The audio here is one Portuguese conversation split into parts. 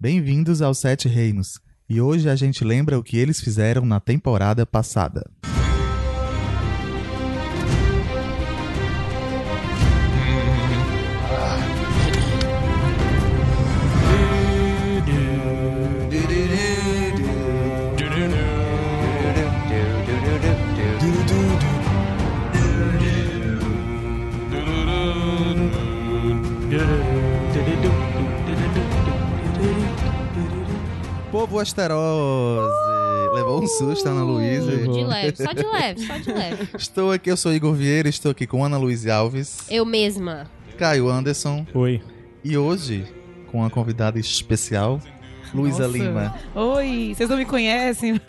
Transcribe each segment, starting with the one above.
Bem-vindos aos Sete Reinos. E hoje a gente lembra o que eles fizeram na temporada passada. Povo Asterose! Levou um susto, Ana Luísa. De leve, só de leve, só de leve. Estou aqui, eu sou Igor Vieira, estou aqui com Ana Luísa Alves, Eu mesma. Caio Anderson Oi. e hoje com uma convidada especial, Luísa. Lima. Oi, vocês não me conhecem?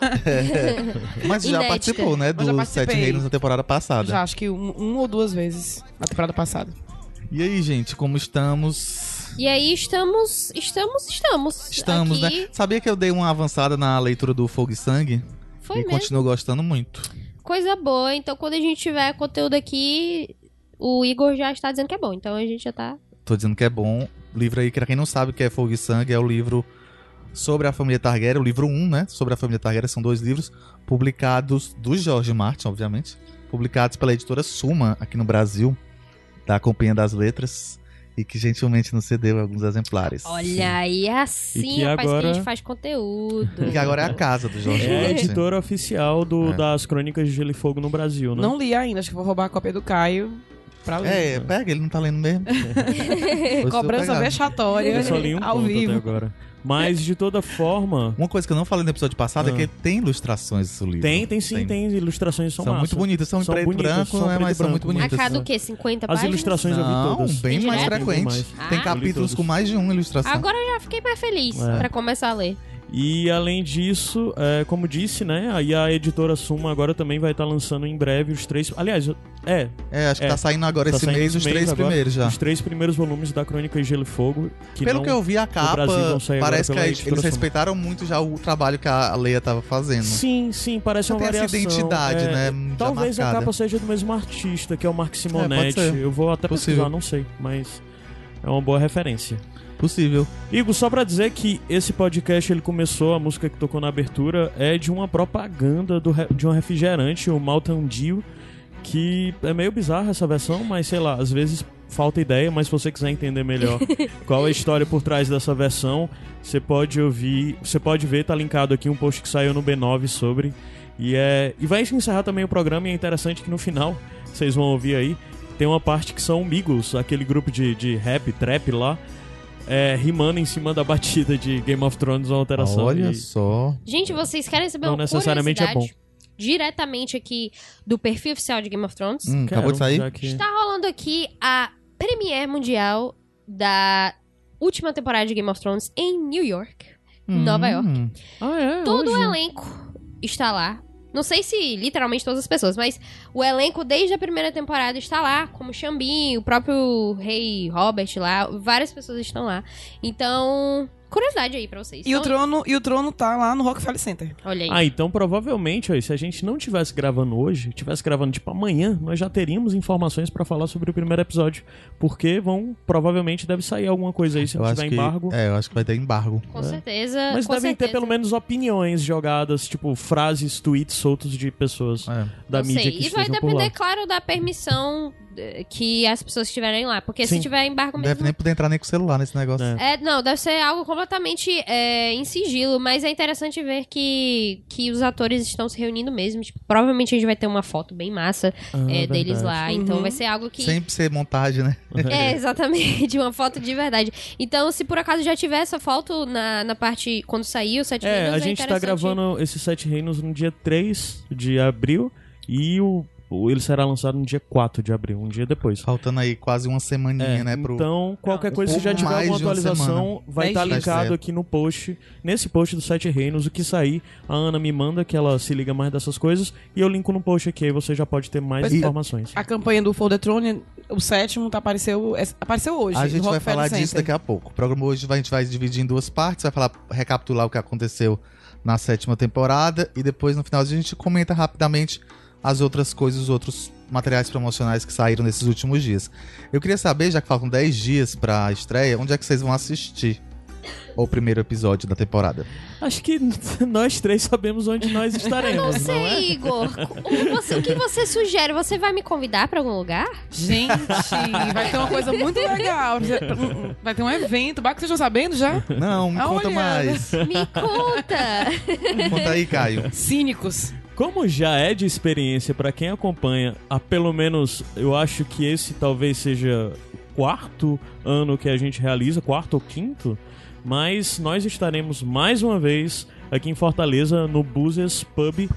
Mas já Inédita. participou, né, do. Sete Reinos na temporada passada. Já, acho que um, um ou duas vezes na temporada passada. E aí, gente, como estamos? E aí estamos, estamos, estamos. Estamos, aqui. né? Sabia que eu dei uma avançada na leitura do Fogo e Sangue? Foi e mesmo. continuo gostando muito. Coisa boa. Então quando a gente tiver conteúdo aqui, o Igor já está dizendo que é bom. Então a gente já tá. Tô dizendo que é bom. O livro aí, pra quem não sabe o que é Fogo e Sangue, é o livro sobre a família Targaryen, o livro 1, né? Sobre a família Targaryen, são dois livros publicados do George Martin, obviamente. Publicados pela editora Suma, aqui no Brasil, da Companhia das Letras. E que gentilmente nos cedeu alguns exemplares. Olha aí, é assim, E que rapaz, que a agora- gente faz conteúdo. E que agora é a casa do George É a Martin. editora oficial do, É. das Crônicas de Gelo e Fogo no Brasil, né? Não li ainda, acho que vou roubar a cópia do Caio pra ler. É, pega, ele não tá lendo mesmo. Cobrança vexatória Eu só li um ao vivo. até agora. Mas, de toda forma... Uma coisa que eu não falei no episódio passado é Ah. que tem ilustrações esse livro. Tem, tem sim, tem, ilustrações são, São, massa. muito bonitas, são, São em preto e bonitas, branco, são né? preto Mas são muito branco, A bonitas. cada o quê? 50 As páginas? ilustrações eu vi Não, todas. bem mais Direto? frequente. Mais. Tem Ah. capítulos com mais de uma ilustração. Agora eu já fiquei mais feliz É. pra começar a ler. E além disso, é, como disse, né? Aí a editora Suma agora também vai estar lançando em breve os três. Aliás, é. É, acho que É. tá saindo agora tá esse saindo mês os três agora, primeiros já. Os três primeiros volumes da Crônica de Gelo e Fogo. Que Pelo não- que eu vi a capa, parece que a- eles Suma. respeitaram muito já o trabalho que a Leia tava fazendo. Sim, sim, parece Já uma tem essa variação. identidade, é, né, já Talvez a marcada. capa seja do mesmo artista, que é o Mark pode Simonetti. eu vou até Possível. pesquisar, não sei, mas é uma boa referência. Possível. Igor, só pra dizer que esse podcast ele começou, a música que tocou na abertura é de uma propaganda do, de um refrigerante, o Mountain Dew, que é meio bizarra essa versão, mas sei lá, às vezes falta ideia, mas se você quiser entender melhor qual é a história por trás dessa versão, você pode ouvir, você pode ver, tá linkado aqui um post que saiu no B9 sobre. E é e vai encerrar também o programa e é interessante que no final, vocês vão ouvir aí, tem uma parte que são Migos, aquele grupo de, de rap, trap lá, é, rimando em cima da batida de Game of Thrones, uma alteração. Olha e- só. Gente, vocês querem saber Não uma necessariamente é curiosidade diretamente aqui do perfil oficial de Game of Thrones? Hum, Quero, acabou de sair? que- Está rolando aqui a premiere mundial da última temporada de Game of Thrones em New York, Nova Hum. York. Ah, é? Todo hoje? o elenco está lá. Não sei se literalmente todas as pessoas, mas o elenco desde a primeira temporada está lá, como o Xambin, o próprio rei Robert lá, várias pessoas estão lá. Então, curiosidade aí pra vocês. E o, trono, e o trono tá lá no Rockefeller Center. Olha aí. Ah, então provavelmente, ó, se a gente não tivesse gravando hoje, tivesse gravando tipo amanhã, nós já teríamos informações pra falar sobre o primeiro episódio. Porque vão, provavelmente deve sair alguma coisa aí se Eu não tiver que, embargo. É, eu acho que vai ter embargo. Com certeza. Mas com devem ter certeza. pelo menos opiniões jogadas, tipo frases, tweets soltos de pessoas É. da Não mídia sei. que E vai estejam por lá. depender, claro, da permissão eh, que as pessoas estiverem lá. Porque Sim. se tiver embargo Não mesmo. deve nem poder entrar nem com o celular nesse negócio. É. É, não, deve ser algo completamente é, em sigilo, mas é interessante ver que, que os atores estão se reunindo mesmo. Tipo, provavelmente a gente vai ter uma foto bem massa Ah, é, deles verdade. lá. Então Uhum. vai ser algo que. Sempre ser montagem, né? É, exatamente, uma foto de verdade. Então, se por acaso já tiver essa foto na, na parte quando sair o Sete É, Reinos, a gente tá interessante- gravando esses Sete Reinos no dia 3 de abril e o- ele será lançado no dia 4 de abril, um dia depois. Faltando aí quase uma semaninha, É, né? Pro... Então, qualquer Um coisa, se já tiver alguma atualização, vai estar dias. linkado Certo. aqui no post. Nesse post do Sete Reinos, o que sair, a Ana me manda, que ela se liga mais dessas coisas, e eu linko no post aqui, aí você já pode ter mais Mas, é, informações. A campanha do For the Throne, o sétimo, tá, apareceu, é- apareceu hoje. A gente vai falar Center. disso daqui a pouco. O programa hoje a gente vai dividir em duas partes, vai falar, recapitular o que aconteceu na sétima temporada e depois no final a gente comenta rapidamente as outras coisas, os outros materiais promocionais que saíram nesses últimos dias. Eu queria saber, já que faltam 10 dias pra estreia, onde é que vocês vão assistir? ou primeiro episódio da temporada? Acho que nós três sabemos onde nós estaremos, Não não, sei, é? Igor. O, você- o que você sugere? Você vai me convidar pra algum lugar? Gente, vai ter uma coisa muito legal. Vai ter um evento. Que vocês estão sabendo já? Não, me Ah, conta olha. mais. Me conta. Conta aí, Caio. Cínicos. Como já é de experiência pra quem acompanha, há pelo menos, eu acho que esse talvez seja o quarto ano que a gente realiza, quarto ou quinto, mas nós estaremos mais uma vez aqui em Fortaleza no Buses Pub.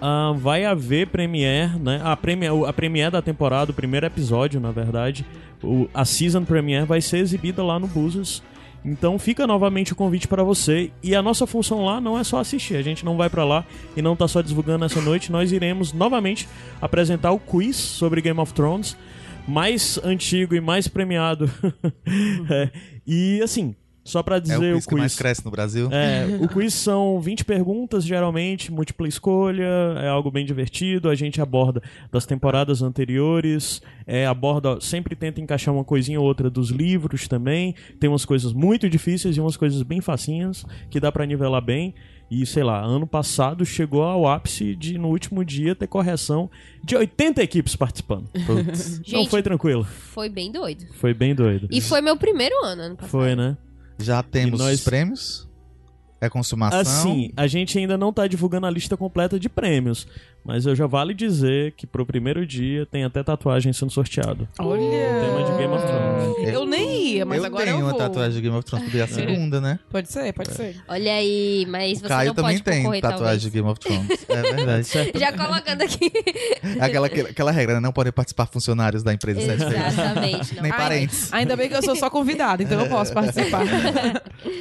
Ah, vai haver premiere, né? A premiere, a premiere da temporada, o primeiro episódio, na verdade, o- a season premiere vai ser exibida lá no Buses. Então fica novamente o convite para você. E a nossa função lá não é só assistir. A gente não vai para lá e não tá só divulgando essa noite. Nós iremos novamente apresentar o quiz sobre Game of Thrones, mais antigo e mais premiado. É, E assim, só para É dizer o o quiz que mais cresce no Brasil. é, o quiz são 20 perguntas, geralmente, múltipla escolha, é algo bem divertido. A gente aborda das temporadas anteriores, é, aborda, sempre tenta encaixar uma coisinha ou outra dos livros também. Tem umas coisas muito difíceis e umas coisas bem facinhas, que dá pra nivelar bem. E sei lá, ano passado chegou ao ápice de, no último dia, ter correção de 80 equipes participando. Putz. Não Gente, foi tranquilo. foi bem doido. Foi bem doido. E foi meu primeiro ano, ano passado. Foi, né? Já temos nós- os prêmios? É consumação? Assim, a gente ainda não tá divulgando a lista completa de prêmios, mas eu já vale dizer que pro primeiro dia tem até tatuagem sendo sorteado. Olha. Tema de Game of Thrones. Eu nem ia, mas eu agora tenho eu uma vou. tatuagem de Game of Thrones, podia a segunda, né? Pode ser, pode ser. Olha aí, mas O você Caio não também pode tem concorrer, tatuagem de Game of Thrones. É verdade. Certo? talvez. Já colocando aqui. É aquela, aquela, regra, né? Não podem participar funcionários da empresa Vezes. Exatamente. Não. Nem Ai, parentes. Ainda bem que eu sou só convidada, então eu posso participar.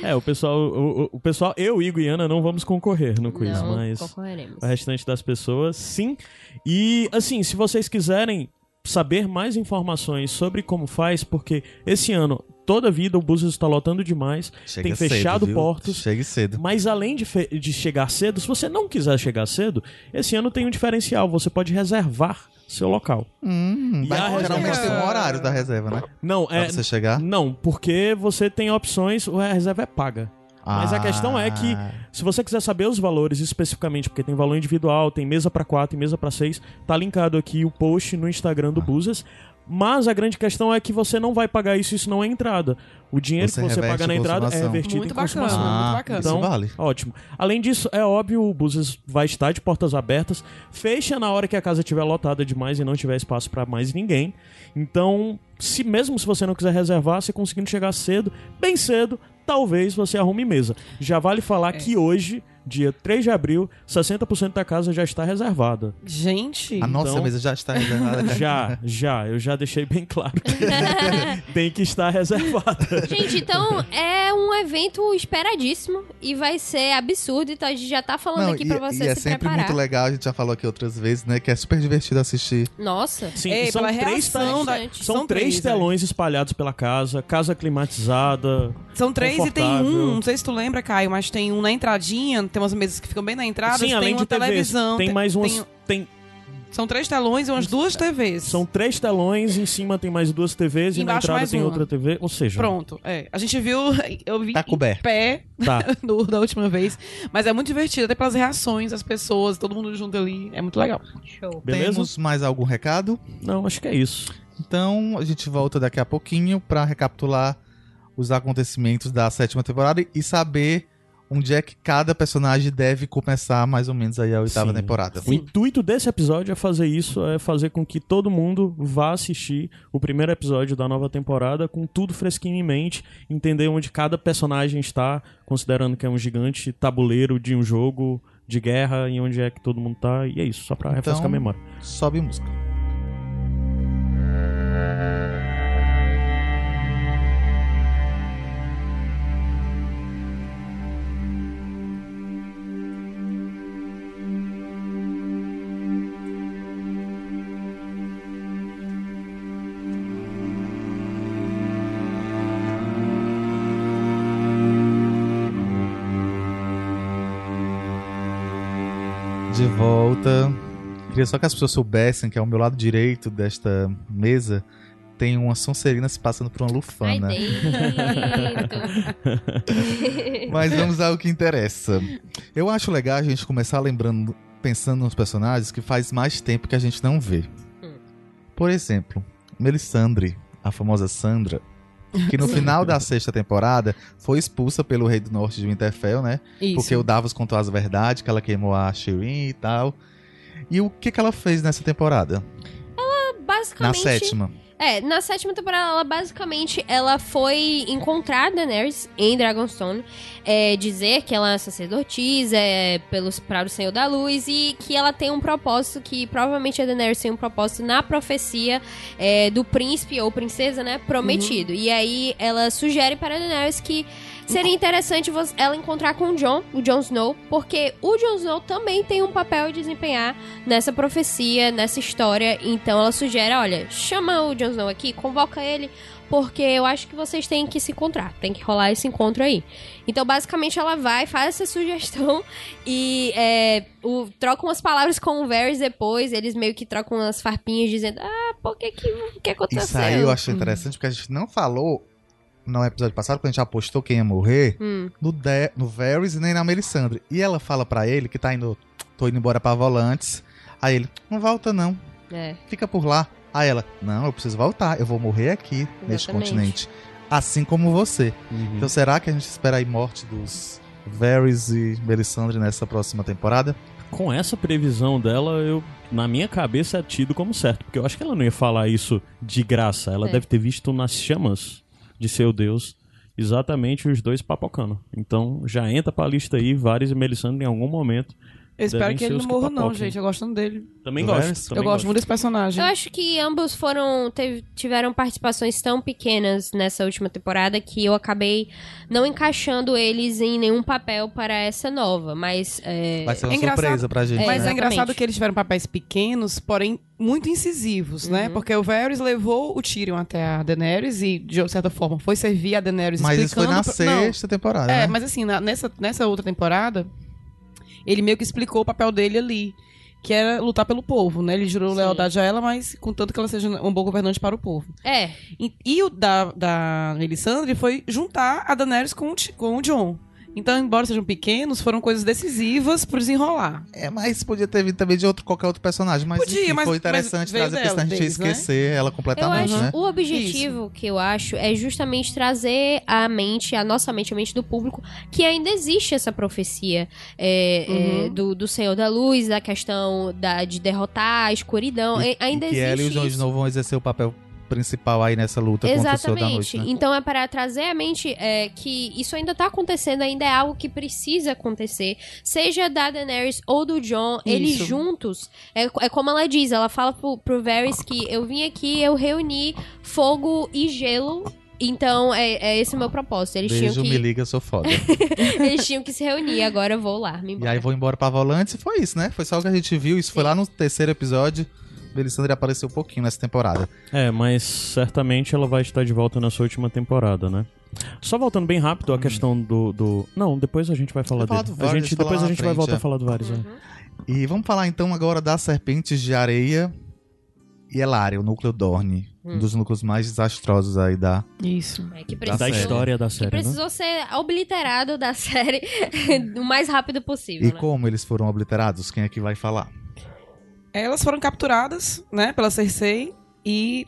É, o pessoal, o, o- o pessoal, eu, Igor e Ana não vamos concorrer no quiz, não mas concorreremos. o restante das pessoas, sim. E assim, se vocês quiserem saber mais informações sobre como faz, porque esse ano toda a vida o Buses está lotando demais, Chega tem cedo, fechado viu? portos. Chegue cedo. Mas além de, de chegar cedo, se você não quiser chegar cedo, esse ano tem um diferencial. Você pode reservar seu local. Hum, E vai- a geralmente reserva- tem um horário da reserva, né? Não, Pra é. você chegar. Não, porque você tem opções, a reserva é paga. Mas a questão é que, Ah, se você quiser saber os valores especificamente, porque tem valor individual, tem mesa pra 4 e mesa pra 6, tá linkado aqui o post no Instagram Ah. do Buses. Mas a grande questão é que você não vai pagar isso, isso não é entrada. O dinheiro Você que você paga na entrada é revertido Muito em bacana. consumação. Ah, muito bacana. Isso Então, vale. Ótimo. Além disso, é óbvio, o Buses vai estar de portas abertas. Fecha na hora que a casa estiver lotada demais e não tiver espaço pra mais ninguém. Então, se mesmo se você não quiser reservar, você conseguindo chegar cedo, bem cedo, talvez você arrume mesa. Já vale falar que hoje, dia 3 de abril, 60% da casa já está reservada. Gente. A nossa Então- mesa já está reservada. Já, já, eu já deixei bem claro. Tem que estar reservada. Gente, então é um evento esperadíssimo e vai ser absurdo. Então a gente já tá falando Não, aqui e, pra você e é se sempre preparar. muito legal, a gente já falou aqui outras vezes, né? Que é super divertido assistir. Nossa. Sim, Ei, são três, reação da- São são três três, é. telões espalhados pela casa, casa climatizada. São três e tem um, não sei se tu lembra, Caio, mas tem um na entradinha, tem umas mesas que ficam bem na entrada, Sim, tem além uma de TVs, televisão. tem mais umas. tem- Tem, são três telões e umas duas TVs. são três telões, em cima tem mais duas TVs e na Embaixo entrada mais tem uma. outra TV. Ou seja, Pronto, é. A gente viu, eu vi Tá em coberto. pé tá. no- da última vez, mas é muito divertido, até pelas reações das pessoas, todo mundo junto ali, é muito legal. Show. Beleza? Temos mais algum recado? Não, acho que é isso. Então, a gente volta daqui a pouquinho pra recapitular os acontecimentos da sétima temporada e saber onde é que cada personagem deve começar mais ou menos aí a oitava Sim. temporada. O intuito desse episódio é fazer isso, é fazer com que todo mundo vá assistir o primeiro episódio da nova temporada com tudo fresquinho em mente, entender onde cada personagem está, considerando que é um gigante tabuleiro de um jogo de guerra e onde é que todo mundo tá. E é isso, só pra Então- refrescar a memória. Sobe música. Queria só que as pessoas soubessem que ao meu lado direito desta mesa tem uma Sonserina se passando por uma Ai, Lufana. dentro. Mas vamos ao que interessa. Eu acho legal a gente começar lembrando, pensando nos personagens que faz mais tempo que a gente não vê. Hum. Por exemplo, Melisandre, a famosa Sandra, que no final da sexta temporada foi expulsa pelo Rei do Norte de Winterfell, né? Isso. Porque o Davos contou as verdades, que ela queimou a Shireen e tal. E o que, que ela fez nessa temporada? Na Basicamente. sétima. É, na sétima temporada, ela basicamente ela foi encontrar Daenerys em Dragonstone, é, dizer que ela é sacerdotisa, é, pelos para o Senhor da Luz e que ela tem um propósito que provavelmente a Daenerys tem um propósito na profecia é, do príncipe ou princesa, né, prometido. E aí ela sugere para a Daenerys que seria interessante ela encontrar com o Jon, o Jon Snow, porque o Jon Snow também tem um papel a desempenhar nessa profecia, nessa história. Então ela sugere, olha, chama o Jon Snow aqui, convoca ele, porque eu acho que vocês têm que se encontrar, tem que rolar esse encontro aí. Então basicamente ela vai, faz essa sugestão e é, o, troca umas palavras com o Varys depois, eles meio que trocam umas farpinhas dizendo, ah, por que que, que aconteceu? Isso aí eu achei interessante, porque a gente não falou no episódio passado, quando a gente apostou quem ia morrer, Hum, no, De no Varys e nem na Melisandre. E ela fala pra ele que tá indo, tô indo embora pra Volantes. Aí ele, não volta não, é. fica por lá. Aí ela, não, eu preciso voltar, eu vou morrer aqui, neste Exatamente. continente. Assim como você. Então será que a gente espera aí morte dos Varys e Melisandre nessa próxima temporada? Com essa previsão dela, eu na minha cabeça é tido como certo, porque eu acho que ela não ia falar isso de graça. Ela É. deve ter visto nas chamas de seu Deus exatamente os dois papocando. Então já entra pra lista aí, Varys e Melisandre em algum momento. Eu espero devem que ele não morra, não, gente. Eu gosto dele. Também Do gosto. Também eu gosto muito desse personagem. Eu acho que ambos foram teve- tiveram participações tão pequenas nessa última temporada que eu acabei não encaixando eles em nenhum papel para essa nova, mas é, Vai ser uma É surpresa pra gente. É, Mas é exatamente. engraçado que eles tiveram papéis pequenos, porém muito incisivos, né? Uhum. Porque o Varys levou o Tyrion até a Daenerys e, de certa forma, foi servir a Daenerys Mas isso foi na pra- Não, sexta temporada, É, né? mas assim, na- nessa, nessa outra temporada, ele meio que explicou o papel dele ali. Que era lutar pelo povo, né? Ele jurou Sim. lealdade a ela, mas contanto que ela seja um bom governante para o povo. é, E, e o da, da Melisandre foi juntar a Daenerys com o, com o John. Então, embora sejam pequenos, foram coisas decisivas pro desenrolar. É, mas podia ter vindo também de outro, qualquer outro personagem. Mas Podia, enfim, mas- foi mas interessante veio trazer, porque senão a gente ia né? esquecer ela eu completamente, acho né? o objetivo que eu acho é justamente trazer à mente, a nossa mente, a mente do público, que ainda existe essa profecia é, Uhum. é, do, do Senhor da Luz, da questão da, de derrotar a escuridão. E, É, ainda e que existe ela e o Jon isso. Snow vão exercer o papel principal aí nessa luta contra o Senhor da Exatamente. Noite, né? Então é para trazer à mente é, que isso ainda tá acontecendo, ainda é algo que precisa acontecer. Seja da Daenerys ou do eles Isso. juntos. É, é como ela diz, ela fala pro, pro Varys que eu vim aqui, eu reuni fogo e gelo. Então é, é esse o meu propósito. Eles Beijo, tinham, me que, liga, eu sou foda. eles tinham que se reunir. Agora eu vou lá. Me e aí vou embora pra Volantes e foi isso, né? Foi só o que a gente viu. Isso foi lá no terceiro episódio. Melisandre apareceu um pouquinho nessa temporada. É, mas certamente ela vai estar de volta nessa última temporada, né? Só voltando bem rápido a questão do, do. Não, depois a gente vai falar Vai dele. do a gente, falar depois a na gente vai frente, voltar é. a falar do Varys. é. Uhum. E vamos falar então agora das serpentes de areia e Elária, o núcleo Dorne. Um Hum. dos núcleos mais desastrosos aí da. Isso. É, que Da Da precisou, história da que série, né? precisou ser obliterado da série o mais rápido possível. E né? como eles foram obliterados? Quem é que vai falar? Elas foram capturadas, né, pela Cersei e,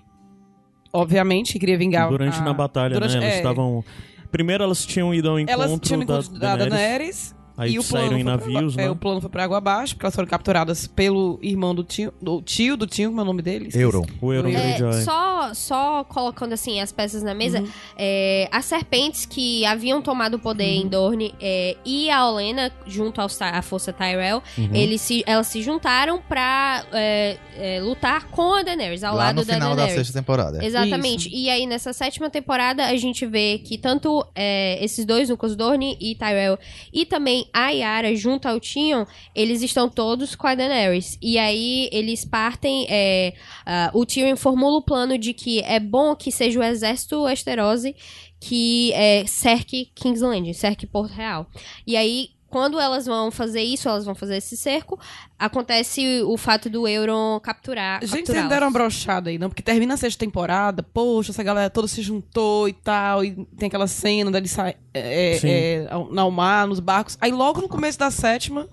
obviamente, queria vingar Durante a- na batalha, durante- né? Elas é, estavam. Primeiro elas tinham ido ao encontro Elas tinham da, encontro da Daenerys, Daenerys. Aí e o saíram plano em foi pra- navios, é, né? o plano foi pra água abaixo, porque elas foram capturadas pelo irmão do tio, do tio do tio, como é o nome dele? Euron. O Euron É. É, só, só colocando assim as peças na mesa, Uhum. é, as serpentes que haviam tomado o poder Uhum. em Dorne é, e a Olena, junto Ty- à força Tyrell, Uhum. eles se, elas se juntaram pra é, é, lutar com a Daenerys, ao lá lado no da final da Daenerys. sexta temporada. Exatamente. E aí, nessa sétima temporada, a gente vê que tanto é, esses dois núcleos, Dorne e Tyrell, e também a Yara, junto ao Tion, eles estão todos com a Daenerys. E aí, eles partem... é, ah, o Tyrion formula o plano de que é bom que seja o exército Westerosi que é, cerque King's Landing, cerque Porto Real. E aí, quando elas vão fazer isso, elas vão fazer esse cerco, acontece o fato do Euron capturar. Gente, vocês deram uma brochada aí, não? Porque termina a sexta temporada, poxa, essa galera toda se juntou e tal, e tem aquela cena dele sai, é, é, ao- no mar, nos barcos. Aí logo no começo da sétima,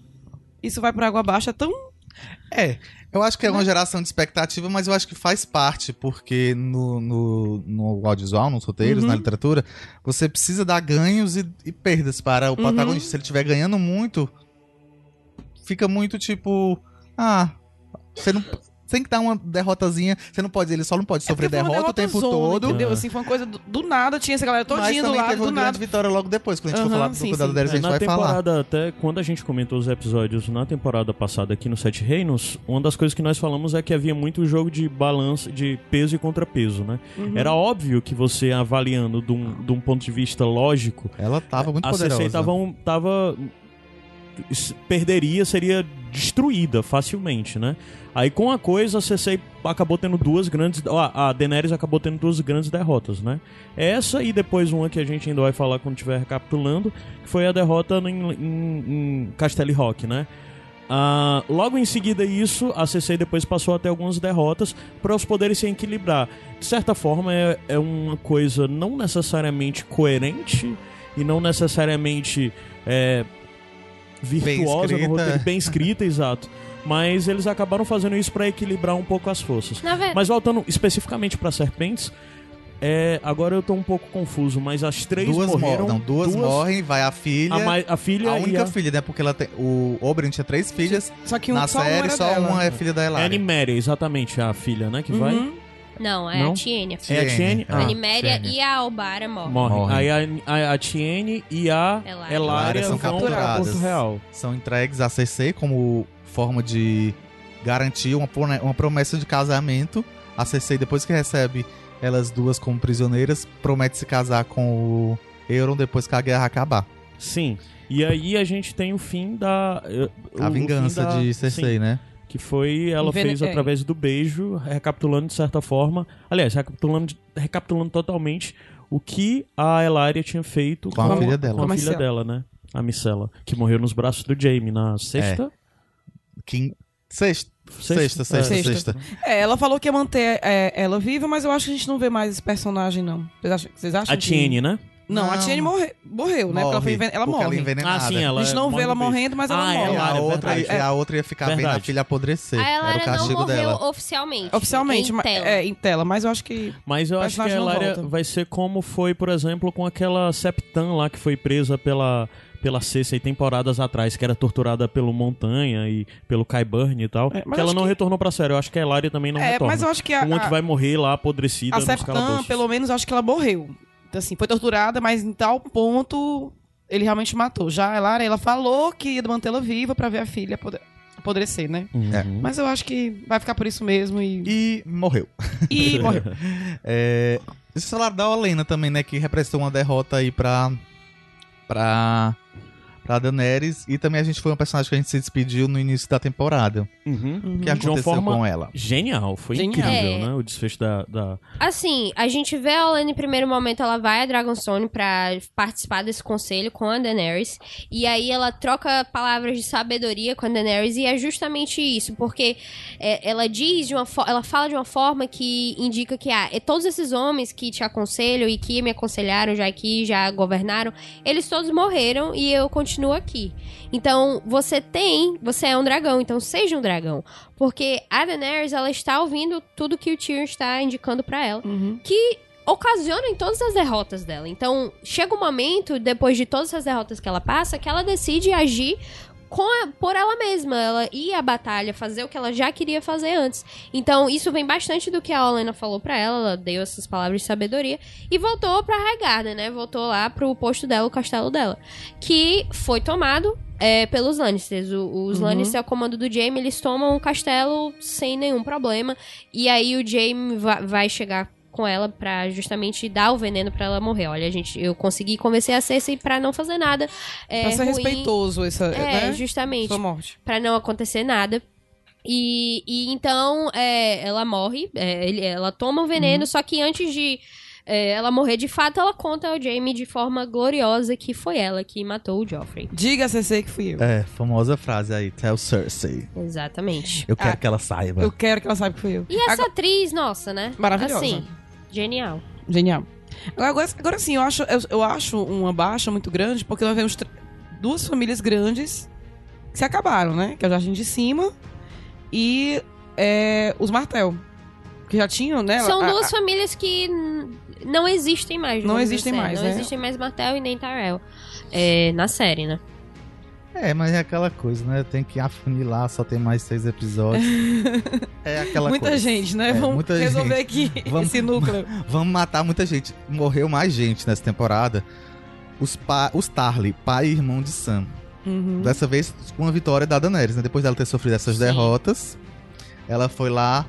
isso vai pra água abaixo, é tão... É, eu acho que é uma geração de expectativa, mas eu acho que faz parte, porque no, no, no audiovisual, nos roteiros, Uhum. na literatura, você precisa dar ganhos e, e perdas para o Uhum. protagonista. Se ele estiver ganhando muito, fica muito tipo. Ah, você não. Tem que dar uma derrotazinha. Você não pode, ele só não pode sofrer É foi uma derrota o tempo derrotazona, todo. Entendeu? É. Assim, foi uma coisa do, do nada, tinha essa galera todinha do lado, teve do uma grande nada. vitória logo depois. Quando a gente for Aham, falar do sim, Cuidado sim. deles, a É, gente na vai falar. temporada, até quando a gente comentou os episódios na temporada passada aqui no Sete Reinos, uma das coisas que nós falamos é que havia muito jogo de balanço, de peso e contrapeso, né? Uhum. Era óbvio que você avaliando de um, de um ponto de vista lógico, Ela tava muito a poderosa. CC tava, um- tava perderia, seria destruída facilmente, né? Aí com a coisa a CC acabou tendo duas grandes, a Daenerys acabou tendo duas grandes derrotas, né? Essa e depois uma que a gente ainda vai falar quando estiver recapitulando, que foi a derrota em, em, em Castelli Rock, né? Ah, logo em seguida isso, a CC depois passou a ter algumas derrotas para os poderes se equilibrar. De certa forma é, é uma coisa não necessariamente coerente e não necessariamente é, virtuosa escrita. no roteiro, bem escrita, exato. Mas eles acabaram fazendo isso para equilibrar um pouco as forças. Mas voltando especificamente para serpentes, é, agora eu tô um pouco confuso, mas as três duas morreram. morrem. Não, duas, morrem, vai a filha. A, a filha A e única a filha, né? Porque ela tem, o Oberyn tinha três filhas. Só que um, Na só uma série, era só dela. uma é filha da Elaria. Animéria, exatamente, a filha, né? Que vai. Não, é Não? a Tiene. É a Tiene? A Ah, e a Albara morrem. Morre. Morre. Aí a, a, a Tiene e a Elária. Elária Elária são vão para. Porto Real. São entregues à CC como forma de garantir uma, uma promessa de casamento. A CC, depois que recebe elas duas como prisioneiras, promete se casar com o Euron depois que a guerra acabar. Sim. E aí a gente tem o fim da. eh, o- A o fim vingança da- de Cersei, sim, né? Que foi. Ela fez é. através do beijo, recapitulando de certa forma. Aliás, recapitulando, recapitulando totalmente o que a Elaria tinha feito Com a filha dela. Com a Com a filha dela, né? A Micela. Que morreu nos braços do Jaime na sexta. Quem... Sexta, Sexta? sexta, sexta, É. sexta. É, ela falou que ia manter é, ela viva, mas eu acho que a gente não vê mais esse personagem, não. Vocês acham, vocês acham A que- Tiene, né? Não, a. Tiene morre, morreu, né? Porque ela, foi enven... ela porque morre. Ela é envenenada. Ah, sim, ela. a gente não morre vê ela morrendo, mas ela Ah, E morre. ela- a, é outra, verdade. e a outra ia ficar vendo a Verdade. filha apodrecer. A Era o Elária não castigo morreu dela. oficialmente. Oficialmente, em mas- tela. é, em tela, mas eu acho que. Mas eu acho que a volta. vai ser como foi, por exemplo, com aquela Septan lá que foi presa pela, pela Cersei temporadas atrás, que era torturada pelo Montanha e pelo Kyburn e tal. É, que ela não que- retornou pra série. Eu acho que a Elaria também não é, retorna. mas eu acho que a, Uma que a, vai morrer lá apodrecida a Septan, pelo menos, eu acho que ela morreu. Então, assim, foi torturada, mas em tal ponto ele realmente matou. Já a Lara, ela falou que ia mantê-la viva pra ver a filha apodre- apodrecer, né? Uhum. É. Mas eu acho que vai ficar por isso mesmo e. E morreu. E morreu. É, esse salário da Olena também, né? Que representou uma derrota aí pra. pra. Pra Daenerys. E também a gente foi um personagem que a gente se despediu no início da temporada. Uhum. O que De uma aconteceu forma- com ela? Genial, foi Genial. incrível, É. né? O desfecho da. da... Assim, a gente vê a Olenna em primeiro momento, ela vai a Dragonstone pra participar desse conselho com a Daenerys. E aí ela troca palavras de sabedoria com a Daenerys e é justamente isso, porque é, ela diz de uma fo- ela fala de uma forma que indica que ah, é todos esses homens que te aconselham e que me aconselharam já aqui, já governaram, eles todos morreram e eu continuo aqui. Então, você tem, você é um dragão, então seja um dragão. Porque a Daenerys, ela está ouvindo tudo que o Tyrion está indicando pra ela, Uhum. que ocasiona em todas as derrotas dela. Então, chega um momento, depois de todas as derrotas que ela passa, que ela decide agir a- por ela mesma. Ela ir à batalha, fazer o que ela já queria fazer antes. Então, isso vem bastante do que a Olena falou pra ela. Ela deu essas palavras de sabedoria. E voltou pra Highgarden, né? Voltou lá pro posto dela, o castelo dela. Que foi tomado é, pelos Lannisters. O- os Uhum. Lannisters, ao comando do Jaime, eles tomam o castelo sem nenhum problema. E aí o Jaime va- vai chegar com ela pra justamente dar o veneno pra ela morrer. Olha, gente, eu consegui convencer a Cersei pra não fazer nada. É, pra ser ruim. respeitoso essa, É, né? justamente Sua morte. Pra não acontecer nada. E, e então é, ela morre, é, ele- ela toma o veneno, só que antes de é, ela morrer de fato, ela conta ao Jaime de forma gloriosa que foi ela que matou o Joffrey. Diga a CC que fui eu. É, famosa frase aí, tell Cersei. Exatamente. Eu quero Ah, que ela saiba. Eu quero que ela saiba que fui eu. E essa atriz, nossa, né? Maravilhosa. Assim, genial. Genial. Agora, agora sim, eu acho, eu, eu acho uma baixa muito grande, porque nós vemos duas famílias grandes que se acabaram, né? Que é o Jardim de Cima e é, os Martel. Que já tinham, né? São a- duas a- famílias que não existem mais. Não existem dizer. mais, Não né? existem mais Martel e nem Tyrell. É, na série, né? É, mas é aquela coisa, né? Tem que afunilar, só tem mais seis episódios. é aquela Muita coisa. gente, né? É, Vamos resolver aqui Vamos- esse núcleo. Vamos matar muita gente. Morreu mais gente nessa temporada. Os, pa os Tarly, pai e irmão de Sam. Uhum. Dessa vez com a vitória da Daenerys, né? Depois dela ter sofrido essas Sim. derrotas, ela foi lá.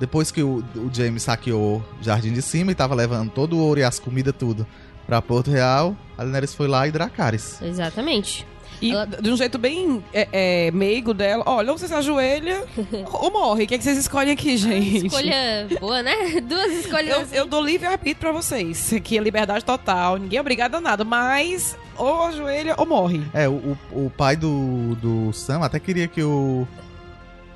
Depois que o, o James saqueou o Jardim de Cima e tava levando todo o ouro e as comidas, tudo, pra Porto Real, a Daenerys foi lá e Dracarys. Exatamente. E Ela- de um jeito bem é, é, meigo dela. Olha, ou você se ajoelha ou morre. O que, é que vocês escolhem aqui, gente? Escolha boa, né? Duas escolhas. Eu, assim. eu dou livre-arbítrio pra vocês. Aqui é liberdade total. Ninguém é obrigado a nada. Mas ou ajoelha ou morre. É, o, o, o pai do, do Sam até queria que o.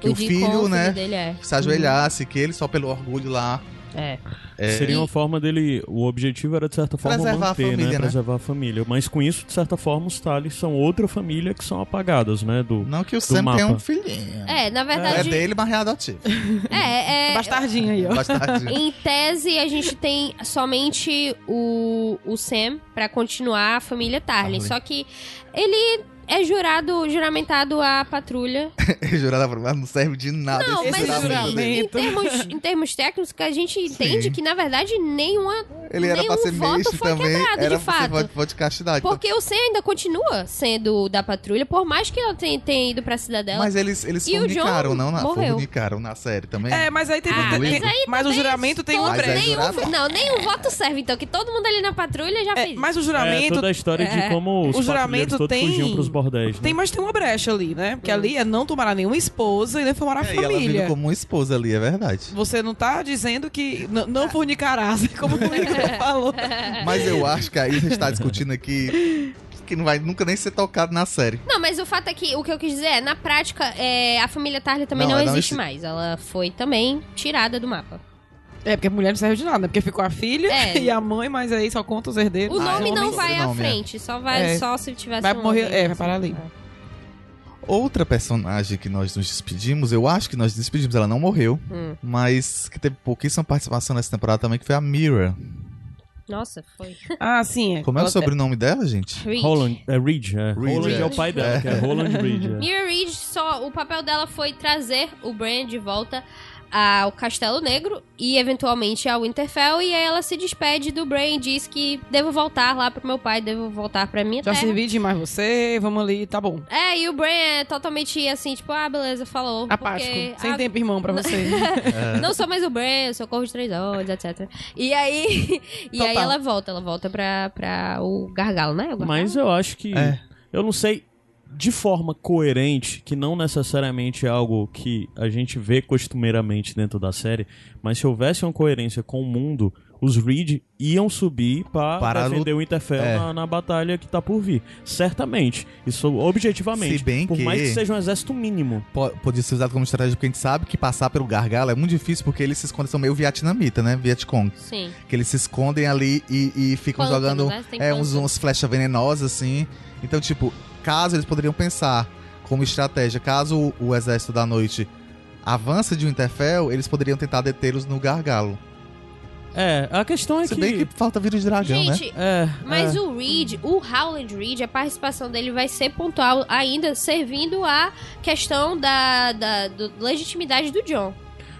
Que o, Deacon, filho, né? dele é. Se ajoelhasse, que ele só pelo orgulho lá. É. É, Seria E- uma forma dele. O objetivo era, de certa forma, Preservar a manter, família, né? né? Preservar a família. Mas com isso, de certa forma, os Tali são outra família que são apagadas, né? Do, Não que o Sam mapa. tenha um filhinho. É, na É verdade. dele, mas é adotivo. É, é. Bastardinho aí, ó. Bastante. Em tese, a gente tem somente o, o Sam pra continuar a família Tarly. Tarly. Só que ele é jurado, juramentado à patrulha. Jurada por não serve de nada Não, esse mas juramento dele. em termos, em termos técnicos, que a gente entende que, na verdade, nenhuma. Ele era pra nenhum ser voto foi também. quebrado, era de fato. voto, voto de castidade. Porque o Sam ainda continua sendo da patrulha, por mais que ela tenha, tenha ido pra cidadela. Mas eles, eles fornicaram, não na, morreu. fornicaram na série também. É, mas aí tem. Ah, mas aí mas o juramento tem todo- Mas é jurado. nenhum, Não, nenhum voto serve, então, que todo mundo ali na patrulha já É, fez. mas o é juramento. toda a história é, de como os o juramento tem- fugiam pros bordéis. Né? Tem, mas tem uma brecha ali, né? Porque ali é não tomará nenhuma esposa e nem formará É, e ela família. vive como uma esposa ali, é verdade. Você não tá dizendo que não fornicarás, como o Igor falou. Mas eu acho que aí a gente tá discutindo aqui que não vai nunca nem ser tocado na série. Não, mas o fato é que o que eu quis dizer é, na prática, é, a família Tarly também Não, não, ela não existe existe. mais. Ela foi também tirada do mapa. É, porque a mulher não serve de nada? Porque ficou a filha É. e a mãe, mas aí só conta os herdeiros. O Ah, nome é não homem- vai à é. frente, só vai É. só se tivesse Vai um morrer- é, vai parar ali. Outra personagem que nós nos despedimos, eu acho que nós nos despedimos, ela não morreu, Hum. mas que teve pouquíssima participação nessa temporada também, que foi a Mira. Nossa, foi. Ah, sim. É. Como é o sobrenome dela, gente? Reed. Roland, é Reed, é. Reed, Roland é. é. o pai dela, É. que é Roland Reed. É. Mira Reed, só, o papel dela foi trazer o Bran de volta ao Castelo Negro e eventualmente ao Winterfell e aí ela se despede do Bran e diz que devo voltar lá pro meu pai, devo voltar pra minha Já terra. servi demais você, vamos ali, tá bom. É, e o Bran é totalmente assim, tipo, ah, beleza, falou. Apático. porque Sem a- tempo, irmão, pra você. Não sou mais o Bran, sou Corvo de Três Olhos, etc. E aí, e aí ela volta, ela volta pra, pra o Gargalo, né? O Gargalo? Mas eu acho que. É. Eu não sei. De forma coerente, que não necessariamente é algo que a gente vê costumeiramente dentro da série, mas se houvesse uma coerência com o mundo, os Reed iam subir pra Para defender o Interfell é. na, na batalha que tá por vir. Certamente. Isso objetivamente. Se bem por que- mais que seja um exército mínimo. Po- Podia ser usado como estratégia, porque a gente sabe que passar pelo gargalo é muito difícil, porque eles se escondem, são meio vietnamita, né? Vietcong. Sim. Que eles se escondem ali e, e ficam Pântano, jogando né? É, uns, uns flechas venenosas, assim. Então, tipo, caso eles poderiam pensar como estratégia, caso o, Exército da Noite avance de Winterfell, eles poderiam tentar detê-los no gargalo. É, a questão é Se que. bem que falta vírus de dragão, né? Gente, É, Mas é. o Reed, o Howland Reed, a participação dele vai ser pontual ainda, servindo a questão da, da do- legitimidade do John.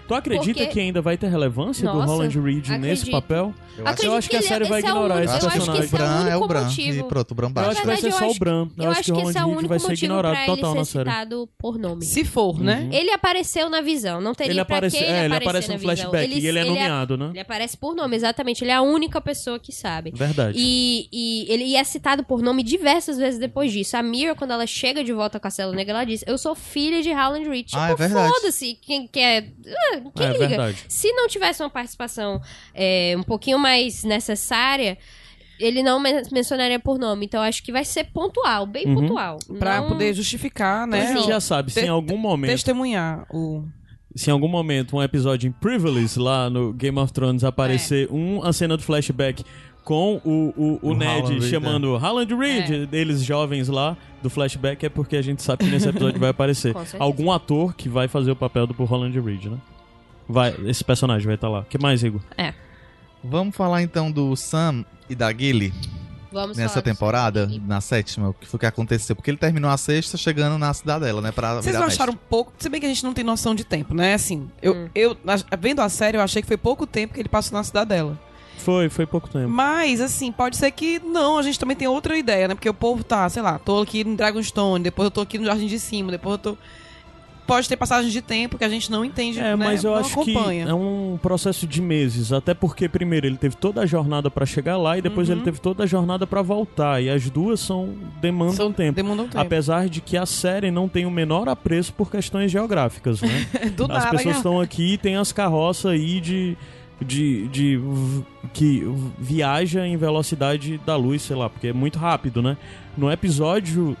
Tu acredita porque- que ainda vai ter relevância do Nossa, Roland Reed nesse acredito. papel? Eu acho- eu acho que a ele- série vai esse é ignorar esse eu acho que personagem. esse é o Bran é o único Bran. motivo. E pronto, o Bran Eu baixa. acho que vai ser eu só o Bran. Eu, acho que o esse é o único vai ser motivo ignorado pra total ele na ser série. citado por nome. Se for, né? Ele apareceu na visão, não teria Ele pra aparece, que ele é, ele aparece no flashback e ele é ele nomeado, né? Ele aparece por nome, exatamente. Ele é a única pessoa que sabe. Verdade. E, e ele é citado por nome diversas vezes depois disso. A Mira, quando ela chega de volta ao Castelo Negro, ela diz: Eu sou filha de Howland. Tipo, Ah, é verdade. foda-se quem quer. Ah, Quem é liga? verdade. Se não tivesse uma participação é, um pouquinho mais necessária, ele não men- mencionaria por nome. Então acho que vai ser pontual, bem Uhum. pontual. Pra Não- poder justificar, A né? gente já sabe, se em algum momento Testemunhar o. se em algum momento um episódio em Privilege lá no Game of Thrones aparecer É. um, uma cena do flashback com o, o, o O Ned Howland Reed, chamando Howland Reed, É. deles jovens lá, do flashback, é porque a gente sabe que nesse episódio vai aparecer algum ator que vai fazer o papel do Howland Reed, né? Vai, esse personagem vai estar lá. O que mais, Igor? Vamos falar então do Sam e da Gilly Vamos nessa falar temporada, na sétima, o que foi que aconteceu? Porque ele terminou a sexta chegando na cidadela, né? Pra Vocês virar não mestre. acharam pouco? Se bem que a gente não tem noção de tempo, né? Assim, eu, Hum. eu vendo a série, eu achei que foi pouco tempo que ele passou na cidadela. Foi, foi pouco tempo. Mas, assim, pode ser que não, a gente também tem outra ideia, né? Porque o povo tá, sei lá, tô aqui no Dragonstone, depois eu tô aqui no Jardim de Cima, depois eu tô. Pode ter passagem de tempo que a gente não entende, É, né? mas eu não acho acompanha. que é um processo de meses, até porque primeiro ele teve toda a jornada pra chegar lá e depois Uhum. ele teve toda a jornada pra voltar, e as duas são demandam São- tempo. Demanda um tempo. Apesar de que a série não tem o menor apreço por questões geográficas, né? Do As nada, pessoas né? estão aqui e tem as carroças aí de, de, de que viaja em velocidade da luz, sei lá, porque é muito rápido, né? No episódio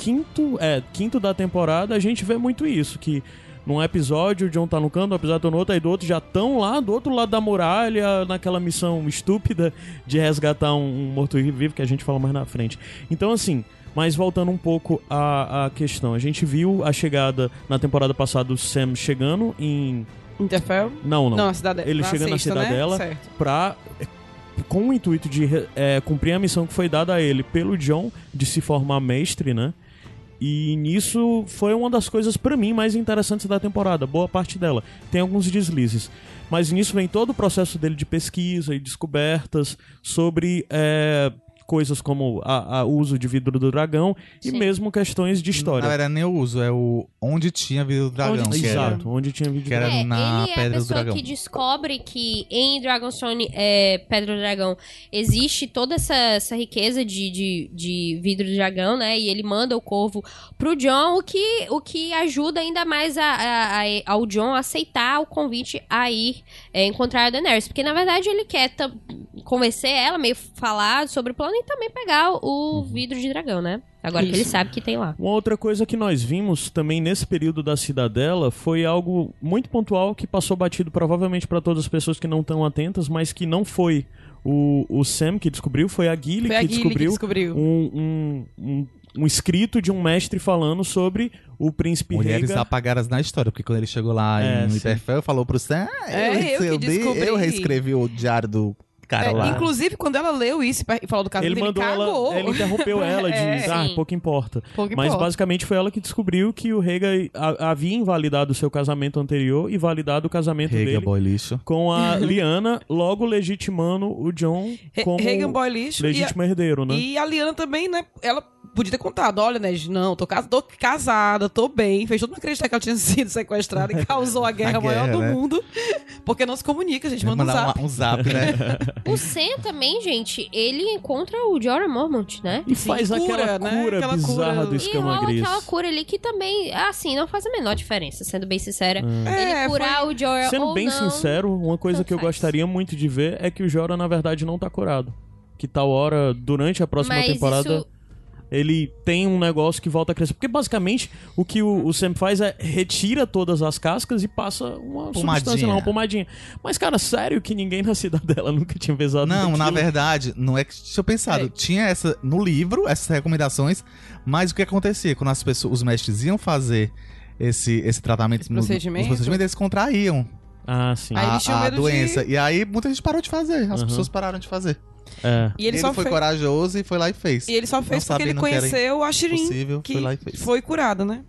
quinto, é, quinto da temporada, a gente vê muito isso, que num episódio o John tá no canto, no episódio tá no outro, aí do outro já estão lá do outro lado da muralha, naquela missão estúpida de resgatar um, um morto-vivo, que a gente fala mais na frente. Então, assim, mas voltando um pouco à, à questão, a gente viu a chegada na temporada passada do Sam chegando em. Interfell? Não, não. Não, a cidadela. Ele chega na né? cidadela. Certo. Pra. Com o intuito de é, cumprir a missão que foi dada a ele pelo John de se formar mestre, né? E nisso foi uma das coisas pra mim mais interessantes da temporada, boa parte dela. Tem alguns deslizes, mas nisso vem todo o processo dele de pesquisa e descobertas sobre é, coisas como a- a- o uso de vidro do dragão e Sim. mesmo questões de história. verdade, nem o uso, é o onde tinha vida do dragão. Onde era- Exato, onde tinha vidro que era É, na ele é Pedra a do pessoa Dragão. que descobre que em Dragonstone, é, Pedra do Dragão, existe toda essa, essa riqueza de, de, de vidro do dragão, né? E ele manda o corvo pro John, o que, o que ajuda ainda mais a, a- a- ao John a aceitar o convite a ir é, encontrar a Daenerys. Porque, na verdade, ele quer convencer ela, meio falar sobre o plano e também pegar o Uhum. vidro de dragão, né? Agora que ele Isso. sabe que tem lá. Uma outra coisa que nós vimos também nesse período da Cidadela foi algo muito pontual que passou batido provavelmente para todas as pessoas que não estão atentas, mas que não foi o, o Sam que descobriu, foi a Gilly Foi a que Gilly que descobriu, descobriu. Um, um, um, um escrito de um mestre falando sobre o príncipe Mulheres Rhaegar. apagadas na história, porque quando ele chegou lá É, em. Winterfell, falou pro Sam, ah, É, eu que dei- descobri. eu reescrevi o diário do cara É, lá. inclusive, quando ela leu isso e falou do caso Ele dele, mandou cagou. ela, ele interrompeu ela, É. diz, ah, Sim. pouco importa. Pouco Mas importa. basicamente foi ela que descobriu que o Rhaegar a- havia invalidado o seu casamento anterior e validado o casamento Rega, dele boy lixo. com a Liana, logo legitimando o John como Regan Boy lixo. E a, legítimo herdeiro, né? e a Liana também, né? Ela podia ter contado. Olha, né? Não, tô, cas- tô casada, tô bem. Fez todo mundo acreditar que ela tinha sido sequestrada e causou a guerra A maior guerra, do né? mundo. Porque não se comunica, a gente manda um zap. uma- um zap, né? O Sam também, gente, ele encontra o Jorah Mormont, né? E Sim, faz cura, aquela né? cura Aquela bizarra cura- do E escama rola gris. aquela cura ali que também, assim, não faz a menor diferença, sendo bem sincera. É, ele curar o Jorah Sendo ou bem não, sincero, uma coisa que eu faz. gostaria muito de ver é que o Jorah, na verdade, não tá curado. Que tal hora, durante a próxima Mas temporada, isso- ele tem um negócio que volta a crescer. Porque basicamente o que o, o Sam faz é retira todas as cascas e passa uma Pomadinha. substância lá, uma pomadinha. Mas, cara, sério que ninguém na cidadela nunca tinha pesado Não, na daquilo? verdade, não é que tinha pensado. É. Tinha essa no livro, essas recomendações, mas o que acontecia quando as pessoas, os mestres iam fazer esse, esse tratamento Esse no- procedimento? os procedimentos, eles contraíam Ah, sim. Aí a, tinham a medo de- doença. E aí muita gente parou de fazer. As Uhum. pessoas pararam de fazer. É. E ele, ele só foi fez, corajoso e foi lá e fez. e ele só fez Não porque ele conheceu a Shirin, Possível, que foi lá e fez. foi curada, né?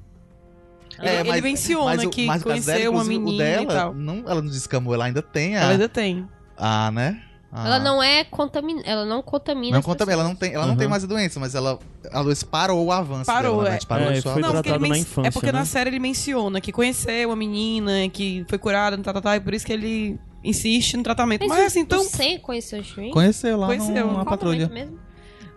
É, ele, mas- ele menciona mas o- que mas dela, conheceu uma menina dela, e tal. Não, ela não descamou, ela ainda tem a. Ela ainda tem. a, né? a- Ela não é contamina, ela não contamina Não as conta, ela não tem, ela não Uhum. tem mais a doença, mas ela a doença parou o avanço Parou, dela, é. né? Parou É, foi Não, porque ele na infância, É porque né? na série ele menciona que conheceu uma menina que foi curada, tá, tá, tá, e por isso que ele insiste no tratamento. Mas, o- assim, então. Sam conheceu o Shrin? Conheceu lá Conheceu. Qual patrulha. mesmo?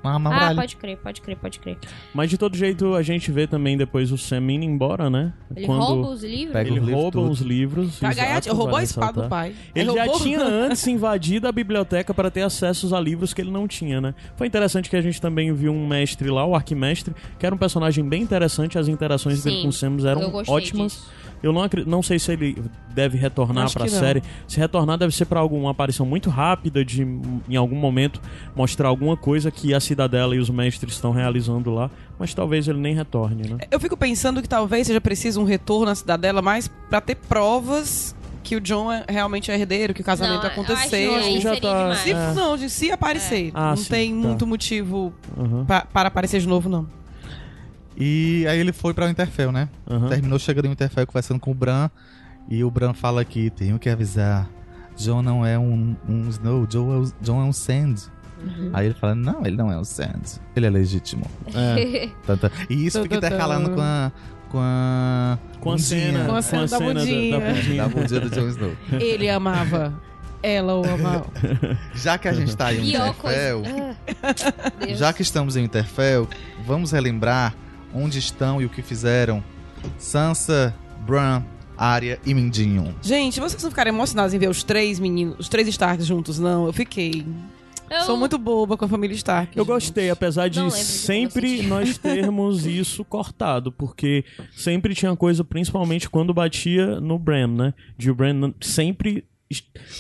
uma, uma Ah, muralha. pode crer, pode crer, pode crer. Mas de todo jeito a gente vê também depois o Sam indo embora, né? Ele Quando rouba os livros. Pega ele os livros rouba tudo. os livros. Exato, roubou a espada do ressaltar. pai. Ele Aí já roubou- tinha antes invadido a biblioteca para ter acessos a livros que ele não tinha, né? Foi interessante que a gente também viu um mestre lá, o arquimestre, que era um personagem bem interessante, as interações dele Sim, com o Samus eu eram gostei ótimas. disso. Eu não, acri- não sei se ele deve retornar que não. série. Se retornar, deve ser pra alguma aparição muito rápida, de em algum momento mostrar alguma coisa que a Cidadela e os mestres estão realizando lá. Mas talvez ele nem retorne, né? Eu fico pensando que talvez seja preciso um retorno à cidadela mais pra ter provas que o John é realmente é herdeiro, que o casamento Não, eu acho aconteceu. que já tá-. Se, É. Não, de se aparecer. Ah, não sim, tem tá. muito motivo pa- para aparecer de novo, não. E aí ele foi pra Winterfell, né? aham. Terminou chegando em Winterfell conversando com o Bran. E o Bran fala aqui, tenho que avisar. John não é um, um Snow, John é, o- John é um Sand. Uhum. Aí ele fala, não, ele não é um Sand. Ele é legítimo. É. E isso fica intercalando com a... Com a... Com a cena, Com a cena da bundinha. da bundinha do Jon Snow. Ele amava. Ela o amava. Já que a gente tá em. Winterfell, Ah, já que estamos em Winterfell, vamos relembrar onde estão e o que fizeram Sansa, Bran, Arya e Mindinho. Gente, vocês não ficaram emocionados em ver os três meninos, os três Starks juntos, não? Eu fiquei. Eu- Sou muito boba com a família Stark. Eu gostei, apesar de sempre nós termos isso cortado, porque sempre tinha coisa, principalmente quando batia no Bran, né? De o Bran sempre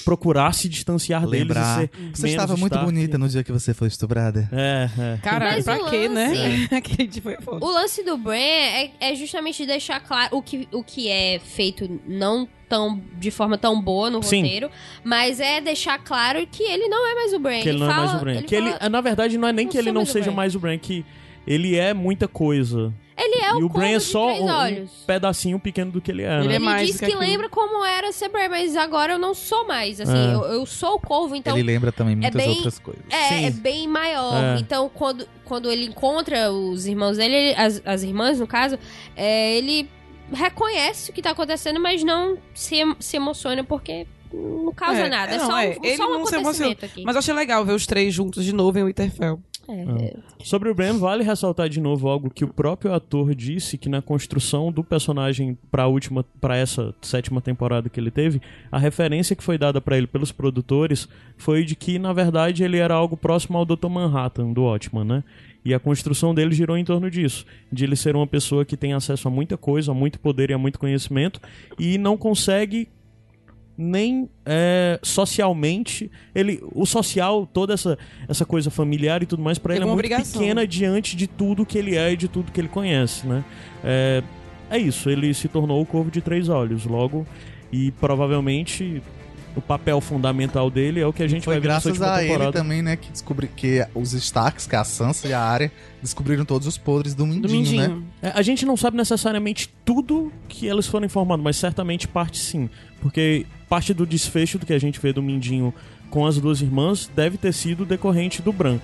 procurar se distanciar Lembrar. deles e ser Você menos estava muito Stark. bonita no dia que você foi estuprada. É, é. Caralho, Mas pra o quê, né? foda. O lance do Bran é, é justamente deixar claro o que, o que é feito não tão de forma tão boa no Sim. roteiro, mas é deixar claro que ele não é mais o Bran. Que ele não é fala- mais o Bran. Ele, que ele, fala- na verdade, não é nem "Não que ele não mais seja Bran." mais o Bran, que ele é muita coisa. Ele é e o o Bran é só três um, um olhos. pedacinho pequeno do que ele é. Ele né? é Ele mais diz que que, lembra como era ser Bran, mas agora eu não sou mais. Assim, É. eu, eu sou o corvo, então ele lembra também muitas bem- outras coisas. É, Sim. é bem maior. É. Então, quando, quando ele encontra os irmãos dele, ele- as, as irmãs, no caso, é, ele reconhece o que tá acontecendo, mas não se, se emociona porque não causa É, nada. É, não, só, é, um, ele só um não se acontecimento aqui. Mas eu achei legal ver os três juntos de novo em Winterfell. É, Sobre o Bran, vale ressaltar de novo algo que o próprio ator disse que na construção do personagem para última, para essa sétima temporada que ele teve, a referência que foi dada para ele pelos produtores foi de que na verdade ele era algo próximo ao Dr. Manhattan do Watchman, né? E a construção dele girou em torno disso, de ele ser uma pessoa que tem acesso a muita coisa, a muito poder e a muito conhecimento e não consegue nem é, socialmente ele o social toda essa essa coisa familiar e tudo mais pra Tem ele é muito obrigação. pequena diante de tudo que ele é e de tudo que ele conhece né é, é isso ele se tornou o corvo de três olhos logo e provavelmente o papel fundamental dele é o que a gente Foi vai ver graças a ele temporada também, né, que descobri que os Starks, que é a Sansa e a Arya, descobriram todos os podres do Mindinho, Do né? Mindinho. É, a gente não sabe necessariamente tudo que eles foram informados, mas certamente parte sim. Porque parte do desfecho do que a gente vê do Mindinho com as duas irmãs deve ter sido decorrente do Bran.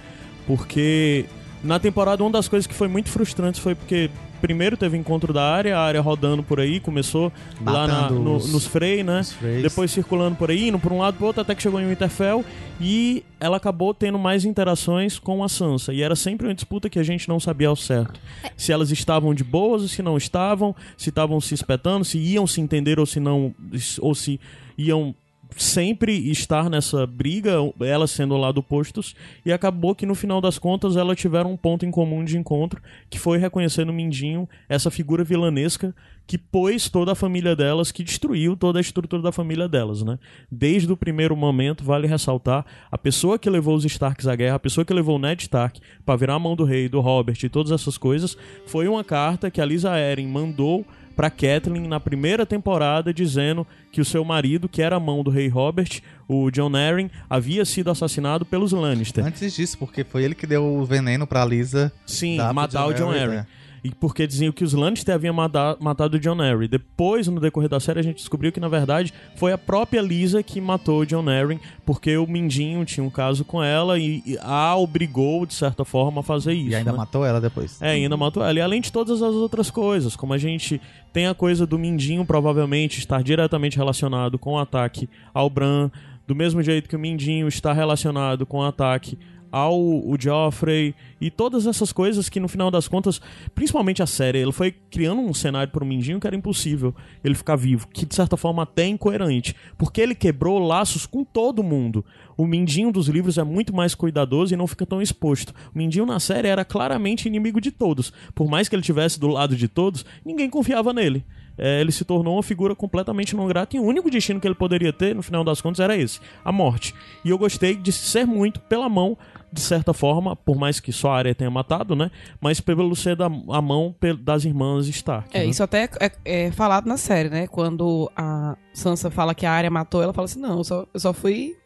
Porque na temporada uma das coisas que foi muito frustrante foi porque primeiro teve o encontro da área, a área rodando por aí, começou lá na- no- os- nos Frey, né? Os. Depois circulando por aí, indo por um lado pro outro, até que chegou em Winterfell. E ela acabou tendo mais interações com a Sansa. E era sempre uma disputa que a gente não sabia ao certo. Se elas estavam de boas ou se não estavam, se estavam se espetando, se iam se entender ou se não. Ou se iam sempre estar nessa briga, elas sendo lá do postos, e acabou que no final das contas elas tiveram um ponto em comum de encontro, que foi reconhecer no Mindinho essa figura vilanesca que pôs toda a família delas, que destruiu toda a estrutura da família delas, né? Desde o primeiro momento, vale ressaltar, a pessoa que levou os Starks à guerra, a pessoa que levou o Ned Stark para virar a mão do rei, do Robert e todas essas coisas, foi uma carta que a Lisa Eren mandou para Catelyn na primeira temporada dizendo que o seu marido, que era a mão do rei Robert, o John Arryn, havia sido assassinado pelos Lannister. Antes disso, porque foi ele que deu o veneno pra Lisa Sim, matar o John Arryn. né? E porque diziam que os Lannister haviam mata- matado o John Arryn. Depois, no decorrer da série, a gente descobriu que, na verdade, foi a própria Lisa que matou o John Arryn, porque o Mindinho tinha um caso com ela e, e a obrigou, de certa forma, a fazer isso. E ainda né? matou ela depois. É, ainda matou ela. E além de todas as outras coisas, como a gente tem a coisa do Mindinho provavelmente estar diretamente relacionado com o ataque ao Bran, do mesmo jeito que o Mindinho está relacionado com o ataque ao o Joffrey e todas essas coisas que no final das contas, principalmente a série, ele foi criando um cenário pro Mindinho que era impossível ele ficar vivo, que de certa forma até é incoerente, porque ele quebrou laços com todo mundo. O Mindinho dos livros é muito mais cuidadoso e não fica tão exposto. O Mindinho na série era claramente inimigo de todos. Por mais que ele tivesse do lado de todos, ninguém confiava nele é, ele se tornou uma figura completamente não grata e o único destino que ele poderia ter, no final das contas, era esse: a morte. E eu gostei de ser muito pela mão, de certa forma, por mais que só a área tenha matado, né? Mas pelo ser da, a mão das irmãs Stark. É, né? isso até é, é falado na série, né? Quando a Sansa fala que a área matou, ela fala assim: não, eu só, eu só fui.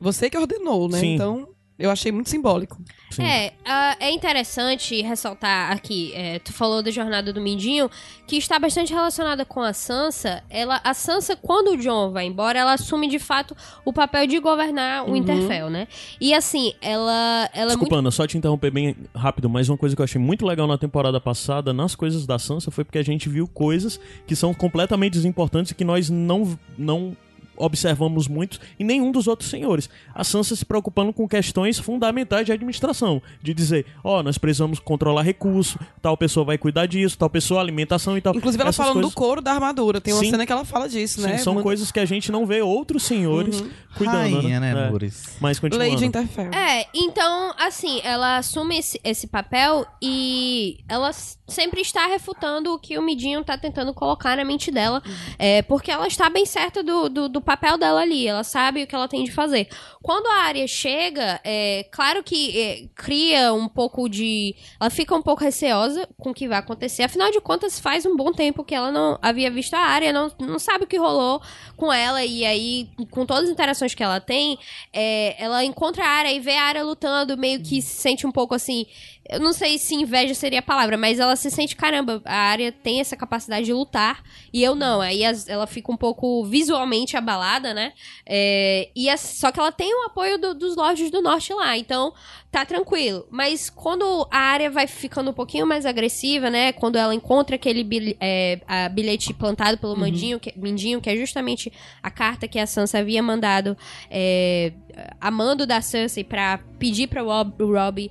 Você que ordenou, né? Sim. Então, eu achei muito simbólico. Sim. É, ah, é interessante ressaltar aqui, é, tu falou da jornada do Mindinho, que está bastante relacionada com a Sansa. Ela, a Sansa, quando o John vai embora, ela assume de fato o papel de governar o Uhum. Interfell, né? E assim, ela, ela é Desculpa, muito... Ana, só te interromper bem rápido, mas uma coisa que eu achei muito legal na temporada passada, nas coisas da Sansa, foi porque a gente viu coisas que são completamente desimportantes e que nós não, não observamos muito em nenhum dos outros senhores. A Sansa se preocupando com questões fundamentais de administração, de dizer, ó, nós precisamos controlar recurso, tal pessoa vai cuidar disso, tal pessoa alimentação e tal. Inclusive, ela Essas falando coisas- do couro da armadura. Tem uma Sim. cena que ela fala disso, Sim, né? são Muito- coisas que a gente não vê outros senhores cuidando, Rainha, né, É. amores? Mas continuando. Lady Interfell. É, então, assim, ela assume esse, esse papel e ela sempre está refutando o que o Midinho tá tentando colocar na mente dela. É, porque ela está bem certa do, do, do papel dela ali. Ela sabe o que ela tem de fazer. Quando a área chega, é claro que é, cria um pouco de. Ela fica um pouco receosa com o que vai acontecer. Afinal de contas, faz um bom tempo que ela não havia visto a área, não, não sabe o que rolou com ela. E aí, com todas as interações que ela tem, é, ela encontra a área e vê a área lutando, meio que se sente um pouco assim. Eu não sei se inveja seria a palavra, mas ela se sente, caramba, a área tem essa capacidade de lutar e eu não. Aí ela fica um pouco visualmente abalada, né? É, e as- só que ela tem o apoio do- dos Lordes do Norte lá, então tá tranquilo. Mas quando a área vai ficando um pouquinho mais agressiva, né? Quando ela encontra aquele bil- é, a bilhete plantado pelo Mandinho, que, Mindinho, que é justamente a carta que a Sansa havia mandado é, a mando da Cersei pra pedir pra Rob, o Robb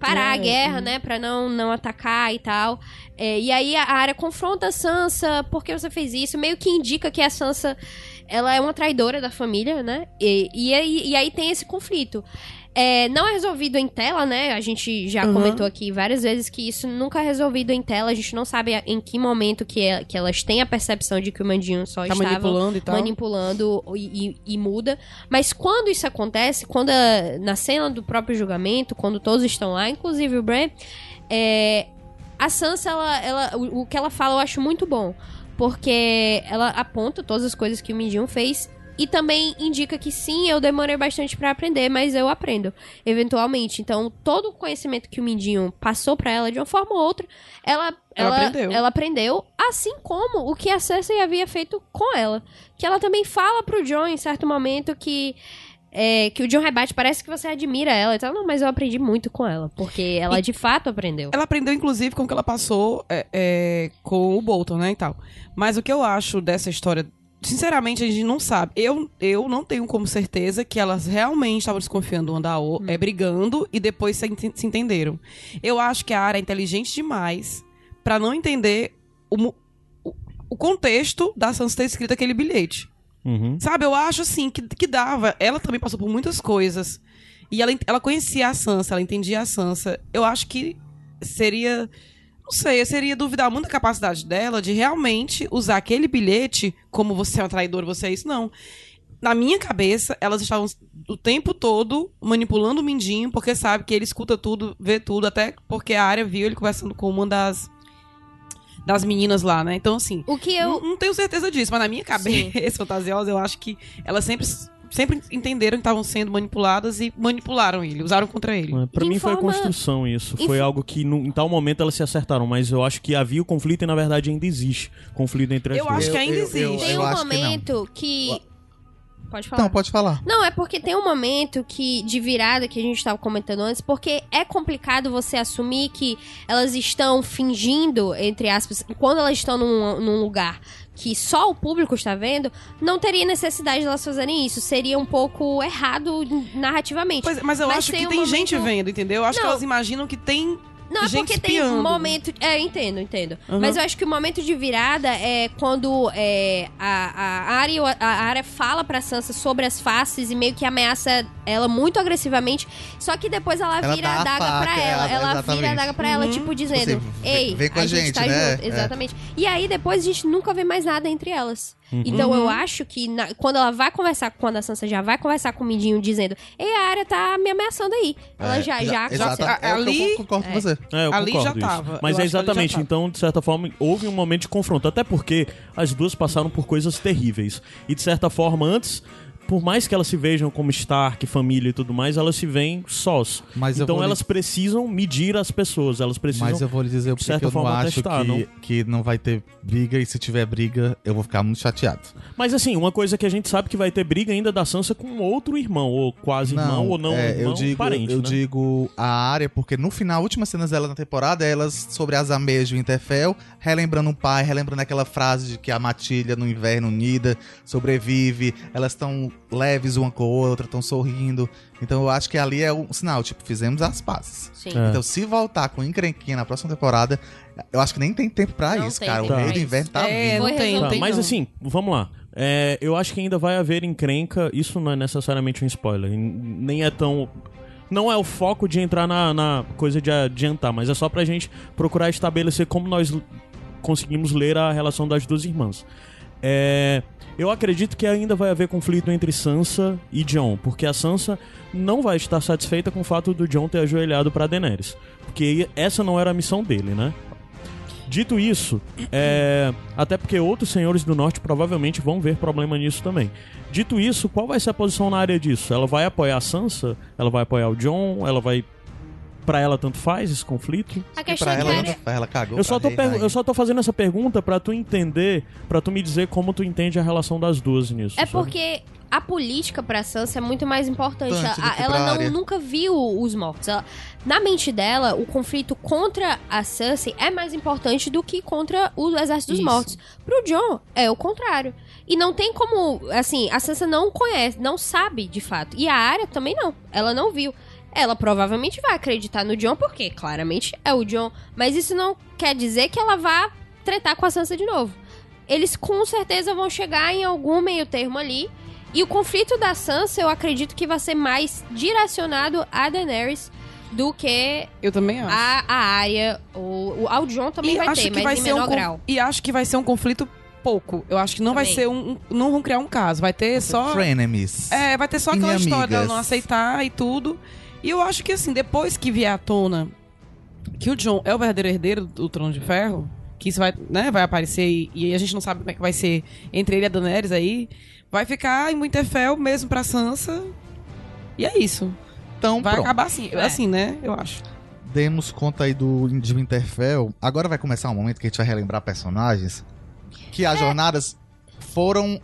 parar a É, guerra, né, Pra não, não atacar e tal. É, e aí a área confronta a Sansa, por que você fez isso? Meio que indica que a Sansa, ela é uma traidora da família, né? E, e, aí, e aí tem esse conflito. É, não é resolvido em tela, né? A gente já Uhum. comentou aqui várias vezes que isso nunca é resolvido em tela. A gente não sabe em que momento que, é- que elas têm a percepção de que o Mandinho só Tá estava manipulando e tal. manipulando e, e- e muda. Mas quando isso acontece, quando a- na cena do próprio julgamento, quando todos estão lá, inclusive o Bran, é, a Sansa, ela, ela- o, o que ela fala eu acho muito bom. Porque ela aponta todas as coisas que o Mindinho fez e também indica que sim, eu demorei bastante pra aprender, mas eu aprendo, eventualmente. Então, todo o conhecimento que o Mindinho passou pra ela, de uma forma ou outra, ela, Ela aprendeu. ela aprendeu, assim como o que a Cersei havia feito com ela. Que ela também fala pro John, em certo momento, que... é, que o John rebate, parece que você admira ela. Então, não, mas eu aprendi muito com ela. Porque ela de fato aprendeu. Ela aprendeu, inclusive, com o que ela passou é, é, com o Bolton, né, e tal. Mas o que eu acho dessa história, sinceramente, a gente não sabe. Eu, eu não tenho como certeza que elas realmente estavam desconfiando uma da outra, é, brigando, e depois se, enten- se entenderam. Eu acho que a Ara é inteligente demais pra não entender o, o, o contexto da Sansa ter escrito aquele bilhete. Uhum. Sabe, eu acho assim que, que dava. Ela também passou por muitas coisas. E ela, ela conhecia a Sansa, ela entendia a Sansa. Eu acho que seria. Não sei, eu seria duvidar muito da capacidade dela de realmente usar aquele bilhete como você é uma traidora, você é isso. Não. Na minha cabeça, elas estavam o tempo todo manipulando o Mindinho, porque sabe que ele escuta tudo, vê tudo, até porque a área viu ele conversando com uma das. Das meninas lá, né? Então, assim, O que eu. não, não tenho certeza disso, mas na minha cabeça fantasiosa, eu acho que elas sempre, sempre entenderam que estavam sendo manipuladas e manipularam ele, usaram contra ele. É, Pra Em mim foi forma- construção isso. Foi fo- algo que no- em tal momento elas se acertaram, mas eu acho que havia o conflito e na verdade ainda existe conflito entre as Eu duas. acho que Eu- ainda eu- eu- existe. Tem eu um acho que momento que. Pode falar. Então, pode falar. Não, é porque tem um momento que de virada que a gente estava comentando antes, porque é complicado você assumir que elas estão fingindo, entre aspas, quando elas estão num, num lugar que só o público está vendo, não teria necessidade de elas fazerem isso. Seria um pouco errado narrativamente. Pois- mas eu Mas acho tem que um tem gente momento- vendo, entendeu? Eu acho que Não. elas imaginam que tem. Não, é gente porque tem espiando. um momento. É, eu entendo, entendo. Uhum. Mas eu acho que o momento de virada é quando é, a, a, Arya, a Arya fala pra Sansa sobre as faces e meio que ameaça ela muito agressivamente. Só que depois ela Ela vira a a daga faca, pra é, ela. ela- Ela vira a daga pra ela, Uhum. tipo, dizendo: Você, vem- Ei, vem com a gente, tá né? junto. É. Exatamente. E aí depois a gente nunca vê mais nada entre elas. Uhum. Então Uhum. eu acho que na- quando ela vai conversar, quando a Sansa já vai conversar com o Midinho dizendo: Ei, a Arya tá me ameaçando aí. Ela É, já, já, já- é ali- eu concordo com você. É, eu Ali concordo já isso. tava. Mas Eu é exatamente, então, de certa forma, houve um momento de confronto. Até porque as duas passaram por coisas terríveis. E, de certa forma, antes, por mais que elas se vejam como Stark, família e tudo mais, elas se veem sós. Mas então vou lhe- elas precisam medir as pessoas, elas precisam... Mas eu vou lhe dizer o que eu não acho testar, que, não? que não vai ter briga e se tiver briga eu vou ficar muito chateado. Mas assim, uma coisa que a gente sabe que vai ter briga ainda da Sansa com outro irmão, ou quase irmão, ou não é, irmão, eu digo, parente, eu né? digo a área porque no final, últimas cenas dela na temporada, elas sobre as ameias de Winterfell, relembrando o pai, relembrando aquela frase de que a matilha no inverno unida sobrevive, elas estão leves uma com a outra, estão sorrindo. Então eu acho que ali é um sinal, tipo, fizemos as pazes. Sim. É. Então se voltar com encrenquinha na próxima temporada, eu acho que nem tem tempo pra Não isso, tem cara. O tempo meio do isso. inverno tá É, vindo. não tem, não Tá, tem mas não. assim, vamos lá. É, eu acho que ainda vai haver encrenca. Isso não é necessariamente um spoiler. Nem é tão. Não é o foco de entrar na, na coisa de adiantar, mas é só pra gente procurar estabelecer como nós conseguimos ler a relação das duas irmãs. É, eu acredito que ainda vai haver conflito entre Sansa e Jon, porque a Sansa não vai estar satisfeita com o fato do Jon ter ajoelhado pra Daenerys, porque essa não era a missão dele, né? Dito isso, é, até porque outros senhores do norte provavelmente vão ver problema nisso também. Dito isso, qual vai ser a posição na área disso? Ela vai apoiar a Sansa? Ela vai apoiar o John? Ela vai. Pra ela tanto faz esse conflito? A E questão pra é ela, faz, ela cagou. Eu só, tô rei, eu só tô fazendo essa pergunta pra tu entender, pra tu me dizer como tu entende a relação das duas nisso. É sabe? porque a política pra Sansa é muito mais importante. Ela pra não, nunca viu os mortos. Ela- na mente dela, o conflito contra a Cersei é mais importante do que contra o exército dos Isso. mortos. Pro John, é o contrário. E não tem como, assim, a Sansa não conhece, não sabe de fato. E a Arya também não. Ela não viu. Ela provavelmente vai acreditar no John, porque claramente é o John. Mas isso não quer dizer que ela vá tretar com a Sansa de novo. Eles com certeza vão chegar em algum meio termo ali. E o conflito da Sansa, eu acredito que vai ser mais direcionado a Daenerys do que Eu também acho. a, a Arya. O, o, ao John também e vai acho ter, que mas vai em ser menor um grau. E acho que vai ser um conflito pouco. Eu acho que não vai Também. ser um, um- Não vão criar um caso. Vai ter só. Frenemies. É, vai ter só aquela história dela não aceitar e tudo. E eu acho que assim, depois que vier à tona que o John é o verdadeiro herdeiro do Trono de Ferro, que isso vai, né, vai aparecer e, e a gente não sabe como é que vai ser entre ele e a Daenerys aí, vai ficar em Winterfell mesmo pra Sansa. E é isso. Então, Vai pronto. acabar assim, É. assim, né? Eu acho. Demos conta aí do de Winterfell. Agora vai começar um momento que a gente vai relembrar personagens que É. as jornadas foram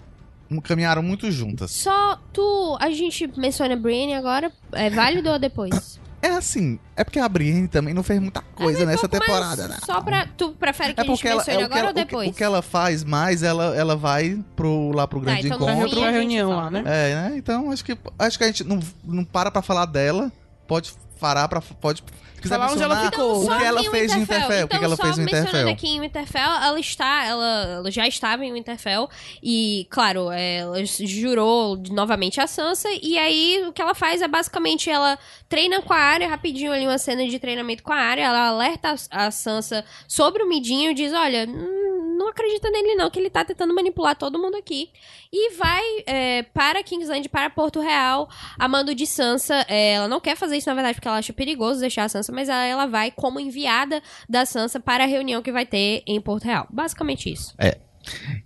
caminharam muito juntas. Só tu. A gente menciona a Brienne agora. É válido ou depois? É assim, é porque a Brienne também não fez muita coisa É, nessa temporada, né? Só pra. Tu prefere que É a gente ela, mencione é agora ela, ou o que- depois? o que ela faz mais, ela, ela vai pro, lá pro grande então no encontro. Pra reunião lá, né? É, né? Então acho que acho que a gente não, não para pra falar dela. Pode parar pra. Pode. Se quiser Falar onde ela ficou. O Só que ela fez em Winterfell? O que Então, ela fez em Winterfell? aqui em Winterfell, ela está, ela, ela já estava em Winterfell e, claro, ela jurou novamente a Sansa e aí o que ela faz é basicamente ela treina com a área rapidinho ali uma cena de treinamento com a área, ela alerta a, a Sansa sobre o Midinho e diz, olha, hum, não acredita nele não, que ele tá tentando manipular todo mundo aqui e vai é, para Kingsland, para Porto Real, a mando de Sansa. É, ela não quer fazer isso, na verdade, porque ela acha perigoso deixar a Sansa, mas ela, ela vai como enviada da Sansa para a reunião que vai ter em Porto Real. Basicamente isso.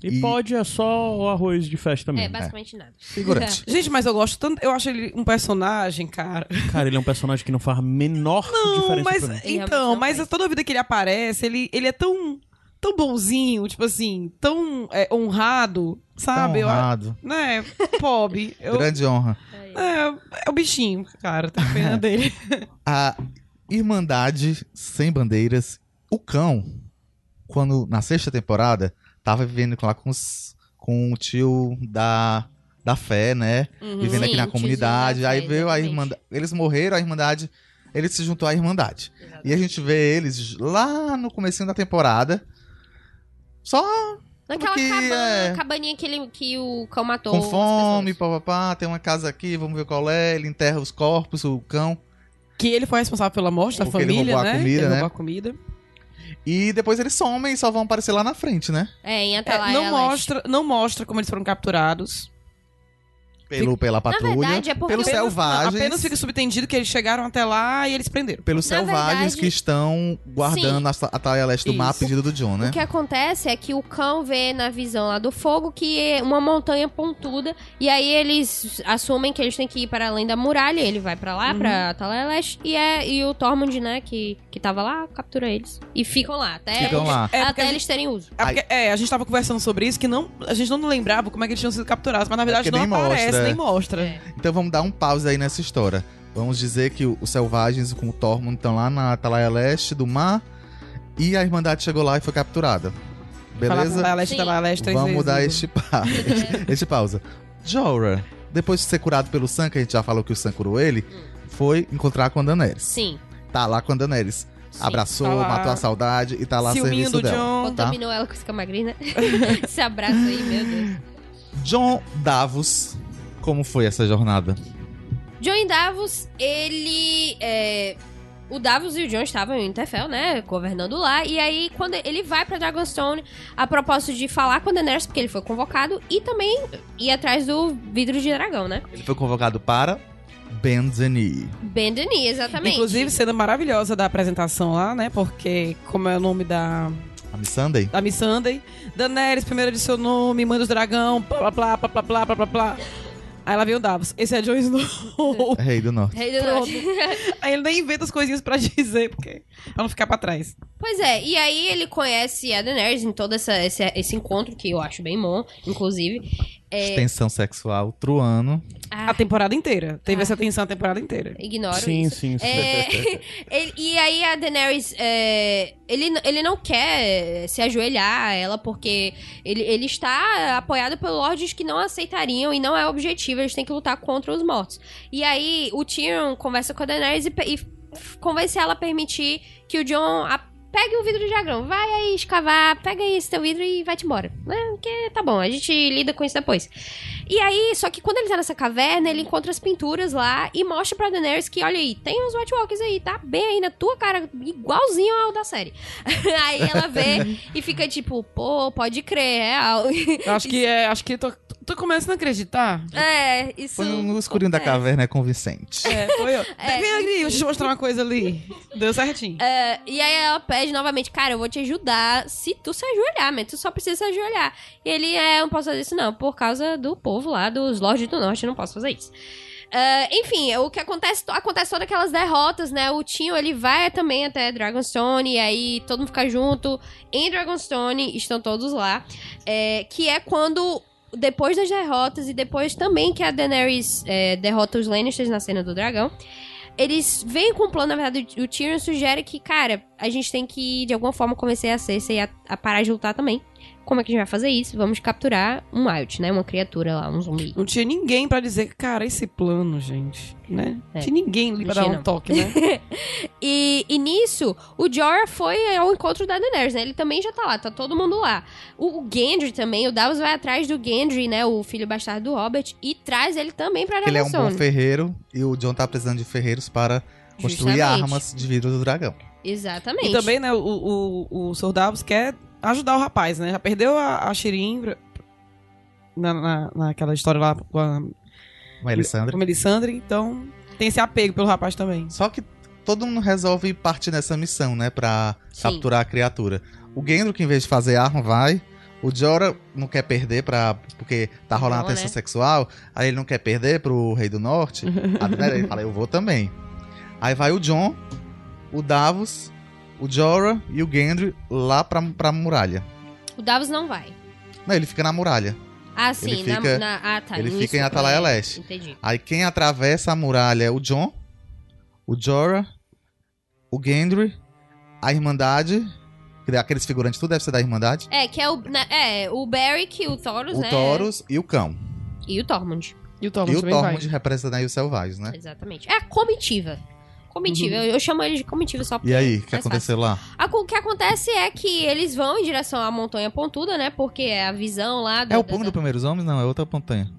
E, E- pode é só o arroz de festa É, mesmo. basicamente nada. Figurante. Gente, mas eu gosto tanto. Eu acho ele um personagem, cara. Cara, ele é um personagem que não faz a menor Não, diferença mas pra mim. Ele realmente então, não mas faz. toda vida que ele aparece, ele, ele é tão tão bonzinho, tipo assim, tão é, honrado, sabe? Tão Eu- honrado. né? Pobre. Eu, Grande honra. é, é o bichinho, cara. Tem pena dele. A Irmandade Sem Bandeiras, o cão, quando na sexta temporada, tava vivendo lá com, os, com o tio da, da fé, né? Vivendo Sim, aqui na o tiozinho comunidade. da Aí fé, veio a exatamente. Irmandade. Eles morreram, a Irmandade. Ele se juntou à Irmandade. E a gente vê eles lá no comecinho da temporada. Só Naquela Porque, cabana, é, cabaninha que, ele, que o cão matou. com fome, papapá, tem uma casa aqui, vamos ver qual é. Ele enterra os corpos, o cão. Que ele foi responsável pela morte da Porque ele família, roubou a né? comida, ele né? roubou a comida. E depois eles somem e só vão aparecer lá na frente, né? É, em É, Atalaia não, Leste. mostra, não mostra como eles foram capturados. Pelo, pela patrulha. verdade, é porque pelos selvagens. Apenas fica subentendido que eles chegaram até lá e eles prenderam. Pelos Na selvagens verdade- que estão guardando a, a Taia Leste do Isso. mapa pedido do John, né? O que acontece é que o cão vê na visão lá do fogo que é uma montanha pontuda e aí eles assumem que eles têm que ir para além da muralha, ele vai pra lá, pra Atalaia Leste e é e o Tormund, né, que que tava lá, captura eles e ficam lá até Ficam lá. É, porque até a eles terem uso. É, porque- é, a gente tava conversando sobre isso, que não, a gente não lembrava como é que eles tinham sido capturados, mas na verdade porque não nem aparece, mostra, nem é. mostra. Então vamos dar um pause aí nessa história. Vamos dizer que o- os selvagens com o Tormund estão lá na Atalaia Leste do mar e a Irmandade chegou lá e foi capturada. Falar Beleza? pra leste, tá lá, leste, três Vamos vezes. dar este, pa... este pausa. Jorah, depois de ser curado pelo Sam, que a gente já falou que o Sam curou ele, foi encontrar com a Daenerys. Sim. Tá lá com a Daenerys. sim. Abraçou, Tá matou a saudade e tá lá a Ciúminho serviço do dela. John. Contaminou ela com esse camagrina. Esse abraço aí, meu Deus. John Davos, como foi essa jornada? John Davos, ele. é, o Davos e o John estavam em Winterfell, né? Governando lá. E aí, quando ele vai pra Dragonstone, a propósito de falar com a Daenerys, porque ele foi convocado, e também ir atrás do vidro de dragão, né? Ele foi convocado para. Ben Denis, exatamente. Inclusive, cena maravilhosa da apresentação lá, né? Porque, como é o nome da, A Miss Sunday? da Miss Sunday, Daenerys, primeiro de seu nome, mãe dos dragão, blá blá blá blá blá blá blá blá. Aí lá vem o Davos. Esse é Jon Snow. Rei do Norte. Rei do Pronto. Norte. Aí ele nem inventa as coisinhas pra dizer, porque pra não ficar pra trás. Pois é, e aí ele conhece a Daenerys em todo essa, esse, esse encontro, que eu acho bem bom, inclusive. É, Extensão sexual, truano. ah, A temporada inteira. Teve Ah. essa tensão a temporada inteira. ignoro Sim, isso. sim, sim. É, ele- e aí a Daenerys, é, ele, ele não quer se ajoelhar a ela, porque ele, ele está apoiado por lords que não aceitariam e não é objetivo, eles têm que lutar contra os mortos. E aí o Tyrion conversa com a Daenerys e, e ela a permitir que o Jon a- pegue o vidro de dragão, vai aí escavar, pega aí esse teu vidro e vai-te embora. Porque tá bom, a gente lida com isso depois. E aí, só que quando ele tá nessa caverna, ele encontra as pinturas lá e mostra pra Daenerys que, olha aí, tem uns White Walkers aí, tá bem aí na tua cara, igualzinho ao da série. aí ela vê e fica tipo, pô, pode crer, é real. Eu acho que é. Acho que tô, tô começando a acreditar. é, isso. Foi no escurinho da acontece. caverna, é convincente. É, foi eu. É. Vem aqui, deixa eu te mostrar uma coisa ali. Deu certinho. É, e aí ela pede novamente, cara, eu vou te ajudar se tu se ajoelhar, mas tu só precisa se ajoelhar. E ele, é, eu não posso fazer isso não, por causa do povo lá, dos Lordes do Norte, não posso fazer isso. É, enfim, o que acontece, acontece todas aquelas derrotas, né? O Tinho, ele vai também até Dragonstone, e aí todo mundo fica junto. Em Dragonstone, estão todos lá. É, que é quando, depois das derrotas, e depois também que a Daenerys é, derrota os Lannisters na cena do dragão, eles vêm com um plano, na verdade, o Tyrion sugere que, cara, a gente tem que, de alguma forma, convencer a Cersei a, a parar de lutar também. Como é que a gente vai fazer isso? Vamos capturar um Wild, né? Uma criatura lá, um zumbi. Não tinha ninguém pra dizer, cara, esse plano, gente, né? É. Tinha ninguém ali pra dar um não. toque, né? E, e nisso, o Jorah foi ao encontro da Daenerys, né? Ele também já tá lá, tá todo mundo lá. O, o Gendry também, o Davos vai atrás do Gendry, né? O filho bastardo do Robert, e traz ele também pra Ele é um bom ferreiro e o John tá precisando de ferreiros para construir Justamente. armas de vidro do dragão. Exatamente. e também, né, o, o, o Sr. Davos quer ajudar o rapaz, né? Já perdeu a, a Shirin pra- na, na, naquela história lá com a, Melisandre. com a Melisandre, então tem esse apego pelo rapaz também. Só que todo mundo resolve partir nessa missão, né? Pra Sim. capturar a criatura. O Gendro, que em vez de fazer arma, vai. O Jorah não quer perder pra. Porque tá rolando Não, a tensão né? sexual. Aí ele não quer perder pro Rei do Norte. a Daenerys, ele fala, eu vou também. Aí vai o John, o Davos o Jorah e o Gendry lá pra, pra muralha. O Davos não vai. Não, ele fica na muralha. Ah, sim. Ele na- fica- na, ah, tá. ele fica em Atalaia é, Leste. Entendi. Aí quem atravessa a muralha é o Jon, o Jorah, o Gendry, a Irmandade, que aqueles figurantes tudo deve ser da Irmandade, É, que é o, na- é, o Beric, o Thoros, o né? Taurus e o Cão. E o Tormund. E o e Tormund o também vai. Tormund representando aí os selvagens, né? Exatamente. É a comitiva. Comitiva. Eu, eu chamo ele de comitiva só porque E aí, o é que mais aconteceu lá? A- O que acontece é que eles vão em direção à montanha pontuda, né? Porque é a visão lá do. É o Punho da- dos Primeiros Homens? Não, é outra montanha.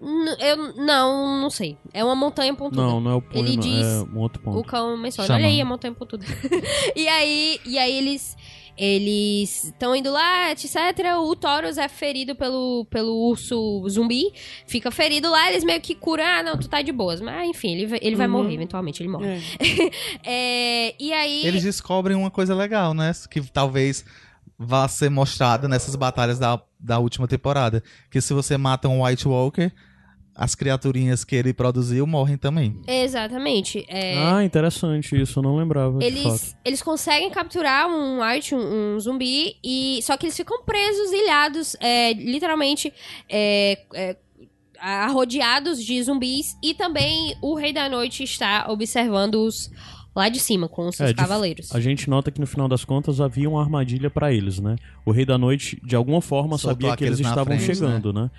N- Eu não, não sei. É uma montanha pontuda. Não, não é o punho, Ele não, diz- é um outro O ponto. cão menciona. Olha aí a montanha pontuda. e aí, e aí eles eles estão indo lá, etc. O Taurus é ferido pelo, pelo urso zumbi. Fica ferido lá, eles meio que curam. Ah, não, tu tá de boas. Mas enfim, ele, vai- ele vai Uhum. morrer, eventualmente ele morre. É. É, e aí. Eles descobrem uma coisa legal, né? Que talvez vá ser mostrada nessas batalhas da, da última temporada. Que se você mata um White Walker, as criaturinhas que ele produziu morrem também. Exatamente. É, Ah, interessante isso, eu não lembrava. de fato. Eles, eles conseguem capturar um arte, um, um zumbi, e só que eles ficam presos, ilhados, é, literalmente é, é, arrodeados de zumbis. E também o Rei da Noite está observando-os lá de cima, com os seus É, cavaleiros. A gente nota que no final das contas havia uma armadilha pra eles, né? O Rei da Noite, de alguma forma, Soltou sabia que eles estavam frente, chegando, né?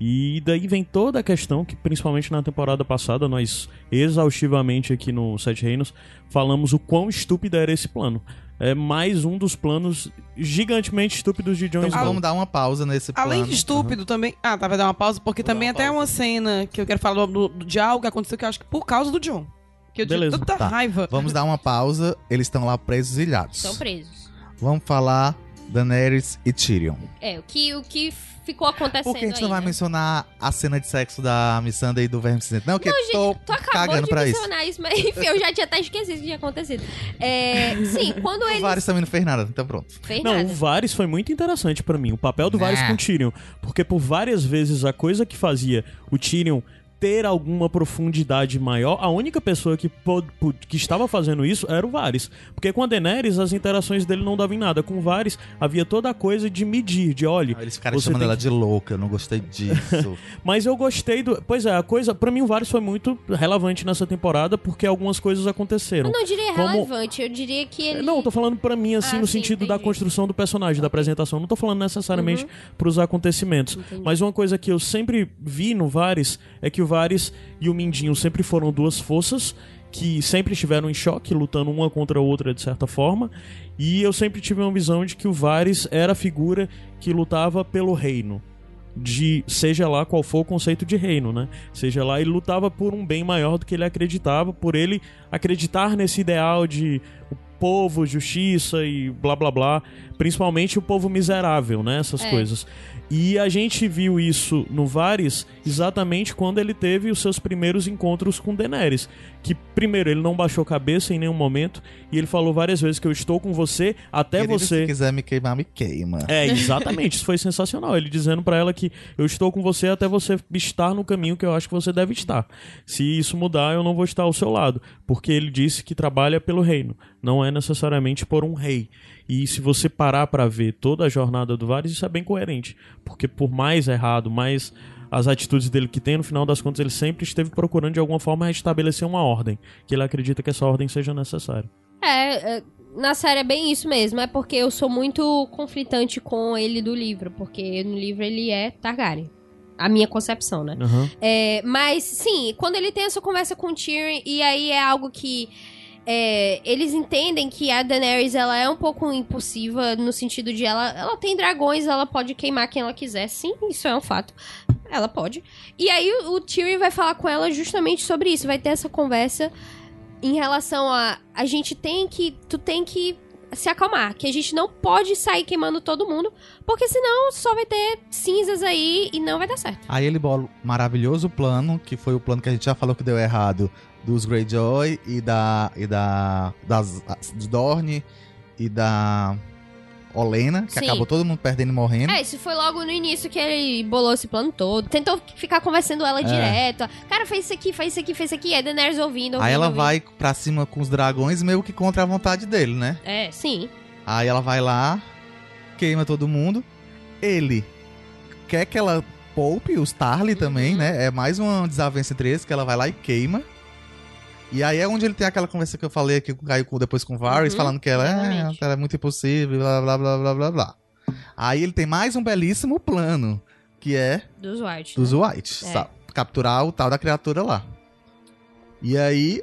E daí vem toda a questão que, principalmente na temporada passada, nós exaustivamente aqui no Sete Reinos falamos o quão estúpido era esse plano. É mais um dos planos gigantemente estúpidos de Jon Então Snow. vamos dar uma pausa nesse plano. Além de estúpido também. Ah, tá, vai dar uma pausa, porque Vou também uma até pausa. uma cena que eu quero falar do, do, de algo que aconteceu que eu acho que por causa do John. Que eu Beleza. tive tanta Tá. raiva. Vamos dar uma pausa. Eles estão lá presos ilhados. Estão presos. Vamos falar Daenerys e Tyrion. É, o que, o que ficou acontecendo Por que a gente não vai né? mencionar a cena de sexo da Missandei e do Verme Cinzento? Não, que tô Tu acabou cagando de pra isso. mencionar isso, mas enfim, eu já tinha até esquecido que tinha acontecido. É, sim, quando O eles... Varys também não fez nada, então pronto. Fez Não, nada. o Varys foi muito interessante pra mim. O papel do Varys Né. com o Tyrion. Porque por várias vezes a coisa que fazia o Tyrion ter alguma profundidade maior, a única pessoa que, pod- pod- que estava fazendo isso era o Varys. Porque com a Daenerys, as interações dele não davam em nada. Com o Varys, havia toda a coisa de medir, de olha. Eles ficaram Você chamando ela de louca, eu não gostei disso. Mas eu gostei do. Pois é, a coisa. Pra mim, o Varys foi muito relevante nessa temporada porque algumas coisas aconteceram. Eu não diria Como- relevante, eu diria que ele... Não, eu tô falando pra mim, assim, Ah, no sim, sentido da entendi. construção do personagem, da apresentação. Não tô falando necessariamente pros acontecimentos. Entendi. Mas uma coisa que eu sempre vi no Varys é que o Varys e o Mindinho sempre foram duas forças que sempre estiveram em choque, lutando uma contra a outra de certa forma. E eu sempre tive uma visão de que o Varys era a figura que lutava pelo reino. De seja lá qual for o conceito de reino, né? Seja lá, ele lutava por um bem maior do que ele acreditava, por ele acreditar nesse ideal de o povo, justiça e blá blá blá, principalmente o povo miserável, né? Essas É. coisas. E a gente viu isso no Varys exatamente quando ele teve os seus primeiros encontros com Daenerys. Que, primeiro, ele não baixou cabeça em nenhum momento e ele falou várias vezes que eu estou com você até Querido, você. Se quiser me queimar, me queima. É, exatamente. Isso foi sensacional. Ele dizendo pra ela que eu estou com você até você estar no caminho que eu acho que você deve estar. Se isso mudar, eu não vou estar ao seu lado. Porque ele disse que trabalha pelo reino. Não é necessariamente por um rei. E se você parar pra ver toda a jornada do Varys, isso é bem coerente. Porque por mais errado, mais as atitudes dele que tem, no final das contas, ele sempre esteve procurando de alguma forma restabelecer uma ordem. Que ele acredita que essa ordem seja necessária. É, é, na série é bem isso mesmo. É porque eu sou muito conflitante com ele do livro. Porque no livro ele é Targaryen. A minha concepção, né? Aham. É, mas, sim, quando ele tem essa conversa com o Tyrion, e aí é algo que é, eles entendem que a Daenerys, ela é um pouco impulsiva, no sentido de ela, ela tem dragões, ela pode queimar quem ela quiser. Sim, isso é um fato. Ela pode. E aí o, o Tyrion vai falar com ela justamente sobre isso. Vai ter essa conversa em relação a... A gente tem que... Tu tem que se acalmar. Que a gente não pode sair queimando todo mundo, porque senão só vai ter cinzas aí e não vai dar certo. Aí ele bola um maravilhoso plano, que foi o plano que a gente já falou que deu errado, dos Greyjoy e da. e da. das. de Dorne e da. Olena, que Sim. acabou todo mundo perdendo e morrendo. É, isso foi logo no início que ele bolou esse plano todo. Tentou ficar conversando ela direto. Cara, fez isso aqui, fez isso aqui, fez isso aqui. Aí Daenerys ouvindo, ouvindo Aí ela ouvindo. vai pra cima com os dragões, meio que contra a vontade dele, né? É, sim. Aí ela vai lá, queima todo mundo. Ele quer que ela poupe os Tarly também, Uhum. né? É mais uma desavença entre eles, que ela vai lá e queima. E aí é onde ele tem aquela conversa que eu falei aqui com o Caio depois com o Varys, Uhum, falando que ela é, ela é muito impossível, blá blá blá blá blá blá. Aí ele tem mais um belíssimo plano, que é Dos White. dos né? Whites, É. capturar o tal da criatura lá. E aí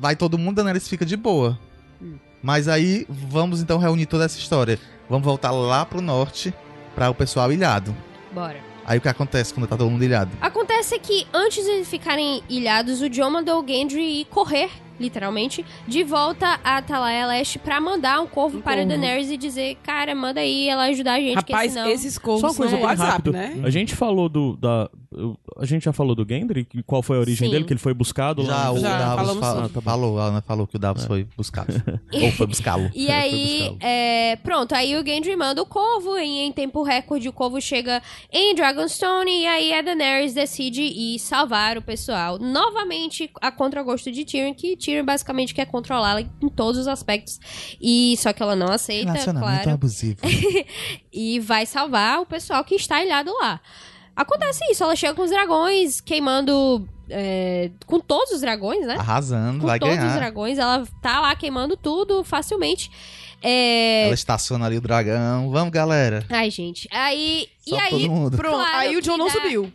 vai todo mundo, Daenerys fica de boa. Hum. Mas aí vamos então reunir toda essa história. Vamos voltar lá pro norte para o pessoal ilhado. Bora. Aí o que acontece quando tá todo mundo ilhado? Acontece que antes de eles ficarem ilhados, o John mandou o Gendry ir correr, literalmente, de volta a Atalaia Leste pra mandar um corvo Um para corvo. Daenerys e dizer, cara, manda aí ela ajudar a gente, porque Rapaz, senão... esses corvos Só uma coisa WhatsApp, rápido. né? A gente falou do. Da, a gente já falou do Gendry? Qual foi a origem Sim. dele? Que ele foi buscado Já lá? o Já, Davos falamos fa- sim. Ah, tá falou, a Ana falou que o Davos foi buscado. Ou foi buscá-lo. E aí, é, pronto, aí o Gendry manda o Corvo, e em tempo recorde o Corvo chega em Dragonstone, e aí a Daenerys decide ir salvar o pessoal. Novamente, a contragosto de Tyrion, que Tyrion basicamente quer controlá-la em todos os aspectos, e só que ela não aceita, Relacionamento claro, abusivo. e vai salvar o pessoal que está ilhado lá. Acontece isso, ela chega com os dragões, queimando... é, com todos os dragões, né? Arrasando, com vai todos os dragões, ela tá lá queimando tudo facilmente. É... Ela estaciona ali o dragão. Vamos, galera. Ai, gente. Aí. Só e aí. todo mundo. Pronto, Claro aí o John que não dá. subiu.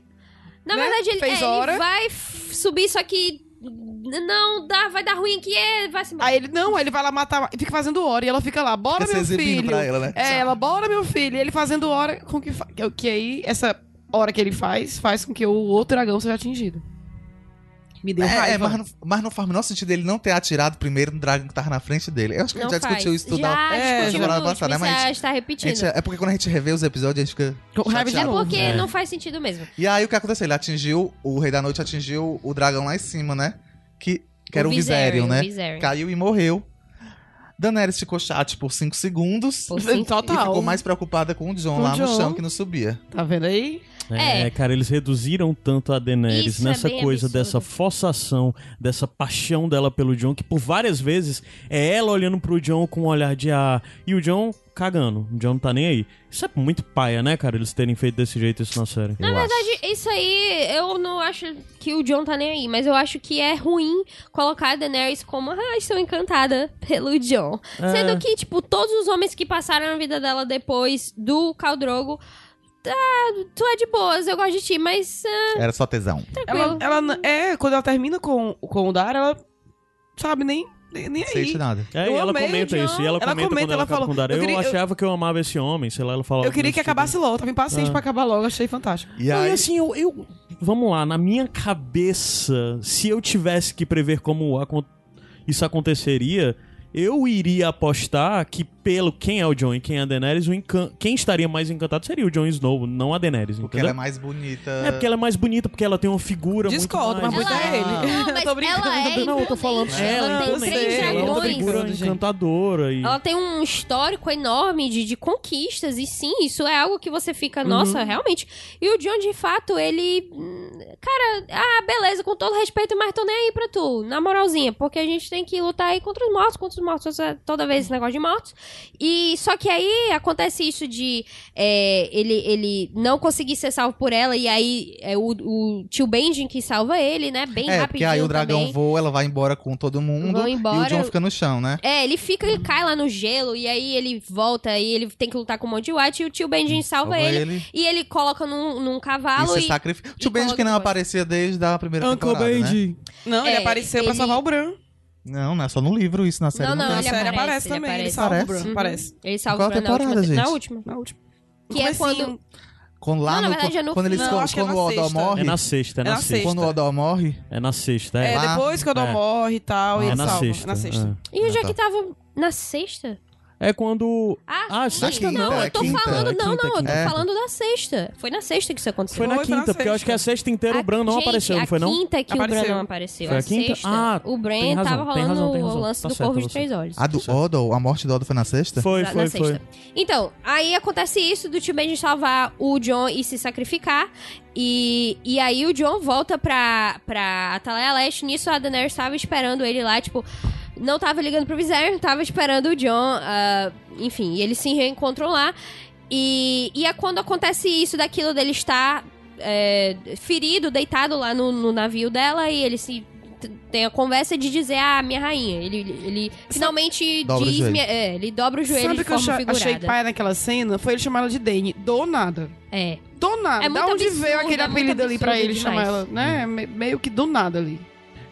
Na né? verdade, ele, Fez é, hora. ele vai subir, só que. Não, dá, vai dar ruim aqui, é, vai se embora. Aí ele, não, aí ele vai lá matar, fica fazendo hora e ela fica lá, bora Fica meu exibindo filho. pra ela, né? É, ela, bora meu filho. E ele fazendo hora com que, fa- que, que aí, essa hora que ele faz, faz com que o outro dragão seja atingido. Me deu É, é, raiva. mas, não, mas não faz o menor sentido ele não ter atirado primeiro no dragão que tava na frente dele. Eu acho que a não gente já faz. discutiu isso tudo. Já É, discutiu semana no passada, né? Mas você está A repetindo. gente- é porque quando a gente revê os episódios, a gente fica. É chateado. novo. porque É. não faz sentido mesmo. E aí o que aconteceu? Ele atingiu, o Rei da Noite atingiu o dragão lá em cima, né? Que, que era o Viserion, né? o Viserion. Caiu e morreu. Daenerys ficou chat por 5 segundos. Por cinco- E Total. ficou mais preocupada com o John Com lá o no chão que não subia. Tá vendo aí? É, É. cara, eles reduziram tanto a Daenerys Isso é nessa bem coisa absurdo. dessa forçação, dessa paixão dela pelo John, que por várias vezes é ela olhando pro John com um olhar de ah, e o John cagando. O John não tá nem aí. Isso é muito paia, né, cara, eles terem feito desse jeito isso na série. Na eu acho. verdade, isso aí, eu não acho que o John tá nem aí, mas eu acho que é ruim colocar a Daenerys como, ah, estou encantada pelo John. É. Sendo que, tipo, todos os homens que passaram na vida dela depois do Khal Tá, tu é de boas, eu gosto de ti, mas ah, Era só tesão. tranquilo. Ela, ela, n- é, quando ela termina com, com o Dar, ela, sabe, nem, nem, nem Não sei aí. de nada. É, Eu e ela amei o comenta Jon. isso. E ela, Ela comenta, comenta, quando ela ela acaba falou, com o Dario. eu Eu, queria- eu- achava que eu amava esse homem, sei lá, ela falava. Eu queria que acabasse logo, tava impaciente Ah. pra acabar logo, achei fantástico. E Não, aí, e assim, eu, eu- Vamos lá, na minha cabeça, se eu tivesse que prever como acon- isso aconteceria, eu iria apostar que pelo quem é o Jon e quem é a Daenerys, o encan- quem estaria mais encantado seria o Jon Snow, não a Daenerys, porque entendeu? ela é mais bonita. É porque ela é mais bonita, porque ela tem uma figura Discordo, muito mais... mas muito é ele. Não, mas Tô brincando. ela é Não, eu tô falando ela, ela tem três sei, ela é uma dragões. figura gente. encantadora e... Ela tem um histórico enorme de, de conquistas, e sim, isso é algo que você fica, nossa, realmente. E o John, de fato, ele. Cara, ah, beleza, com todo respeito, mas tô nem aí pra tu, na moralzinha, porque a gente tem que lutar aí contra os mortos, contra os mortos, é toda vez esse negócio de mortos. E só que aí acontece isso de é, ele, ele não conseguir ser salvo por ela, e aí é o, o tio Benjen que salva ele, né? Bem É, porque aí o dragão também. voa, ela vai embora com todo mundo. Vão E o embora. John fica no chão, né? É, ele fica, ele cai lá no gelo, e aí ele volta, e ele tem que lutar com o Monty White, e o tio Benjen salva Salva ele, e ele coloca num, num E cavalo se e... sacrifica. O tio e Benji que não coloca- aparecia desde a primeira Uncle temporada, né? Benji. Não, ele É, apareceu pra ele- salvar o Bran. Não, não é só no livro isso, na série Não, não, não, tem. Na ele série aparece, aparece, ele também, ele aparece. salva o? Bran. Uhum. Aparece. Ele salva Qual o Bran na temporada, última, gente? na última. Na última. Que é quando... Quando lá Não, na no, verdade é no quando eles Não, quando, acho que é quando na o Odó sexta. morre, É na sexta, é na É na sexta. sexta. quando o Odó morre, É na sexta, É, é. lá- depois que o Odó É. morre e tal, e É ele na salva. sexta. Na sexta. E onde é que tava? Na sexta? É quando. Ah, Ah, sim. sexta não, não, é eu tô quinta, falando, é não, quinta, não, eu tô quinta. falando da sexta. Foi na sexta que isso aconteceu. Foi na Foi, na quinta, porque eu acho que a sexta inteira o A- Bran não gente, apareceu, não a foi não? quinta que o Apareceu. Bran não apareceu. Foi a quinta? sexta, Ah, o Bran tem razão, tava rolando o lance Tá do certo Corvo de. Três Olhos. A do Odo, a morte do Odo foi na sexta? Foi, foi, na foi. sexta. Então, aí acontece isso do tio Benji salvar o John e se sacrificar. E, e aí o John volta pra, pra Atalaia Leste. Nisso a Daenerys tava esperando ele lá, tipo... Não tava ligando pro Viserion, tava esperando o John. ah, enfim, e eles se reencontram lá. E, e é quando acontece isso, daquilo dele estar é, ferido, deitado lá no, no navio dela. E ele se... Tem a conversa de dizer, ah, minha rainha. Ele, ele finalmente Dobra o diz. joelho. minha- é, ele dobra o joelho Sabe de o que eu forma achei- figurada. pai naquela cena? Foi ele chamar ela de Dane. Do nada. É. Do nada. É da muito onde absurdo, veio aquele é apelido ali pra ele chamar demais. ela, né? Me- meio que do nada ali.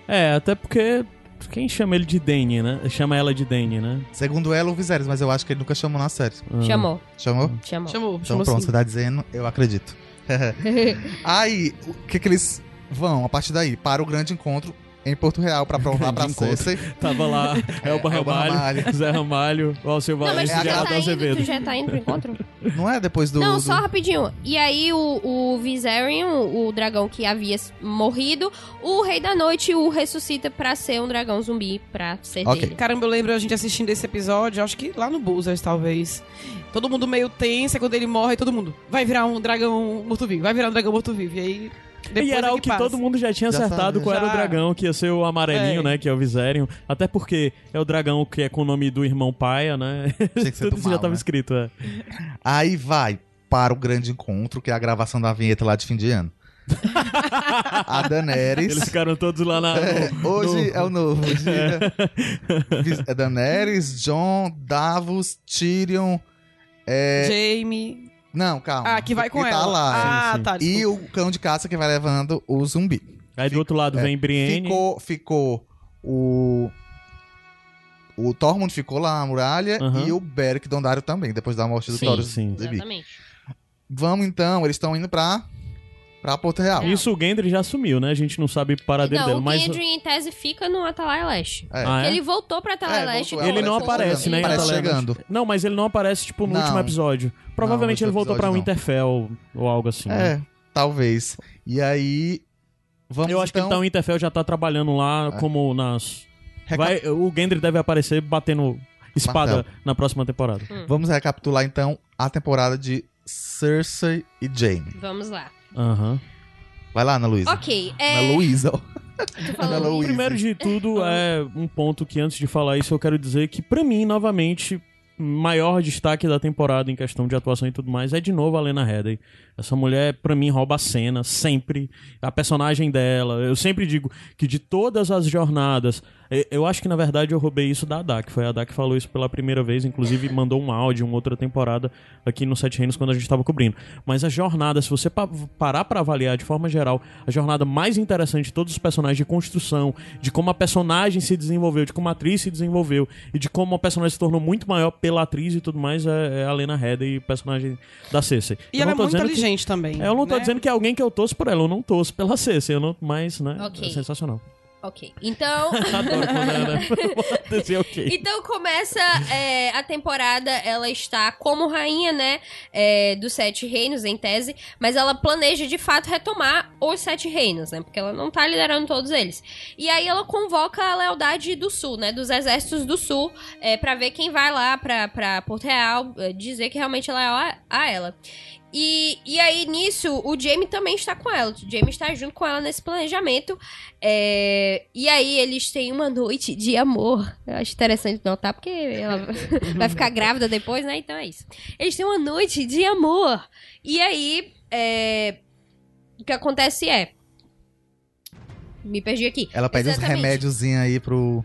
É, até porque. Quem chama ele de Dane, né? Chama ela de Dane, né? Segundo ela, o Viserys, mas eu acho que ele nunca chamou na série. Ah. Chamou, Chamou? chamou. Chamou, Então chamou pronto, assim. você tá dizendo, eu acredito. Aí, o que que eles vão, a partir daí? Para o grande encontro em Porto Real pra provar pra. Cersei. Tava lá Elba Elba Ramalho, Ramalho. Zé Ramalho, o Alceu Valente e já, Geraldo tá indo, Azevedo. tu já tá indo pro encontro? Não é depois do... Não, do- só rapidinho. E aí o, o Viserion, o dragão que havia morrido, o Rei da Noite o ressuscita pra ser um dragão zumbi, pra ser Ok. dele. Caramba, eu lembro a gente assistindo esse episódio, acho que lá no Buzzers, talvez. Todo mundo meio tenso, e quando ele morre, todo mundo vai virar um dragão morto-vivo, vai virar um dragão morto-vivo. E aí. Depois E era é o que passa. todo mundo já tinha Já acertado sabe. qual era o Já. dragão, que ia ser o amarelinho, É. né? Que é o Viserion. Até porque é o dragão que é com o nome do irmão Paia, né? Que Tudo do isso já mal, tava né? escrito, é. Aí vai para o grande encontro, que é a gravação da vinheta lá de fim de ano. a Daenerys... Eles ficaram todos lá na. É, no- hoje no- é o novo dia. Vis- É Daenerys, John, Davos, Tyrion. É... Jamie. Não, calma. Ah, que vai com tá ela. lá. ah, sim, sim. tá. E desculpa. o cão de caça que vai levando o zumbi. Aí do outro lado É, vem Brienne. Ficou, ficou o. O Tormund ficou lá na muralha Aham. e o Beric Dondarrio também, depois da morte do Sim, Thoros. sim. Zumbi. Exatamente. Vamos então, eles estão indo pra, pra Porto Real. Não. Isso o Gendry já sumiu, né? A gente não sabe paradeiro Não, dele, o mas. Gendry, em tese, fica no Atalaia Leste. É. Ah, é? Ele voltou pra Atalaia É, Leste. voltou, Ele não Parece aparece, né? em Parece Atalaya. chegando. Não, mas ele não aparece, tipo, no Não. último episódio. Provavelmente No ele voltou pra não. Winterfell ou algo assim. né? É, talvez. E aí. Vamos Eu acho que então. então o Winterfell já tá trabalhando lá É. como nas. reca- Vai, o Gendry deve aparecer batendo espada Martelo. na próxima temporada. Vamos recapitular então a temporada de Cersei e Jaime. Vamos lá. Aham. Vai lá, Ana Luísa. Ok, Ana é... Luísa. ó. Tu falou Ana Luísa. Primeiro de tudo, é um ponto que antes de falar isso, eu quero dizer que, pra mim, novamente, maior destaque da temporada em questão de atuação e tudo mais é de novo a Lena Headey. Essa mulher, pra mim, rouba a cena, sempre. A personagem dela. Eu sempre digo que de todas as jornadas. E- Eu acho que, na verdade, eu roubei isso da Ada, que foi a Ada que falou isso pela primeira vez, inclusive mandou um áudio, uma outra temporada aqui no Sete Reinos quando a gente tava cobrindo. Mas a jornada, se você pa- parar pra avaliar de forma geral, a jornada mais interessante de todos os personagens de construção, de como a personagem se desenvolveu, de como a atriz se desenvolveu e de como a personagem se tornou muito maior pela atriz e tudo mais, é, é a Lena Headey, personagem da Cersei. E Eu ela é muito dizendo que- inteligente também. é, eu não tô né? dizendo que é alguém que eu torço por ela, eu não torço pela Cersei, eu não, mas, né, Ok. é sensacional. Ok, então... Adoro quando ela dizer ok. Então começa é, a temporada, ela está como rainha, né, é, dos sete reinos, em tese, mas ela planeja de fato retomar os sete reinos, né, porque ela não tá liderando todos eles. E aí ela convoca a lealdade do sul, né, dos exércitos do sul, é, para ver quem vai lá pra, pra Porto Real, é, dizer que realmente ela é a, a ela. E, e aí, nisso, o Jamie também está com ela. O Jamie está junto com ela nesse planejamento. É, e aí, eles têm uma noite de amor. Eu acho interessante notar, porque ela vai ficar grávida depois, né? Então é isso. Eles têm uma noite de amor. E aí, é, o que acontece é. Me perdi aqui. Ela pede uns Exatamente. remédiozinhos aí pro.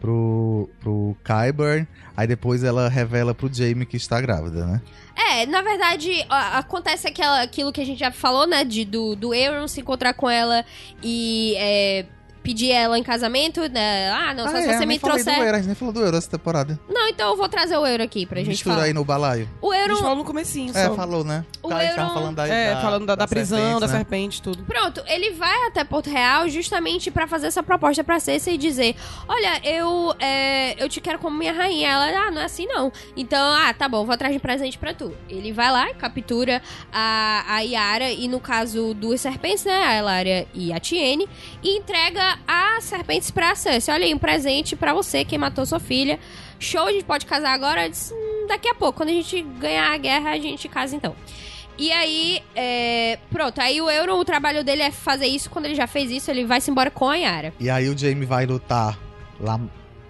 Pro. pro Kyburn. Aí depois ela revela pro Jaime que está grávida, né? É, na verdade, acontece aquela, aquilo que a gente já falou, né? De, do, do Euron se encontrar com ela e é, pedir ela em casamento, né? Ah, não, só ah, se é, você me trouxer. do Euro, a gente nem falou do Euro essa temporada. Não, então eu vou trazer o euro aqui pra gente Mistura falar. aí no balaio. O A euro. gente falou no comecinho É, só. falou, né? O a tava Euro- falando da, É, falando da, da prisão, serpente, da né? serpente, tudo. Pronto, ele vai até Porto Real justamente pra fazer essa proposta pra Cersei e dizer: Olha, eu é, eu te quero como minha rainha. Ela, ah, não é assim não. Então, ah, tá bom, vou atrás de presente pra tu. Ele vai lá, captura a, a Yara e, no caso, duas serpentes, né? A Elaria e a Tiene, e entrega as serpentes pra Cersei. Olha aí, um presente pra você, quem matou sua filha. Show, a gente pode casar agora? Disse, "Hum, daqui a pouco, quando a gente ganhar a guerra, a gente casa então. E aí, é, pronto, aí o Euro, o trabalho dele é fazer isso. Quando ele já fez isso, ele vai se embora com a Yara. E aí o Jamie vai lutar lá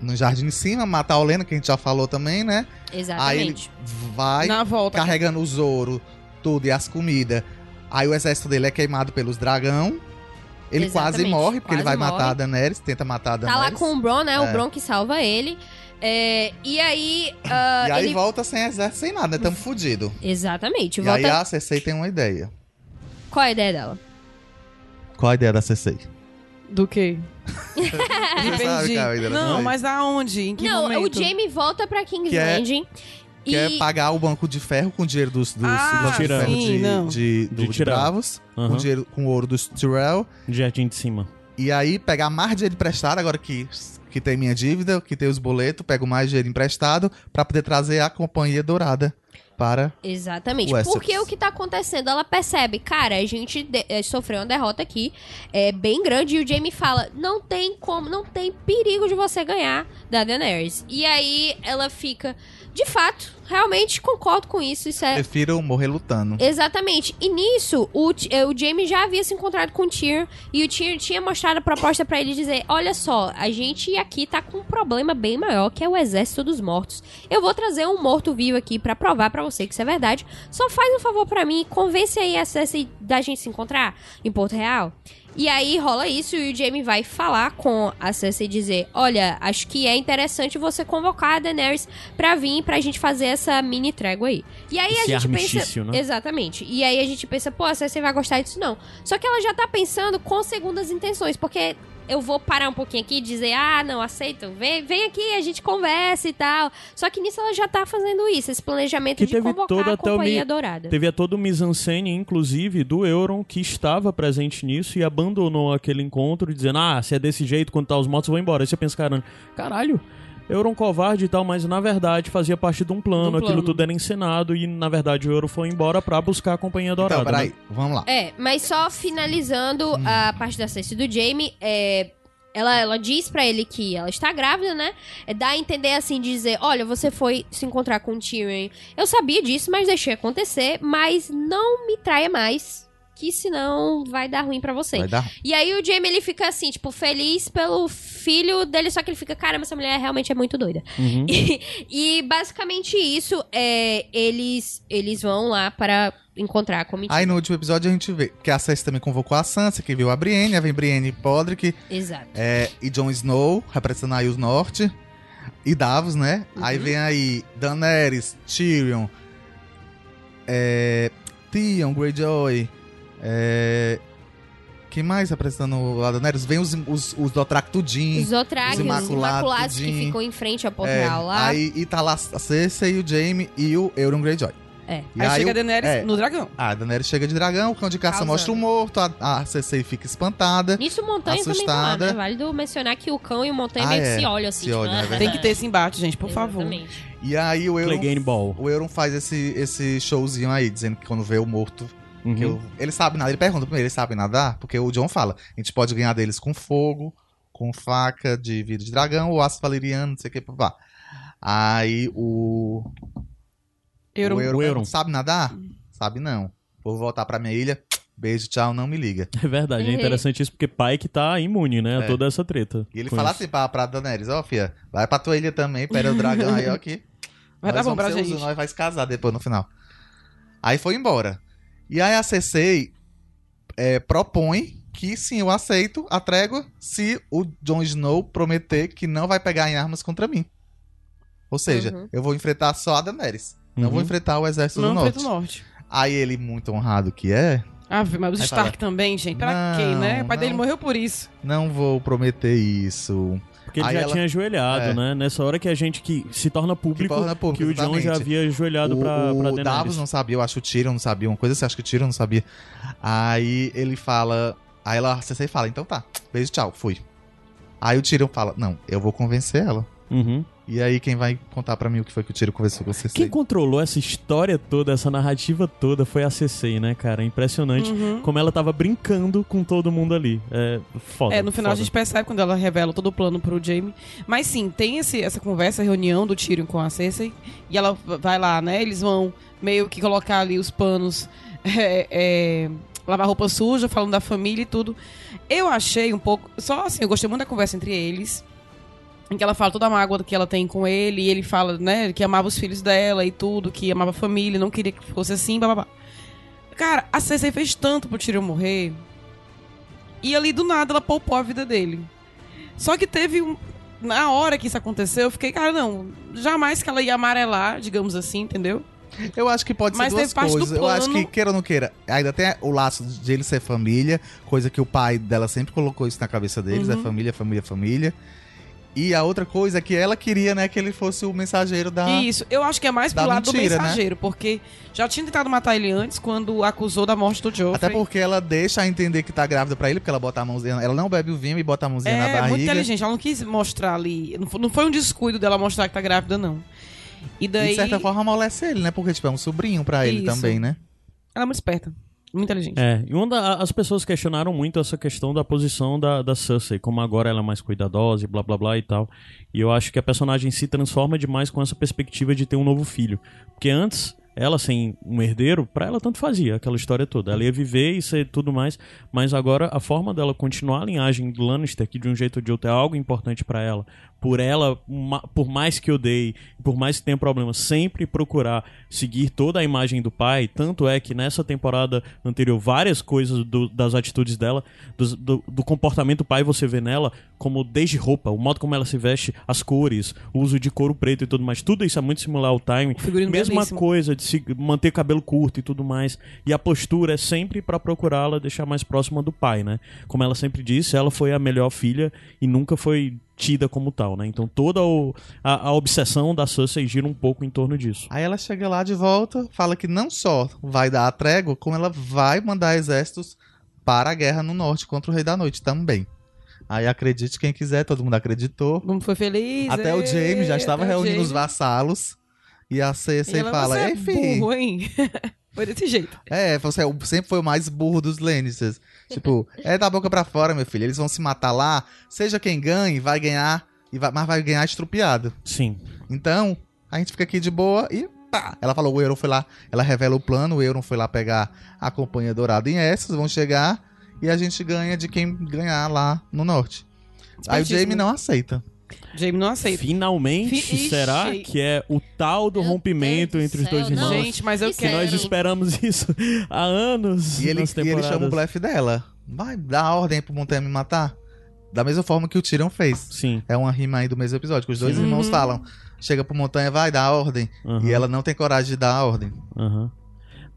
no jardim de cima, matar a Olena, que a gente já falou também, né? Aí ele Exatamente. vai Na volta. carregando os ouro, tudo e as comidas. Aí o exército dele é queimado pelos dragão. Ele quase Exatamente, morre, porque ele vai quase matar a morre. Daenerys, tenta matar a Tá Daenerys. lá com o Bron, né? O É. Bron que salva ele. É, e aí. ah, E aí ele... volta sem exército, sem nada, né? Tamo fudido. Exatamente. E Volta... aí a Cersei tem uma ideia. Qual a ideia dela? Qual a ideia da Cersei? Do quê? Ideia da Não, mas aonde? Em que não, momento? o Jamie volta pra King's Que é- Landing. Que e... é pagar o banco de ferro com o dinheiro dos, dos Ah, bancos de sim, ferro de, não. de, De do- de Tyrell. Bravos, com, Aham. dinheiro, com o ouro dos Tyrell. De Jardim de cima. E aí pegar mais dinheiro emprestado, agora que, que tem minha dívida, que tem os boletos, pego mais dinheiro emprestado pra poder trazer a companhia dourada para. Exatamente. O. Porque o que tá acontecendo? Ela percebe, cara, a gente de- eh, sofreu uma derrota aqui, é bem grande, e o Jamie fala: não tem como, não tem perigo de você ganhar da Daenerys. E aí ela fica, de fato, realmente concordo com isso. Isso é. Prefiro morrer lutando. Exatamente. E nisso, o, eh, o Jamie já havia se encontrado com o Tyr e o Tyr tinha mostrado a proposta pra ele dizer: Olha só, a gente aqui tá com um problema bem maior, que é o exército dos mortos. Eu vou trazer um morto-vivo aqui pra provar pra você que isso é verdade. Só faz um favor pra mim, convence aí a Cersei da gente se encontrar em Porto Real. E aí rola isso e o Jamie vai falar com a Cersei e dizer: Olha, acho que é interessante você convocar a Daenerys pra vir pra gente fazer essa mini trégua aí. E aí a Esse gente pensa. né? Exatamente. E aí a gente pensa, pô, a Cersei vai gostar disso não. Só que ela já tá pensando com segundas intenções, porque eu vou parar um pouquinho aqui e dizer, ah, não, aceito, vem, vem aqui, a gente conversa e tal. Só que nisso ela já tá fazendo isso, esse planejamento Que de teve convocar todo a Companhia Dourada. Teve a todo o mise-en-scène, inclusive, do Euron, que estava presente nisso e abandonou aquele encontro, dizendo, ah, se é desse jeito, quando tá os mortos, eu vou embora. Aí você pensa, caramba, caralho, Euron covarde e tal, mas na verdade fazia parte de um plano, De um aquilo plano. tudo era encenado e na verdade o Euron foi embora pra buscar a Companhia Dourada. Então, peraí, né? vamos lá. É, mas só finalizando a parte da Cersei do Jamie, é, ela, ela diz pra ele que ela está grávida, né? É, dá a entender assim, dizer, olha, você foi se encontrar com o Tyrion. Eu sabia disso, mas deixei acontecer, mas não me traia mais, que senão vai dar ruim pra você. Vai dar. E aí o Jamie, ele fica assim, tipo, feliz pelo filho dele, só que ele fica, caramba, essa mulher realmente é muito doida. Uhum. E, e basicamente isso, é, eles, eles vão lá para encontrar a comitiva. Aí no último episódio a gente vê que a Cersei também convocou a Sansa, que viu a Brienne, aí vem Brienne Podrick Exato. é, e Jon Snow, representando aí os Norte. E Davos, né? Uhum. Aí vem aí Daenerys, Tyrion, é, Theon, Greyjoy, é, quem mais representando a Daenerys? Vem os, os, os Dothraki tudinho. Os Otraques, Os os Imaculados, Imaculados que ficam em frente ao Porto É, Real lá. aí e tá lá a Cersei, o Jaime e o Euron Greyjoy. É. E Aí, chega o- a Daenerys é, no dragão. a Daenerys chega de dragão, o cão de caça Causando. mostra o morto, a, a Cersei fica espantada. Nisso o Montanha também tá lá, Assustada. né? Válido mencionar que o cão e o Montanha Ah, meio que é. se olham assim. Se olham, é ah. Tem que ter esse embate, gente, por favor. Exatamente. E aí o Euron, o Euron faz esse, esse showzinho aí, dizendo que quando vê o morto, Uhum. que eu- ele sabe nadar. Ele pergunta primeiro, ele sabe nadar? Porque o John fala, a gente pode ganhar deles com fogo, com faca de vida de dragão, ou aço valeriano, não sei o que, papá. Aí o... Euron. O Euron, O Euron. sabe nadar? Sabe não. Vou voltar pra minha ilha. Beijo, tchau, não me liga. É verdade, é Uhum. interessante isso porque Pike tá imune, né? a É. Toda essa treta. E ele fala isso. assim pra, pra Daenerys, ó, filha, vai pra tua ilha também, pera o dragão aí, ó, aqui. Vai dar Nós bom vamos pra gente. Nós vai se casar depois no final. Aí foi embora. E aí a Cersei é, propõe que sim, eu aceito a trégua se o Jon Snow prometer que não vai pegar em armas contra mim. Ou seja, Uhum. eu vou enfrentar só a Daenerys. Não Uhum. vou enfrentar o exército Não do norte. o norte. Aí ele, muito honrado que é, Ave, mas o Stark fala, também, gente. Pra "Não, quê, né? O pai dele não." morreu por isso. Não vou prometer isso. Porque ele Aí já ela- tinha ajoelhado, É. né? Nessa hora que a gente que se torna público que, torna público, o John já havia ajoelhado o, pra, pra o Daenerys. Davos não sabia, eu acho que o Tyrion não sabia, uma coisa assim, acho que o Tyrion não sabia. Aí ele fala, aí ela, Cersei fala, então tá, beijo, tchau, fui. Aí o Tyrion fala, não, eu vou convencer ela. Uhum. E aí quem vai contar pra mim o que foi que o Tyrion conversou com a Cersei? Quem controlou essa história toda, essa narrativa toda, foi a CC, né, cara? Impressionante Uhum. como ela tava brincando com todo mundo ali. É foda. É, no final a foda. gente percebe quando ela revela todo o plano pro Jaime. Mas sim, tem esse, essa conversa, reunião do Tyrion com a Cersei. E ela vai lá, né? Eles vão meio que colocar ali os panos, é, é, lavar roupa suja, falando da família e tudo. Eu achei um pouco. Só assim, eu gostei muito da conversa entre eles. Em que ela fala toda a mágoa que ela tem com ele, e ele fala, né, que amava os filhos dela e tudo, que amava a família, não queria que fosse assim, babá. Cara, a Cersei fez tanto pro Tyrion morrer. E ali do nada ela poupou a vida dele. Só que teve um. Na hora que isso aconteceu, eu fiquei, cara, não. Jamais que ela ia amarelar, digamos assim, entendeu? Eu acho que pode Mas ser duas coisas. Eu acho que, queira ou não queira, ainda tem o laço de ele ser família, coisa que o pai dela sempre colocou isso na cabeça deles, Uhum. é família, família, família. E a outra coisa é que ela queria, né, que ele fosse o mensageiro da... E isso, eu acho que é mais pro lado mentira, do né? mensageiro, porque já tinha tentado matar ele antes, quando acusou da morte do Joffrey. Até porque ela deixa entender que tá grávida pra ele, porque ela bota a mãozinha. Ela não bebe o vinho e bota a mãozinha na É, barriga. muito inteligente. Ela não quis mostrar ali. Não fo- não foi um descuido dela mostrar que tá grávida, não. E E daí. de certa forma amolece ele, né? Porque, tipo, é um sobrinho pra ele Isso. também, né? Ela é muito esperta. Muito inteligente. É, e uma da- as pessoas questionaram muito essa questão da posição da, da Cersei, como agora ela é mais cuidadosa e blá blá blá e tal. E eu acho que a personagem se transforma demais com essa perspectiva de ter um novo filho. Porque antes, ela sem um herdeiro, pra ela tanto fazia aquela história toda. Ela ia viver e ser tudo mais, mas agora a forma dela continuar a linhagem do Lannister, que de um jeito ou de outro é algo importante pra ela, por ela, por mais que odeie, por mais que tenha problema, sempre procurar seguir toda a imagem do pai. Tanto é que nessa temporada anterior, várias coisas do- das atitudes dela, dos- do, do comportamento do pai, você vê nela, como desde roupa, o modo como ela se veste, as cores, o uso de couro preto e tudo mais. Tudo isso é muito similar ao time. Mesma belíssimo. coisa de se manter cabelo curto e tudo mais. E a postura é sempre pra procurá-la deixar mais próxima do pai, né? Como ela sempre disse, ela foi a melhor filha e nunca foi tida como tal, né? Então toda o- a, a obsessão da Cersei gira um pouco em torno disso. Aí ela chega lá de volta, fala que não só vai dar a trégua, como ela vai mandar exércitos para a guerra no norte contra o Rei da Noite também. Aí acredite quem quiser, todo mundo acreditou. Como foi feliz. Até o ê, Jaime já estava reunindo os Jaime. vassalos. E a E Cersei ela, fala, "Você é filho, burro, hein? foi desse jeito. É, você é o- sempre foi o mais burro dos Lannisters. Tipo, é da boca pra fora, meu filho. Eles vão se matar lá. Seja quem ganhe, vai ganhar. E vai, mas vai ganhar estrupiado. Sim. Então, a gente fica aqui de boa e pá. Ela falou, o Euron foi lá. Ela revela o plano. O Euron foi lá pegar a Companhia Dourada em Essos. Vão chegar. E a gente ganha de quem ganhar lá no norte. Aí o. Jamie não aceita. Jaime não aceita. Finalmente, Fi- será Ixi. que é o tal do Meu rompimento Deus entre os céu, dois não. irmãos? Gente, mas eu que quero. nós esperamos isso há anos. E ele, nas e ele chama o blefe dela. Vai dar a ordem pro Montanha me matar. Da mesma forma que o Tyrion fez. Sim. É uma rima aí do mesmo episódio, que os dois Sim. irmãos Uhum. falam. Chega pro Montanha, vai dar a ordem. aham, E ela não tem coragem de dar a ordem. aham.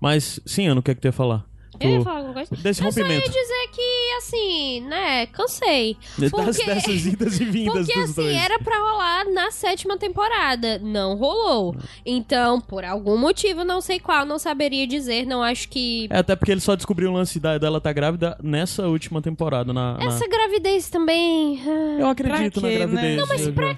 Mas, sim, Ana, o que é que tu ia falar? Eu ia Tu- falar alguma coisa? Desse Eu só ia rompimento. dizer que, assim, né, cansei. Das- porque- dessas idas e vindas Porque, dos assim, dois. era pra rolar na sétima temporada. Não rolou. Então, por algum motivo, não sei qual, não saberia dizer. Não acho que. É, até porque ele só descobriu o lance da- dela tá grávida nessa última temporada. Na, na- Essa gravidez também. ah, Eu acredito na quê, né? gravidez. Não, mas pra...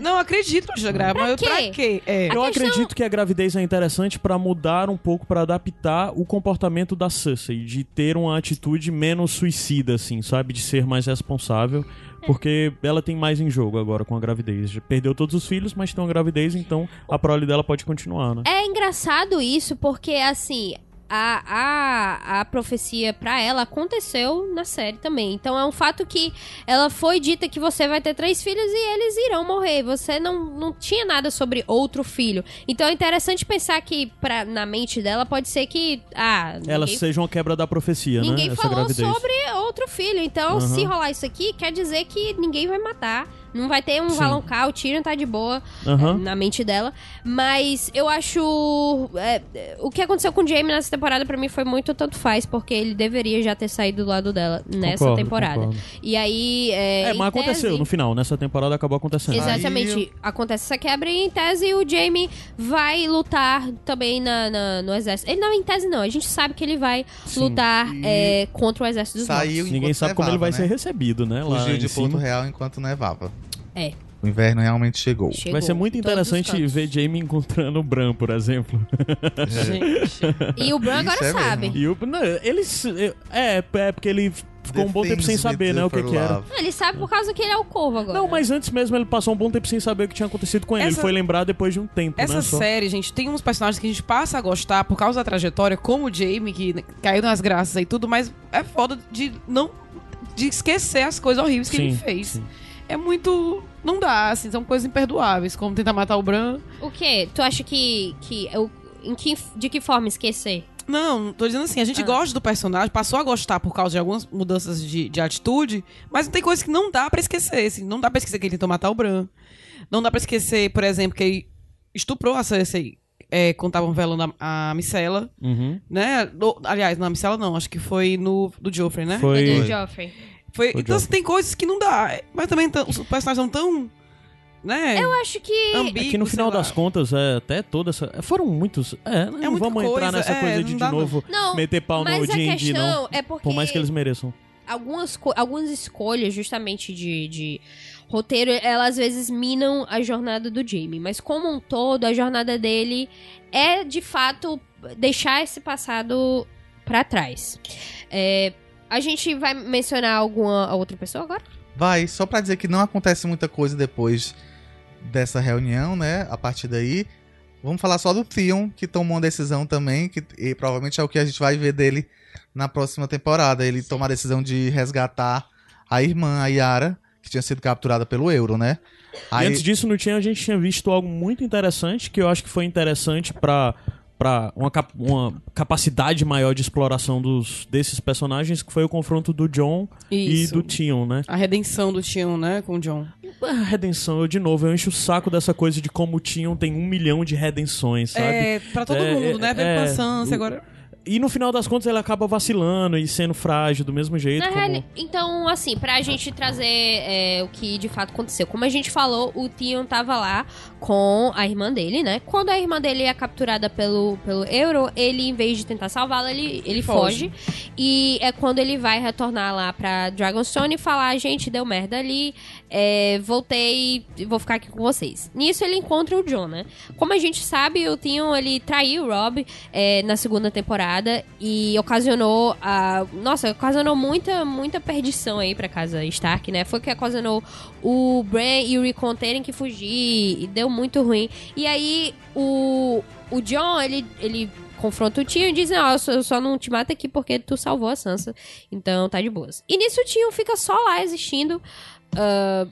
Não, acredito que já grava, mas eu- quê? pra quê? É. Eu A questão- acredito que a gravidez é interessante pra mudar um pouco, pra adaptar o comportamento da Cersei, de ter uma atitude menos suicida, assim, sabe? De ser mais responsável, porque ela tem mais em jogo agora com a gravidez. Já perdeu todos os filhos, mas tem uma gravidez, então a prole dela pode continuar, né? É engraçado isso, porque, assim. A, a, a profecia pra ela aconteceu na série também. Então é um fato que ela foi dita que você vai ter três filhos e eles irão morrer. Você não, não tinha nada sobre outro filho. Então é interessante pensar que pra, na mente dela pode ser que. Ah, Ela ninguém seja uma quebra da profecia, Ninguém né? Essa falou gravidez. sobre outro filho. Então, Aham. se rolar isso aqui, quer dizer que ninguém vai matar Não vai ter um Sim. Valonqar, o Tyrion tá de boa Aham. é, na mente dela. Mas eu acho. é, o que aconteceu com o Jaime nessa temporada pra mim foi muito tanto faz, porque ele deveria já ter saído do lado dela nessa Concordo, temporada. concordo. E aí. É, É, mas aconteceu tese- no final. Nessa temporada acabou acontecendo. Exatamente. Acontece essa quebra e em tese o Jaime vai lutar também na, na- no exército. Ele não, em tese não. A gente sabe que ele vai Sim. lutar E é, contra o exército dos Saiu. Ninguém sabe como ele vai nevava, ser né? recebido, né? Lá Fugiu em de cima. Porto Real enquanto nevava. É. O inverno realmente chegou. Chegou. Vai ser muito interessante ver Jamie encontrando o Bran, por exemplo. Gente. E o Bran agora é sabe. E o. Não, eles. É, é porque ele ficou um bom tempo sem saber, né, o que, que era. Ele sabe por causa que ele é o corvo agora. Não, mas antes mesmo ele passou um bom tempo sem saber o que tinha acontecido com ele. Ele Essa- foi lembrar depois de um tempo, Essa né? só. série, gente, tem uns personagens que a gente passa a gostar por causa da trajetória, como o Jamie, que caiu nas graças e tudo, mas é foda de não. de esquecer as coisas horríveis que ele Sim, fez. sim. É muito. Não dá, assim, são coisas imperdoáveis, como tentar matar o Bran. O quê? Tu acha que. que eu, em que, de que forma esquecer? Não, tô dizendo assim, a gente Ah. gosta do personagem, passou a gostar por causa de algumas mudanças de, de atitude, mas tem coisas que não dá pra esquecer, assim, não dá pra esquecer que ele tentou matar o Bran. Não dá pra esquecer, por exemplo, que ele estuprou a Cersei é, quando estavam velando a, a Micela, Uhum. né? No- aliás, na Micela não, acho que foi no do Joffrey, né? Foi. Do Foi. Joffrey. Foi- Foi então, assim, Joffrey. tem coisas que não dá, mas também os personagens são tão, né? Eu acho que. ambíguos, É que no final das contas, é, até toda essa. Foram muitos. É, não muita vamos entrar coisa, nessa é, coisa não de de não. novo Não, meter pau no D&D, não. é porque. Por mais que eles mereçam. algumas, algumas escolhas, justamente de, de roteiro, elas às vezes minam a jornada do Jamie. Mas como um todo, a jornada dele é de fato deixar esse passado pra trás. É, a gente vai mencionar alguma outra pessoa agora? Vai, só pra dizer que não acontece muita coisa depois dessa reunião, né? A partir daí. Vamos falar só do Theon, que tomou uma decisão também, que e provavelmente é o que a gente vai ver dele na próxima temporada. Ele toma a decisão de resgatar a irmã, a Yara, que tinha sido capturada pelo Euro, né? E antes disso, no tinha, a gente tinha visto algo muito interessante, que eu acho que foi interessante pra, pra uma, cap- uma capacidade maior de exploração dos, desses personagens, que foi o confronto do John e Isso. do Tion, né? A redenção do Tion, né, com o John. A redenção, eu de novo, eu encho o saco dessa coisa de como o Tion tem um milhão de redenções, sabe? É, pra todo É, mundo, né? É, com a Sansa, o- agora... E no final das contas ele acaba vacilando e sendo frágil do mesmo jeito. Como... reali- Então, assim, pra gente trazer é, o que de fato aconteceu. Como a gente falou, o Theon tava lá com a irmã dele, né? Quando a irmã dele é capturada pelo, pelo Euro, ele, em vez de tentar salvá-la, ele, ele foge. Foge. E é quando ele vai retornar lá pra Dragonstone e falar: gente, deu merda ali, é, voltei vou ficar aqui com vocês. Nisso ele encontra o John, né? Como a gente sabe, o Theon ele traiu o Rob é, na segunda temporada e ocasionou a. Nossa, ocasionou muita, muita perdição aí pra casa Stark, né? Foi o que ocasionou o Bran e o Rickon terem que fugir e deu muito ruim. E aí o, o John, ele. ele confronta o Tio e diz: Não, eu só não te mato aqui porque tu salvou a Sansa. Então tá de boas. E nisso o Tio fica só lá existindo. Ah,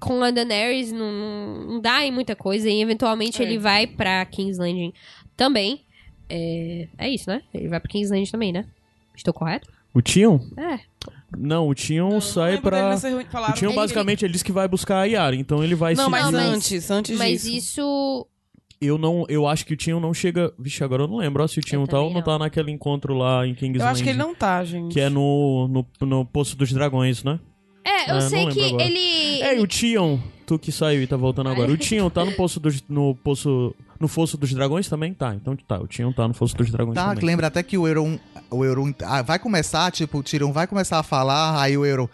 com a Daenerys não, não, não dá em muita coisa. E eventualmente É. ele vai pra King's Landing também. É, é isso, né? Ele vai pra King's Landing também, né? Estou correto? O Tion? É. Não, o Tion Não sai dele pra. O Tion que basicamente ele disse que vai buscar a Yara, então ele vai ele- Não, se. mas Não, mas- antes, antes Mas disso. isso. Eu não. Eu acho que o Tion não chega. Vixe, agora eu não lembro ó, se o Tion tá ou não tá naquele encontro lá em King's Eu acho que ele não tá, gente. Que é no, no, no Poço dos Dragões, né? É, eu Ah, sei que agora. ele. É, e o Tion, tu que saiu e tá voltando agora. O Tion tá no Poço dos. No Poço. No Fosso dos Dragões também? Tá. Então tá, o Tion tá no Fosso dos Dragões Tá, também. lembra até que o Euron, o Euron ah, vai começar, tipo, o Tyrion vai começar a falar, aí o Euron,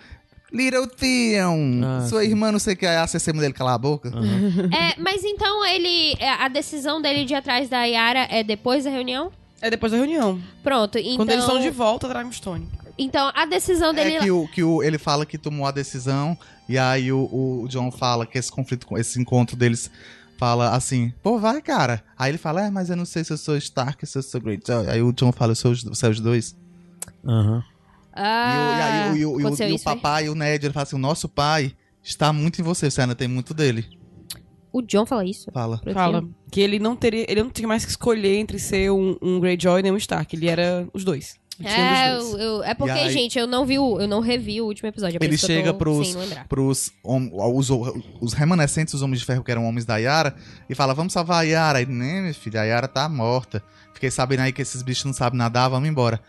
Little Theon, Ah, sua sim. irmã não sei o que, aí a CC dele calar a boca. Aham. É, mas então ele. é, A decisão dele de ir atrás da Yara é depois da reunião? É depois da reunião. Pronto, então. Quando eles estão de volta, Dragonstone. Então, a decisão dele. É que, o, que o, ele fala que tomou a decisão, e aí o, o John fala que esse conflito, com- esse encontro deles fala assim, pô, vai, cara. Aí ele fala, é, mas eu não sei se eu sou Stark, se eu sou Greyjoy. Aí o John fala, eu sou os, você é os dois. Aham. Ah, e, o, e, o, e, o, e, o, e o foi? papai, o Ned, ele fala assim, o nosso pai está muito em você, você ainda tem muito dele. O John fala isso. Fala. Fala que ele não teria, ele não tinha mais que escolher entre ser um, um Greyjoy nem um Stark. Ele era os dois. Tinha É, eu- eu- é porque, E aí- gente, eu não vi o, eu não revi o último episódio. é Ele chega tô pros, pros hom- os, os remanescentes dos Homens de Ferro, que eram homens da Yara, e fala, vamos salvar a Yara. Aí, né, minha filha, a Yara tá morta. Fiquei sabendo aí que esses bichos não sabem nadar, vamos embora.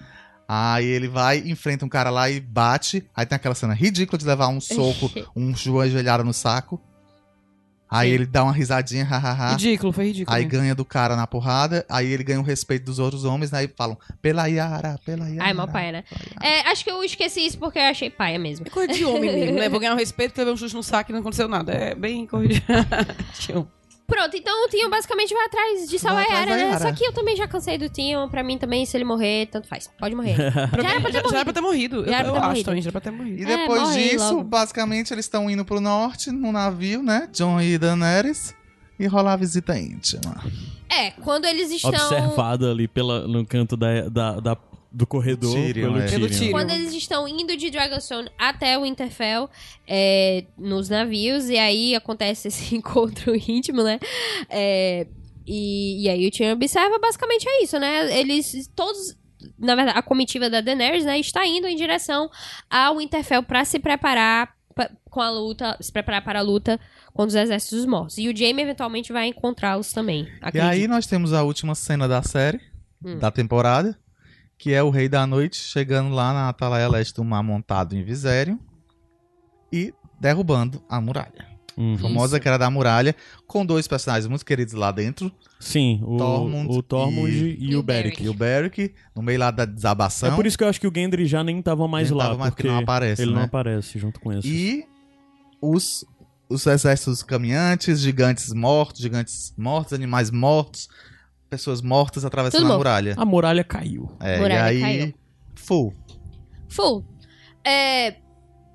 Aí ele vai, enfrenta um cara lá e bate. Aí tem aquela cena ridícula de levar um soco, um joelhada no saco. Aí ele dá uma risadinha, hahaha. Ridículo, foi ridículo. Aí né? ganha do cara na porrada, aí ele ganha o respeito dos outros homens, né? E falam, pela Yara, pela Yara. Ai, mal paia, né? É, acho que eu esqueci isso porque eu achei paia mesmo. É coisa de homem mesmo, né? Vou ganhar o respeito levei um chute no saco e não aconteceu nada. É bem corrido. Pronto, então o Tion basicamente vai atrás de salvar a Vai atrás Yara, da né? Só que eu também já cansei do Tion. Pra mim também, se ele morrer, tanto faz. Pode morrer. já era pra ter já, já era morrido. pra ter morrido. Eu, Já era pra eu ter acho morrido. também, já era pra ter morrido. E É, depois aí disso, logo. basicamente, eles estão indo pro norte, num navio, né? John e Daenerys. E rolar a visita íntima. É, quando eles estão... Observado ali pela, no canto da, da, da- do corredor Tyrion, pelo é. Tyrion. Pelo Tyrion. Quando eles estão indo de Dragonstone até o Winterfell, é, nos navios, e aí acontece esse encontro íntimo, né? É, e, e aí o Tyrion observa, basicamente é isso, né? Eles todos... Na verdade, a comitiva da Daenerys, né, está indo em direção ao Winterfell pra se preparar pa- com a luta, se preparar para a luta contra os exércitos mortos. E o Jaime eventualmente vai encontrá-los também. E acredito. aí nós temos a última cena da série, Hum. da temporada, que é o Rei da Noite chegando lá na Atalaia Leste do Mar montado em Viserion e derrubando a muralha. Uhum. Famosa que era da muralha, com dois personagens muito queridos lá dentro, Sim, o Tormund o Tormund e, E o o Beric. e o Beric, no meio lá da desabação. É por isso que eu acho que o Gendry já nem tava mais Nem lá, tava mais, porque porque não aparece, ele né? não aparece junto com esse. E os, os exércitos caminhantes, gigantes mortos, gigantes mortos, animais mortos, pessoas mortas atravessando a muralha. A muralha caiu. É, Muralha e aí, caiu. full. Full. É,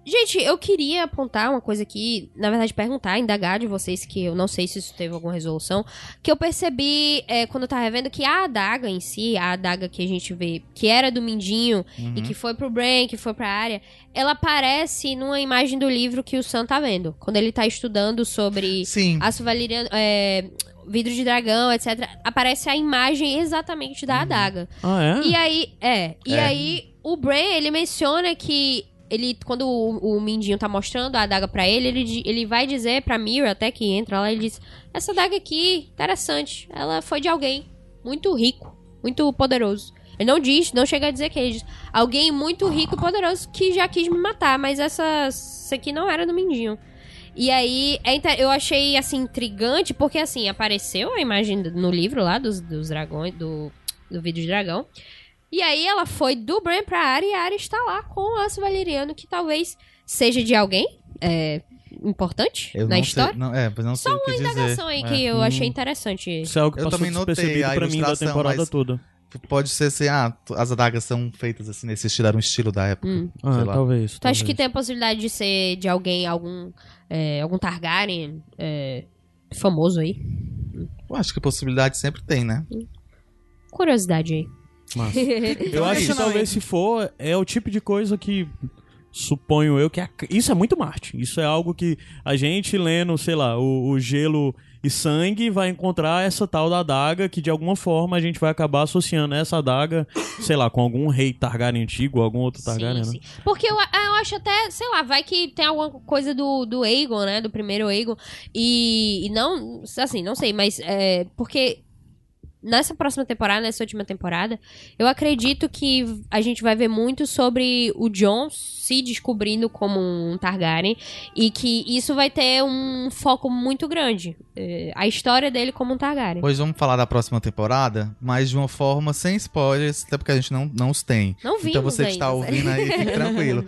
Gente, eu queria apontar uma coisa aqui, na verdade perguntar, indagar de vocês, que eu não sei se isso teve alguma resolução, que eu percebi é, quando eu tava revendo que a adaga em si, a adaga que a gente vê, que era do Mindinho Uhum. e que foi pro Bran, que foi pra área, ela aparece numa imagem do livro que o Sam tá vendo, quando ele tá estudando sobre Sim. aço valeriano, é, vidro de dragão, etc. Aparece a imagem exatamente da adaga. Ah, é? E aí, é. E É. aí, o Bran, ele menciona que. Ele, quando o, o Mindinho tá mostrando a adaga pra ele, ele, ele vai dizer pra Mira, até que entra lá, ele diz: Essa adaga aqui, interessante. Ela foi de alguém muito rico, muito poderoso. Ele não diz, não chega a dizer que ele diz alguém muito rico e poderoso que já quis me matar, mas essa, essa aqui não era do Mindinho. E aí, é eu achei, assim, intrigante, porque, assim, apareceu a imagem no livro lá dos, dos dragões, do, do vídeo de dragão. E aí ela foi do Bran pra Arya e a Arya está lá com o Aço Valeriano, que talvez seja de alguém é, importante Eu na não história. sei, não, é, não sei o que dizer. Indagação aí que eu Hum. achei interessante. Isso é algo que Eu também notei a pra mim da temporada mas- toda. Pode ser assim, ah, as adagas são feitas assim nesse estilo, era um estilo da época. Hum. Ah, talvez. Tu acha que talvez. tem a possibilidade de ser de alguém, algum, é, algum Targaryen é, famoso aí? Eu acho que possibilidade sempre tem, né? Curiosidade aí. Então Eu é acho que isso. talvez se for, é o tipo de coisa que suponho eu que é- isso é muito Marte. Isso é algo que a gente lendo, sei lá, o, o gelo e sangue vai encontrar essa tal da adaga que de alguma forma a gente vai acabar associando essa adaga, sei lá, com algum rei Targaryen antigo, algum outro Targaryen, sim, né? sim. Porque eu, eu acho até, sei lá, vai que tem alguma coisa do, do Aegon, né? Do primeiro Aegon. E, e não, assim, não sei, mas é, porque nessa próxima temporada, nessa última temporada, eu acredito que a gente vai ver muito sobre o Jon se descobrindo como um Targaryen e que isso vai ter um foco muito grande. é, a história dele como um Targaryen. Pois vamos falar da próxima temporada, mas de uma forma sem spoilers, até porque a gente não, não os tem. Não vimos Então você que está ouvindo aí, fique tranquilo.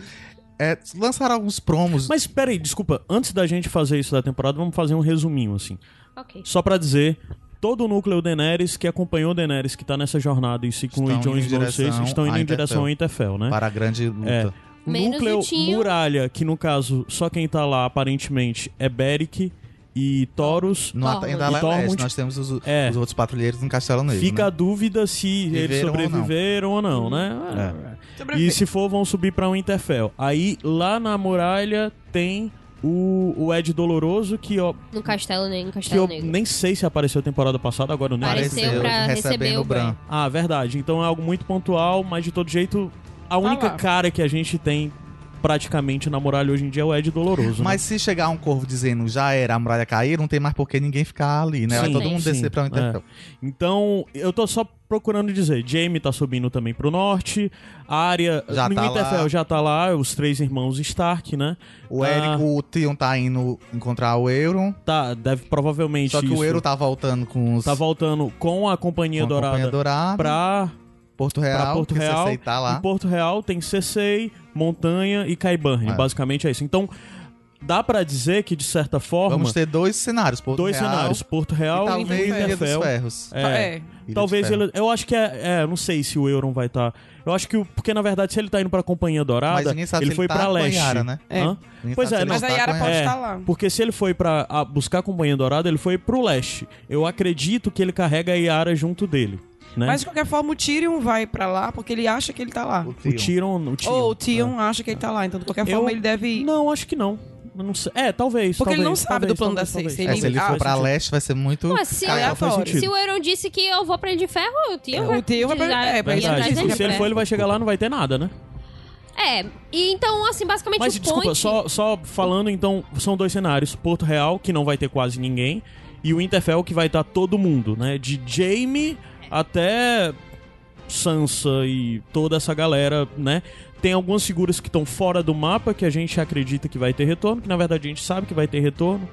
É, lançaram alguns promos. Mas peraí, desculpa, antes da gente fazer isso da temporada, vamos fazer um resuminho, assim. Ok. Só pra dizer, todo o núcleo Daenerys que acompanhou Daenerys, que tá nessa jornada, e se inclui Estão Jon indo em Snow e Cersei, direção estão indo em direção ao Interfell, né? Para a grande luta. É. Menos núcleo. Muralha, que no caso, só quem tá lá aparentemente é Beric e Taurus. No Tormund. Em Dalai E Tormund- Leste, nós temos os, É. os outros patrulheiros no Castelo Negro. Fica né? a dúvida se eles Viveram ou não. sobreviveram ou não, né? É. E se for, vão subir pra um Interfell. Aí, lá na muralha, tem o, o Ed Doloroso, que, ó, No Castelo Negro. No que Castelo eu Negro. nem sei se apareceu temporada passada, agora eu nem Apareceu pra receber o Bran. Ah, verdade. Então é algo muito pontual, mas de todo jeito, a única lá. cara que a gente tem praticamente na muralha hoje em dia é o Ed Doloroso. né? Mas se chegar um corvo dizendo já era, a muralha cair, não tem mais por que ninguém ficar ali, né? Vai Sim, todo mundo sim, descer pra um é. Winterfell. Então, eu tô só procurando dizer, Jaime tá subindo também pro norte, a área Já tá Winterfell lá. já tá lá, os três irmãos Stark, né? O Ah. Eric, o Tion tá indo encontrar o Euron. Tá, deve provavelmente Só que isso o Euron tá voltando com os. tá voltando com a Companhia com a Dourada Companhia Dourada pra Porto Real. pra Porto Real. Tá lá. Em Porto Real tem Cersei, Montanha e Caiburn. É. Basicamente é isso. Então, dá pra dizer que, de certa forma, Vamos ter dois cenários, Porto dois Real cenários. Porto e Real e talvez Ilha dos. Ferros. É, É. Ilha Talvez ele. Eu acho que é. É, não sei se o Euron vai estar. Eu acho que. o- Porque na verdade, se ele tá indo pra Companhia Mas Dourada, sabe ele se foi ele tá pra com a leste. Yara, né? É. Pois é, Mas ele a tá Yara pode É. estar lá. Porque se ele foi pra a- buscar a Companhia Dourada, ele foi pro leste. Eu acredito que ele carrega a Yara junto dele. Né? Mas de qualquer forma, o Tyrion vai pra lá porque ele acha que ele tá lá. O o Tion. Tyrion. O Tyrion, Ou o Tyrion acha que ele tá lá. Então, de qualquer Eu- forma, ele deve é. ir. Não, acho que não. Eu não sei. É, talvez. Porque ele talvez, não sabe talvez, do plano talvez, da. Cersei, É, ele- se ele Ah, for pra faz leste, vai ser muito. Mas se, sentido. se o Euron disse que eu vou pra ele de ferro, o Tio É, vai. o Tyrion vai pra- é, pra Verdade. dele Se ele de for, ele vai chegar lá, não vai ter nada, né? É, e então, assim, basicamente Mas o desculpa, point... só, só falando, então, são dois cenários. Porto Real, que não vai ter quase ninguém, e o Winterfell, que vai estar todo mundo, né? De Jaime até Sansa e toda essa galera, né? Tem algumas figuras que estão fora do mapa que a gente acredita que vai ter retorno, que na verdade a gente sabe que vai ter retorno.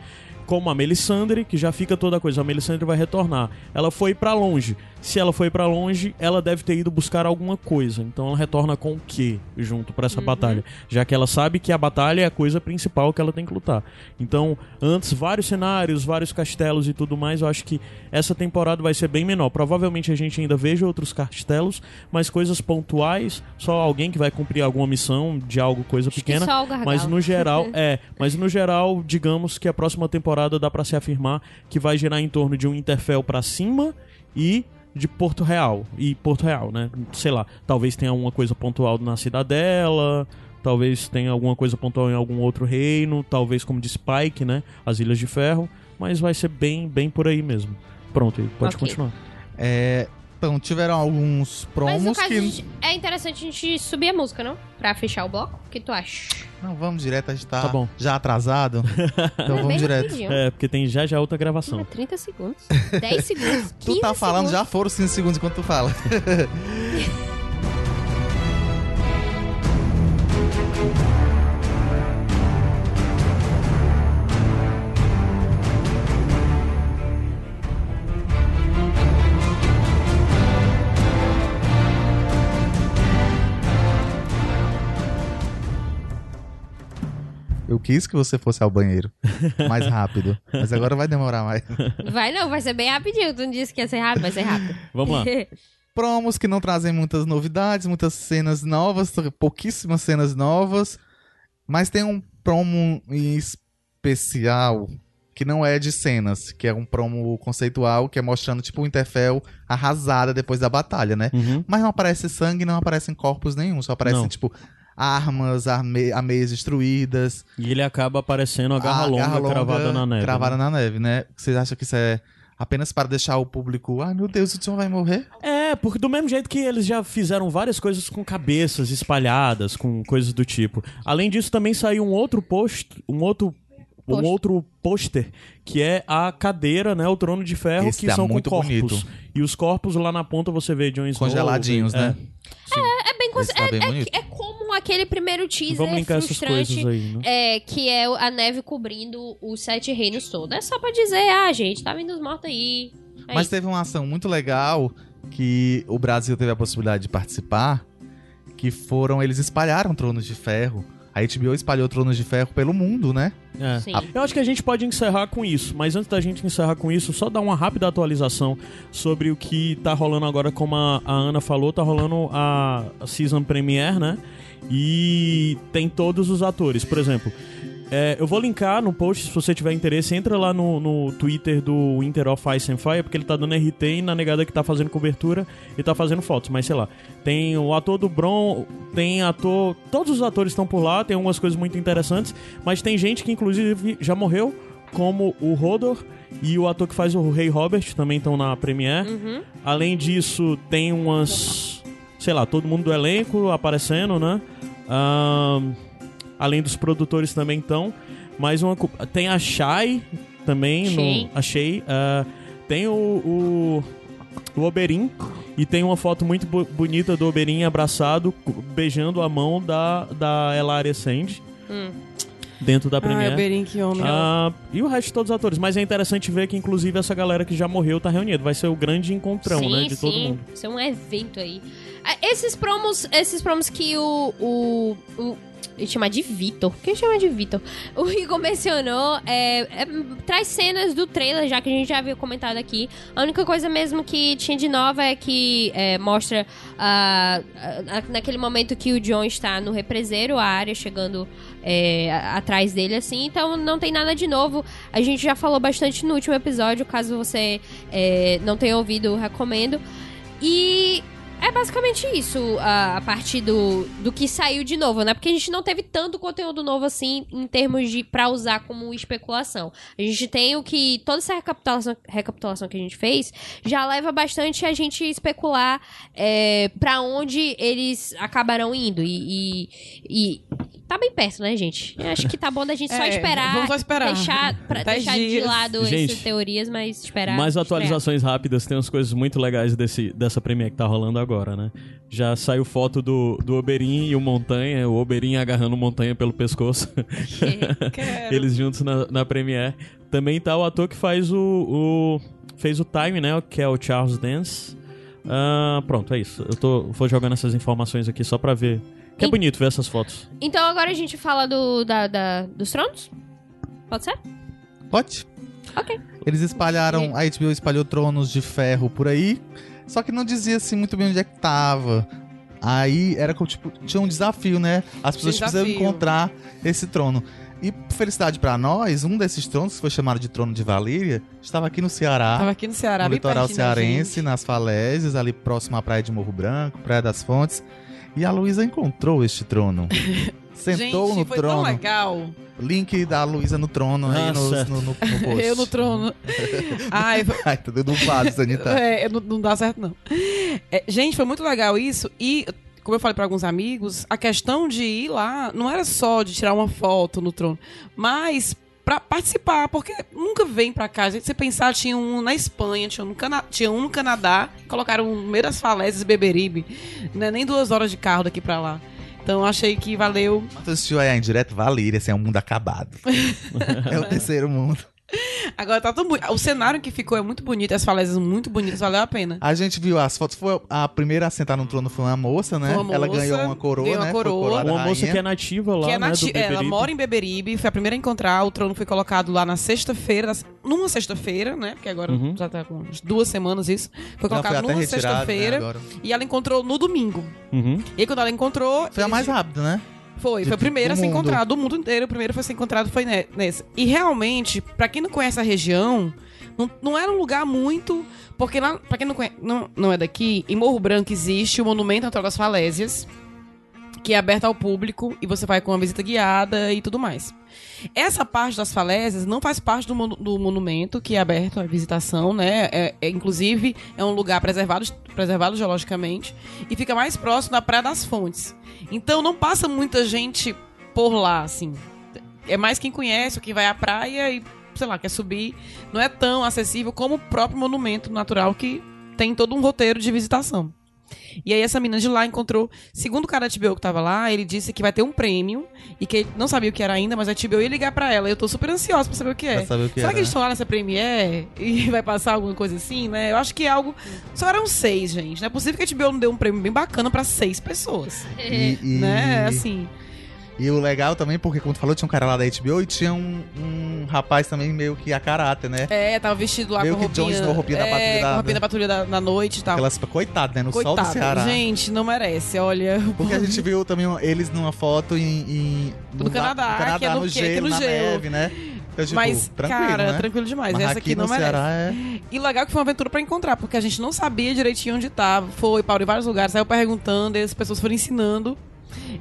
Como a Melisandre, que já fica toda a coisa. A Melisandre vai retornar. Ela foi pra longe. Se ela foi pra longe, ela deve ter ido buscar alguma coisa. Então ela retorna com o quê junto pra essa batalha? Já que ela sabe que a batalha é a coisa principal que ela tem que lutar. Então, antes, vários cenários, vários castelos e tudo mais, eu acho que essa temporada vai ser bem menor. Provavelmente a gente ainda veja outros castelos, mas coisas pontuais, só alguém que vai cumprir alguma missão de algo, coisa Acho que pequena. só o gargalo. Mas no geral, é, mas no geral, digamos que a próxima temporada dá pra se afirmar que vai girar em torno de um Interfell pra cima e de Porto Real. E Porto Real, né? Sei lá, talvez tenha alguma coisa pontual na Cidadela, talvez tenha alguma coisa pontual em algum outro reino, talvez como de Spike, né? As Ilhas de Ferro, mas vai ser bem, bem por aí mesmo. Pronto, pode Ok. continuar. É, então, tiveram alguns Mas promos no caso, que. gente- é interessante a gente subir a música, não? Pra fechar o bloco. O que tu acha? Não, vamos direto, a gente tá, Tá bom. já atrasado. Então É vamos direto. rapidinho. É, porque tem já já outra É gravação. 30 segundos. 10 segundos. Tu 15 tá falando, segundos. já foram 5 segundos enquanto tu fala. Eu quis que você fosse ao banheiro mais rápido, mas agora vai demorar mais. Vai não, vai ser bem rapidinho. Tu não disse que ia ser rápido, vai ser rápido. Vamos lá. Promos que não trazem muitas novidades, muitas cenas novas, pouquíssimas cenas novas, mas tem um promo em especial que não é de cenas, que é um promo conceitual que é mostrando tipo o Interfell arrasada depois da batalha, né? Uhum. Mas não aparece sangue, não aparecem corpos nenhum, só aparecem Não. tipo armas, arme ameias destruídas, E ele acaba aparecendo a garra a longa garra longa cravada na neve. cravada né? na neve, né? Vocês acham que isso é apenas para deixar o público, ai meu Deus, o Tion vai morrer? É, porque do mesmo jeito que eles já fizeram várias coisas com cabeças espalhadas, com coisas do tipo. Além disso, também saiu um outro post, um outro um Post. outro pôster que é a cadeira, né, o trono de ferro Esse que tá são muito com corpos. bonito. E os corpos lá na ponta você vê Jon Snow, Congeladinhos, é. né? Sim. É bem... Esse tá bem bonito. É como aquele primeiro teaser Vamos frustrante. aí, né? É, que é a neve cobrindo os sete reinos todos. É só pra dizer, ah, gente, tá vindo os mortos aí. É Mas isso. teve uma ação muito legal que o Brasil teve a possibilidade de participar, que foram eles espalharam tronos de ferro. A HBO espalhou tronos de ferro pelo mundo, né? É. Sim. Eu acho que a gente pode encerrar com isso, mas antes da gente encerrar com isso, só dar uma rápida atualização sobre o que tá rolando agora, como a, a Ana falou, tá rolando a, a season premiere, né? E tem todos os atores. Por exemplo, É, eu vou linkar no post, se você tiver interesse, entra lá no, no Twitter do Winter of Ice and Fire, porque ele tá dando RT e na negada que tá fazendo cobertura e tá fazendo fotos, mas sei lá. Tem o ator do Bron, tem ator. Todos os atores estão por lá, tem algumas coisas muito interessantes, mas tem gente que inclusive já morreu, como o Rodor e o ator que faz o Rei Robert também estão na Premiere. Uhum. Além disso, tem umas. Sei lá, todo mundo do elenco aparecendo, né? Ahn, além dos produtores também estão. Mais uma. Tem a Shai também. No, a Shay. ah, tem o. O, o Oberyn. E tem uma foto muito bo- bonita do Oberyn abraçado, beijando a mão da, da Elaria Sand. Hum. Dentro da Ai, Premiere. o Berin, que homem. Ah, e o resto de todos os atores. Mas é interessante ver que, inclusive, essa galera que já morreu tá reunida. Vai ser o grande encontrão, sim, né? De todo sim. mundo. Isso é um evento aí. Ah, Esses promos, esses promos que o. o, o ele chama de Vitor. Por que chama de Vitor? O Igor mencionou. É, é, traz cenas do trailer, já que a gente já havia comentado aqui. A única coisa mesmo que tinha de nova é que é, mostra ah, naquele momento que o John está no represeiro, a área chegando é, atrás dele, assim. Então não tem nada de novo. A gente já falou bastante no último episódio. Caso você é, não tenha ouvido, recomendo. E é basicamente isso, a, a partir do, do que saiu de novo, né? Porque a gente não teve tanto conteúdo novo assim em termos de pra usar como especulação. A gente tem o que toda essa recapitulação, recapitulação que a gente fez já leva bastante a gente especular é, para onde eles acabarão indo e, e, e tá bem perto, né, gente? Eu acho que tá bom da gente só É, esperar, vamos só esperar. deixar, pra, Dez deixar de lado Gente, essas teorias, mas esperar. Mais atualizações rápidas, tem umas coisas muito legais desse, dessa Premiere que tá rolando agora, né? Já saiu foto do, do Oberyn e o Montanha, o Oberyn agarrando o Montanha pelo pescoço. Quero. Eles juntos na, na Premiere. Também tá o ator que faz o, o- fez o Time, né? Que é o Charles Dance. Ah, pronto, é isso. Eu tô, vou jogando essas informações aqui só pra ver. Que é bonito ver essas fotos. Então agora a gente fala do, da, da- dos tronos? Pode ser? Pode? Ok. Eles espalharam, a HBO espalhou tronos de ferro por aí, só que não dizia assim muito bem onde é que tava. Aí era como, tipo, tinha um desafio, né? As pessoas Tinha precisavam desafio. encontrar esse trono. E felicidade pra nós, um desses tronos, que foi chamado de trono de Valíria, estava aqui no Ceará, Tava aqui no Ceará, no bem litoral pertinho da cearense, gente. nas falésias, ali próximo à praia de Morro Branco, Praia das Fontes. E a Luísa encontrou este trono. Sentou gente, no foi tão trono. legal. Link da Luísa no trono aí no, no, no, no post. Eu no trono. Ai, foi- Ai, tá dando um vaso, Sanita. É, não, não dá certo, não. É, gente, foi muito legal isso. E, como eu falei para alguns amigos, a questão de ir lá não era só de tirar uma foto no trono, mas para participar, porque nunca vem pra cá. Se você pensar, tinha um na Espanha, tinha um no, Cana tinha um no Canadá, colocaram meio das falésias Beberibe. Não é nem duas horas de carro daqui pra lá. Então, achei que valeu. Tu assistiu aí a indireta Valíria, assim, é um mundo acabado. é o terceiro mundo. Agora tá tão bonito. O cenário que ficou é muito bonito, as falésias muito bonitas, valeu a pena. A gente viu as fotos, foi a primeira a sentar no trono foi uma moça, né? Foi uma Ela moça, ganhou uma coroa, ganhou uma né? Foi coroa. Uma moça que é nativa lá, que é né? nati- do ela Beberibe. mora em Beberibe, foi a primeira a encontrar. O trono foi colocado lá na sexta-feira, numa sexta-feira, né? Porque agora Uhum. já tá com umas duas semanas isso. Foi foi colocado até numa né, sexta-feira agora. e ela encontrou no domingo. Uhum. E aí, quando ela encontrou. Foi a mais rápida, né? Foi, foi a primeira a ser mundo. encontrada do mundo inteiro. O primeiro foi ser encontrado foi ne- nessa. E realmente, pra quem não conhece a região, não, não era um lugar muito. Porque lá, pra quem não, conhece, não, não é daqui, em Morro Branco existe o Monumento Natural das Falésias, que é aberto ao público e você vai com uma visita guiada e tudo mais. Essa parte das falésias não faz parte do, do monumento, que é aberto à visitação, né? É, é, inclusive, é um lugar preservado, preservado geologicamente e fica mais próximo da Praia das Fontes. Então não passa muita gente por lá, assim. É mais quem conhece, quem vai à praia e, sei lá, quer subir. Não é tão acessível como o próprio monumento natural que tem todo um roteiro de visitação. E aí essa menina de lá encontrou, segundo o cara da TBO que tava lá, ele disse que vai ter um prêmio e que ele não sabia o que era ainda, mas a TBO ia ligar pra ela. Eu tô super ansiosa pra saber o que é. Pra saber o que Será era, que eles estão lá nessa Premiere e vai passar alguma coisa assim, né? Eu acho que é algo. Só eram seis, gente. Não é possível que a TBO não deu um prêmio bem bacana pra seis pessoas. E, e- Né? Assim. E o legal também, porque tu falou, tinha um cara lá da HBO e tinha um, um rapaz também meio que a caráter, né? É, tava vestido lá Meio com que roupinha... Jon Snow, roupinha da é, patrulha da- roupinha da patrulha da, da noite e tal. Aquelas, coitado, né? No sol do Coitado. Ceará. Gente, não merece, olha. Porque a gente viu também eles numa foto em. em No na- Canadá, no, Canadá, que é no no quê? Que é gelo, no na gelo. neve, né? Então, tipo, Mas, tranquilo, cara, né? tranquilo demais. Mas Essa aqui, no não merece. Ceará é. E legal que foi uma aventura pra encontrar, porque a gente não sabia direitinho onde tava. Foi, parou em vários lugares, saiu perguntando, e as pessoas foram ensinando.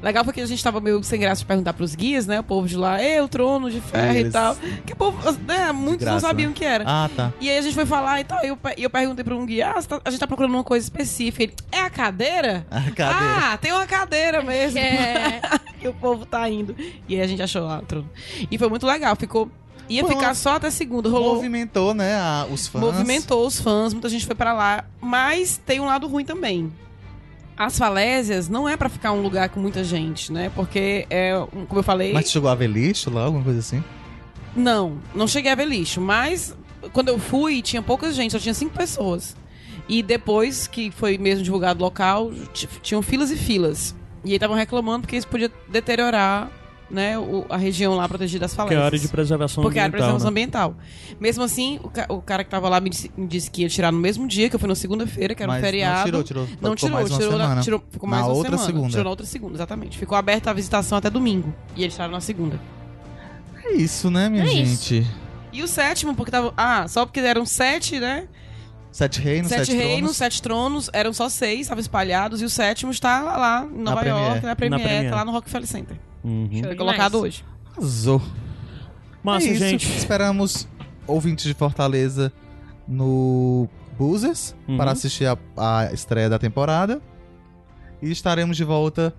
Legal foi que a gente tava meio sem graça de perguntar pros guias, né? O povo de lá, ei, o trono de ferro Eles- e tal. Que o povo, né? Muitos não graça, sabiam né? o que era. Ah, tá. E aí a gente foi falar e tal, e eu, e eu perguntei pra um guia, ah, tá- a gente tá procurando uma coisa específica. Ele, é a cadeira? A cadeira. Ah, tem uma cadeira mesmo. É. que o povo tá indo. E aí a gente achou lá o trono. E foi muito legal, ficou... Ia Foi ficar só até segunda, rolou... Movimentou, né? a- os fãs. Movimentou os fãs, muita gente foi pra lá, mas tem um lado ruim também. As falésias não é pra ficar um lugar com muita gente, né? Porque é, como eu falei, Mas chegou a ver lixo lá, alguma coisa assim? não, não cheguei a ver lixo, mas quando eu fui tinha pouca gente, só tinha cinco pessoas. E depois que foi mesmo divulgado o local, tinham filas e filas. E aí estavam reclamando porque isso podia deteriorar, né, o- a região lá protegida das Que é falésias. a área de preservação Porque era ambiental. preservação né? ambiental. Mesmo assim, o, ca- o cara que tava lá me disse, me disse que ia tirar no mesmo dia, que eu fui na segunda-feira, que era Mas um feriado. Não tirou, tirou. Não Ficou tirou, mais uma tirou, na- semana. tirou- ficou Na mais uma outra semana. segunda. Tirou na outra segunda, exatamente. Ficou aberta a visitação até domingo. E eles estavam na segunda. É isso, né, minha É gente? E o sétimo, porque tava. Ah, só porque eram sete, né? Sete reinos, sete, sete, reinos, tronos. sete tronos, eram só seis, estavam espalhados, e o sétimo está lá em Nova Premiere. York, na Premiere, Premiere. tá lá no Rockefeller Center. Uhum. Show Foi demais. colocado hoje. Arrasou. Massa, é isso. gente. Esperamos ouvintes de Fortaleza no Buzzers Uhum. para assistir a, a estreia da temporada. E estaremos de volta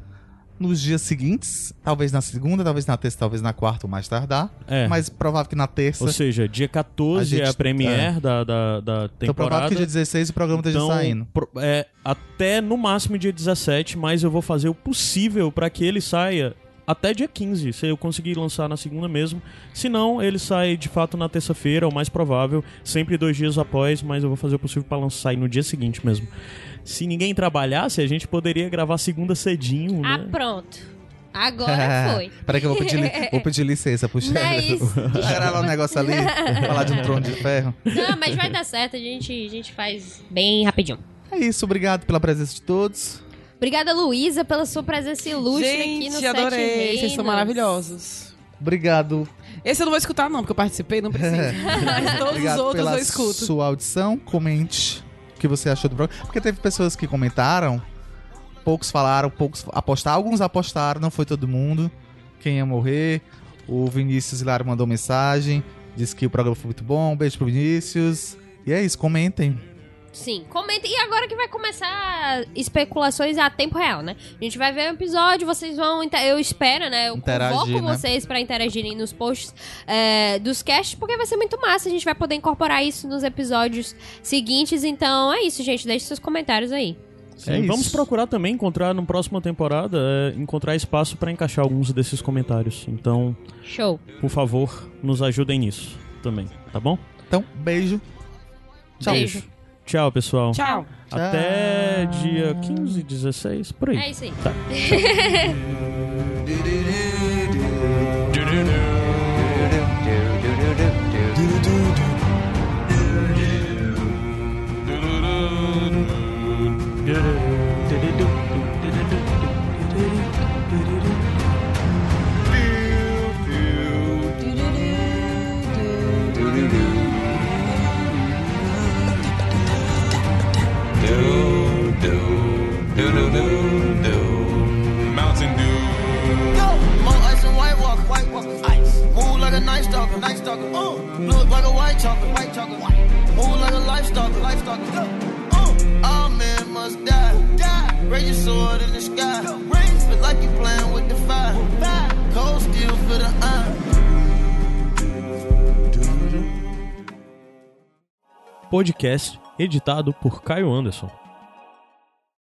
nos dias seguintes. Talvez na segunda, talvez na terça, talvez na quarta, ou mais tardar. É. Mas provável que na terça. Ou seja, dia 14 A gente- é a premiere da, da, da então provável temporada. que dia 16 o programa esteja Então, saindo. pro- é, até no máximo dia 17, mas eu vou fazer o possível para que ele saia até dia 15, se eu conseguir lançar na segunda mesmo. Se não, ele sai de fato na terça-feira, o mais provável, sempre dois dias após, mas eu vou fazer o possível para lançar sair no dia seguinte mesmo. Se ninguém trabalhasse, a gente poderia gravar segunda cedinho, Ah, né? pronto. Agora foi. Peraí que eu vou pedir, li- vou pedir licença pro Não é chefe. isso. Gerar lá um negócio ali, falar de um trono de ferro. Não, mas vai dar certo, a gente, a gente faz bem rapidinho. É isso, obrigado pela presença de todos. Obrigada, Luísa, pela sua presença ilustre aqui no Gente, Sete adorei. Reinos. Vocês são maravilhosos. Obrigado, Esse eu não vou escutar, não, porque eu participei, não preciso. Mas todos obrigado os outros pela eu escuto. sua audição. Comente o que você achou do programa. Porque teve pessoas que comentaram, poucos falaram, poucos apostaram, alguns apostaram, não foi todo mundo. Quem ia morrer. O Vinícius Hilário mandou mensagem, disse que o programa foi muito bom. Um beijo pro Vinícius. E é isso, comentem. Sim, comenta. E agora que vai começar especulações a tempo real, né? A gente vai ver o episódio, vocês vão. Eu espero, né? Eu Interagir, convoco né? vocês pra interagirem nos posts é, dos casts, porque vai ser muito massa. A gente vai poder incorporar isso nos episódios seguintes. Então é isso, gente. Deixe seus comentários aí. Sim, É isso. Vamos procurar também encontrar na próxima temporada, é, encontrar espaço para encaixar alguns desses comentários. Então, Show. por favor, nos ajudem nisso também, tá bom? Então, beijo. Tchau. Beijo. Tchau, pessoal. Tchau. Até dia 15, 16, por aí. É isso aí. do stalker. Uh, look like a white chocolate, white chocolate. Move like a life stalker, life stalker. Go. Uh, all men must die, die. Raise your sword in the sky. Raise it like you playing with the fire. fire. Cold steel for the iron. Podcast editado por Caio Anderson.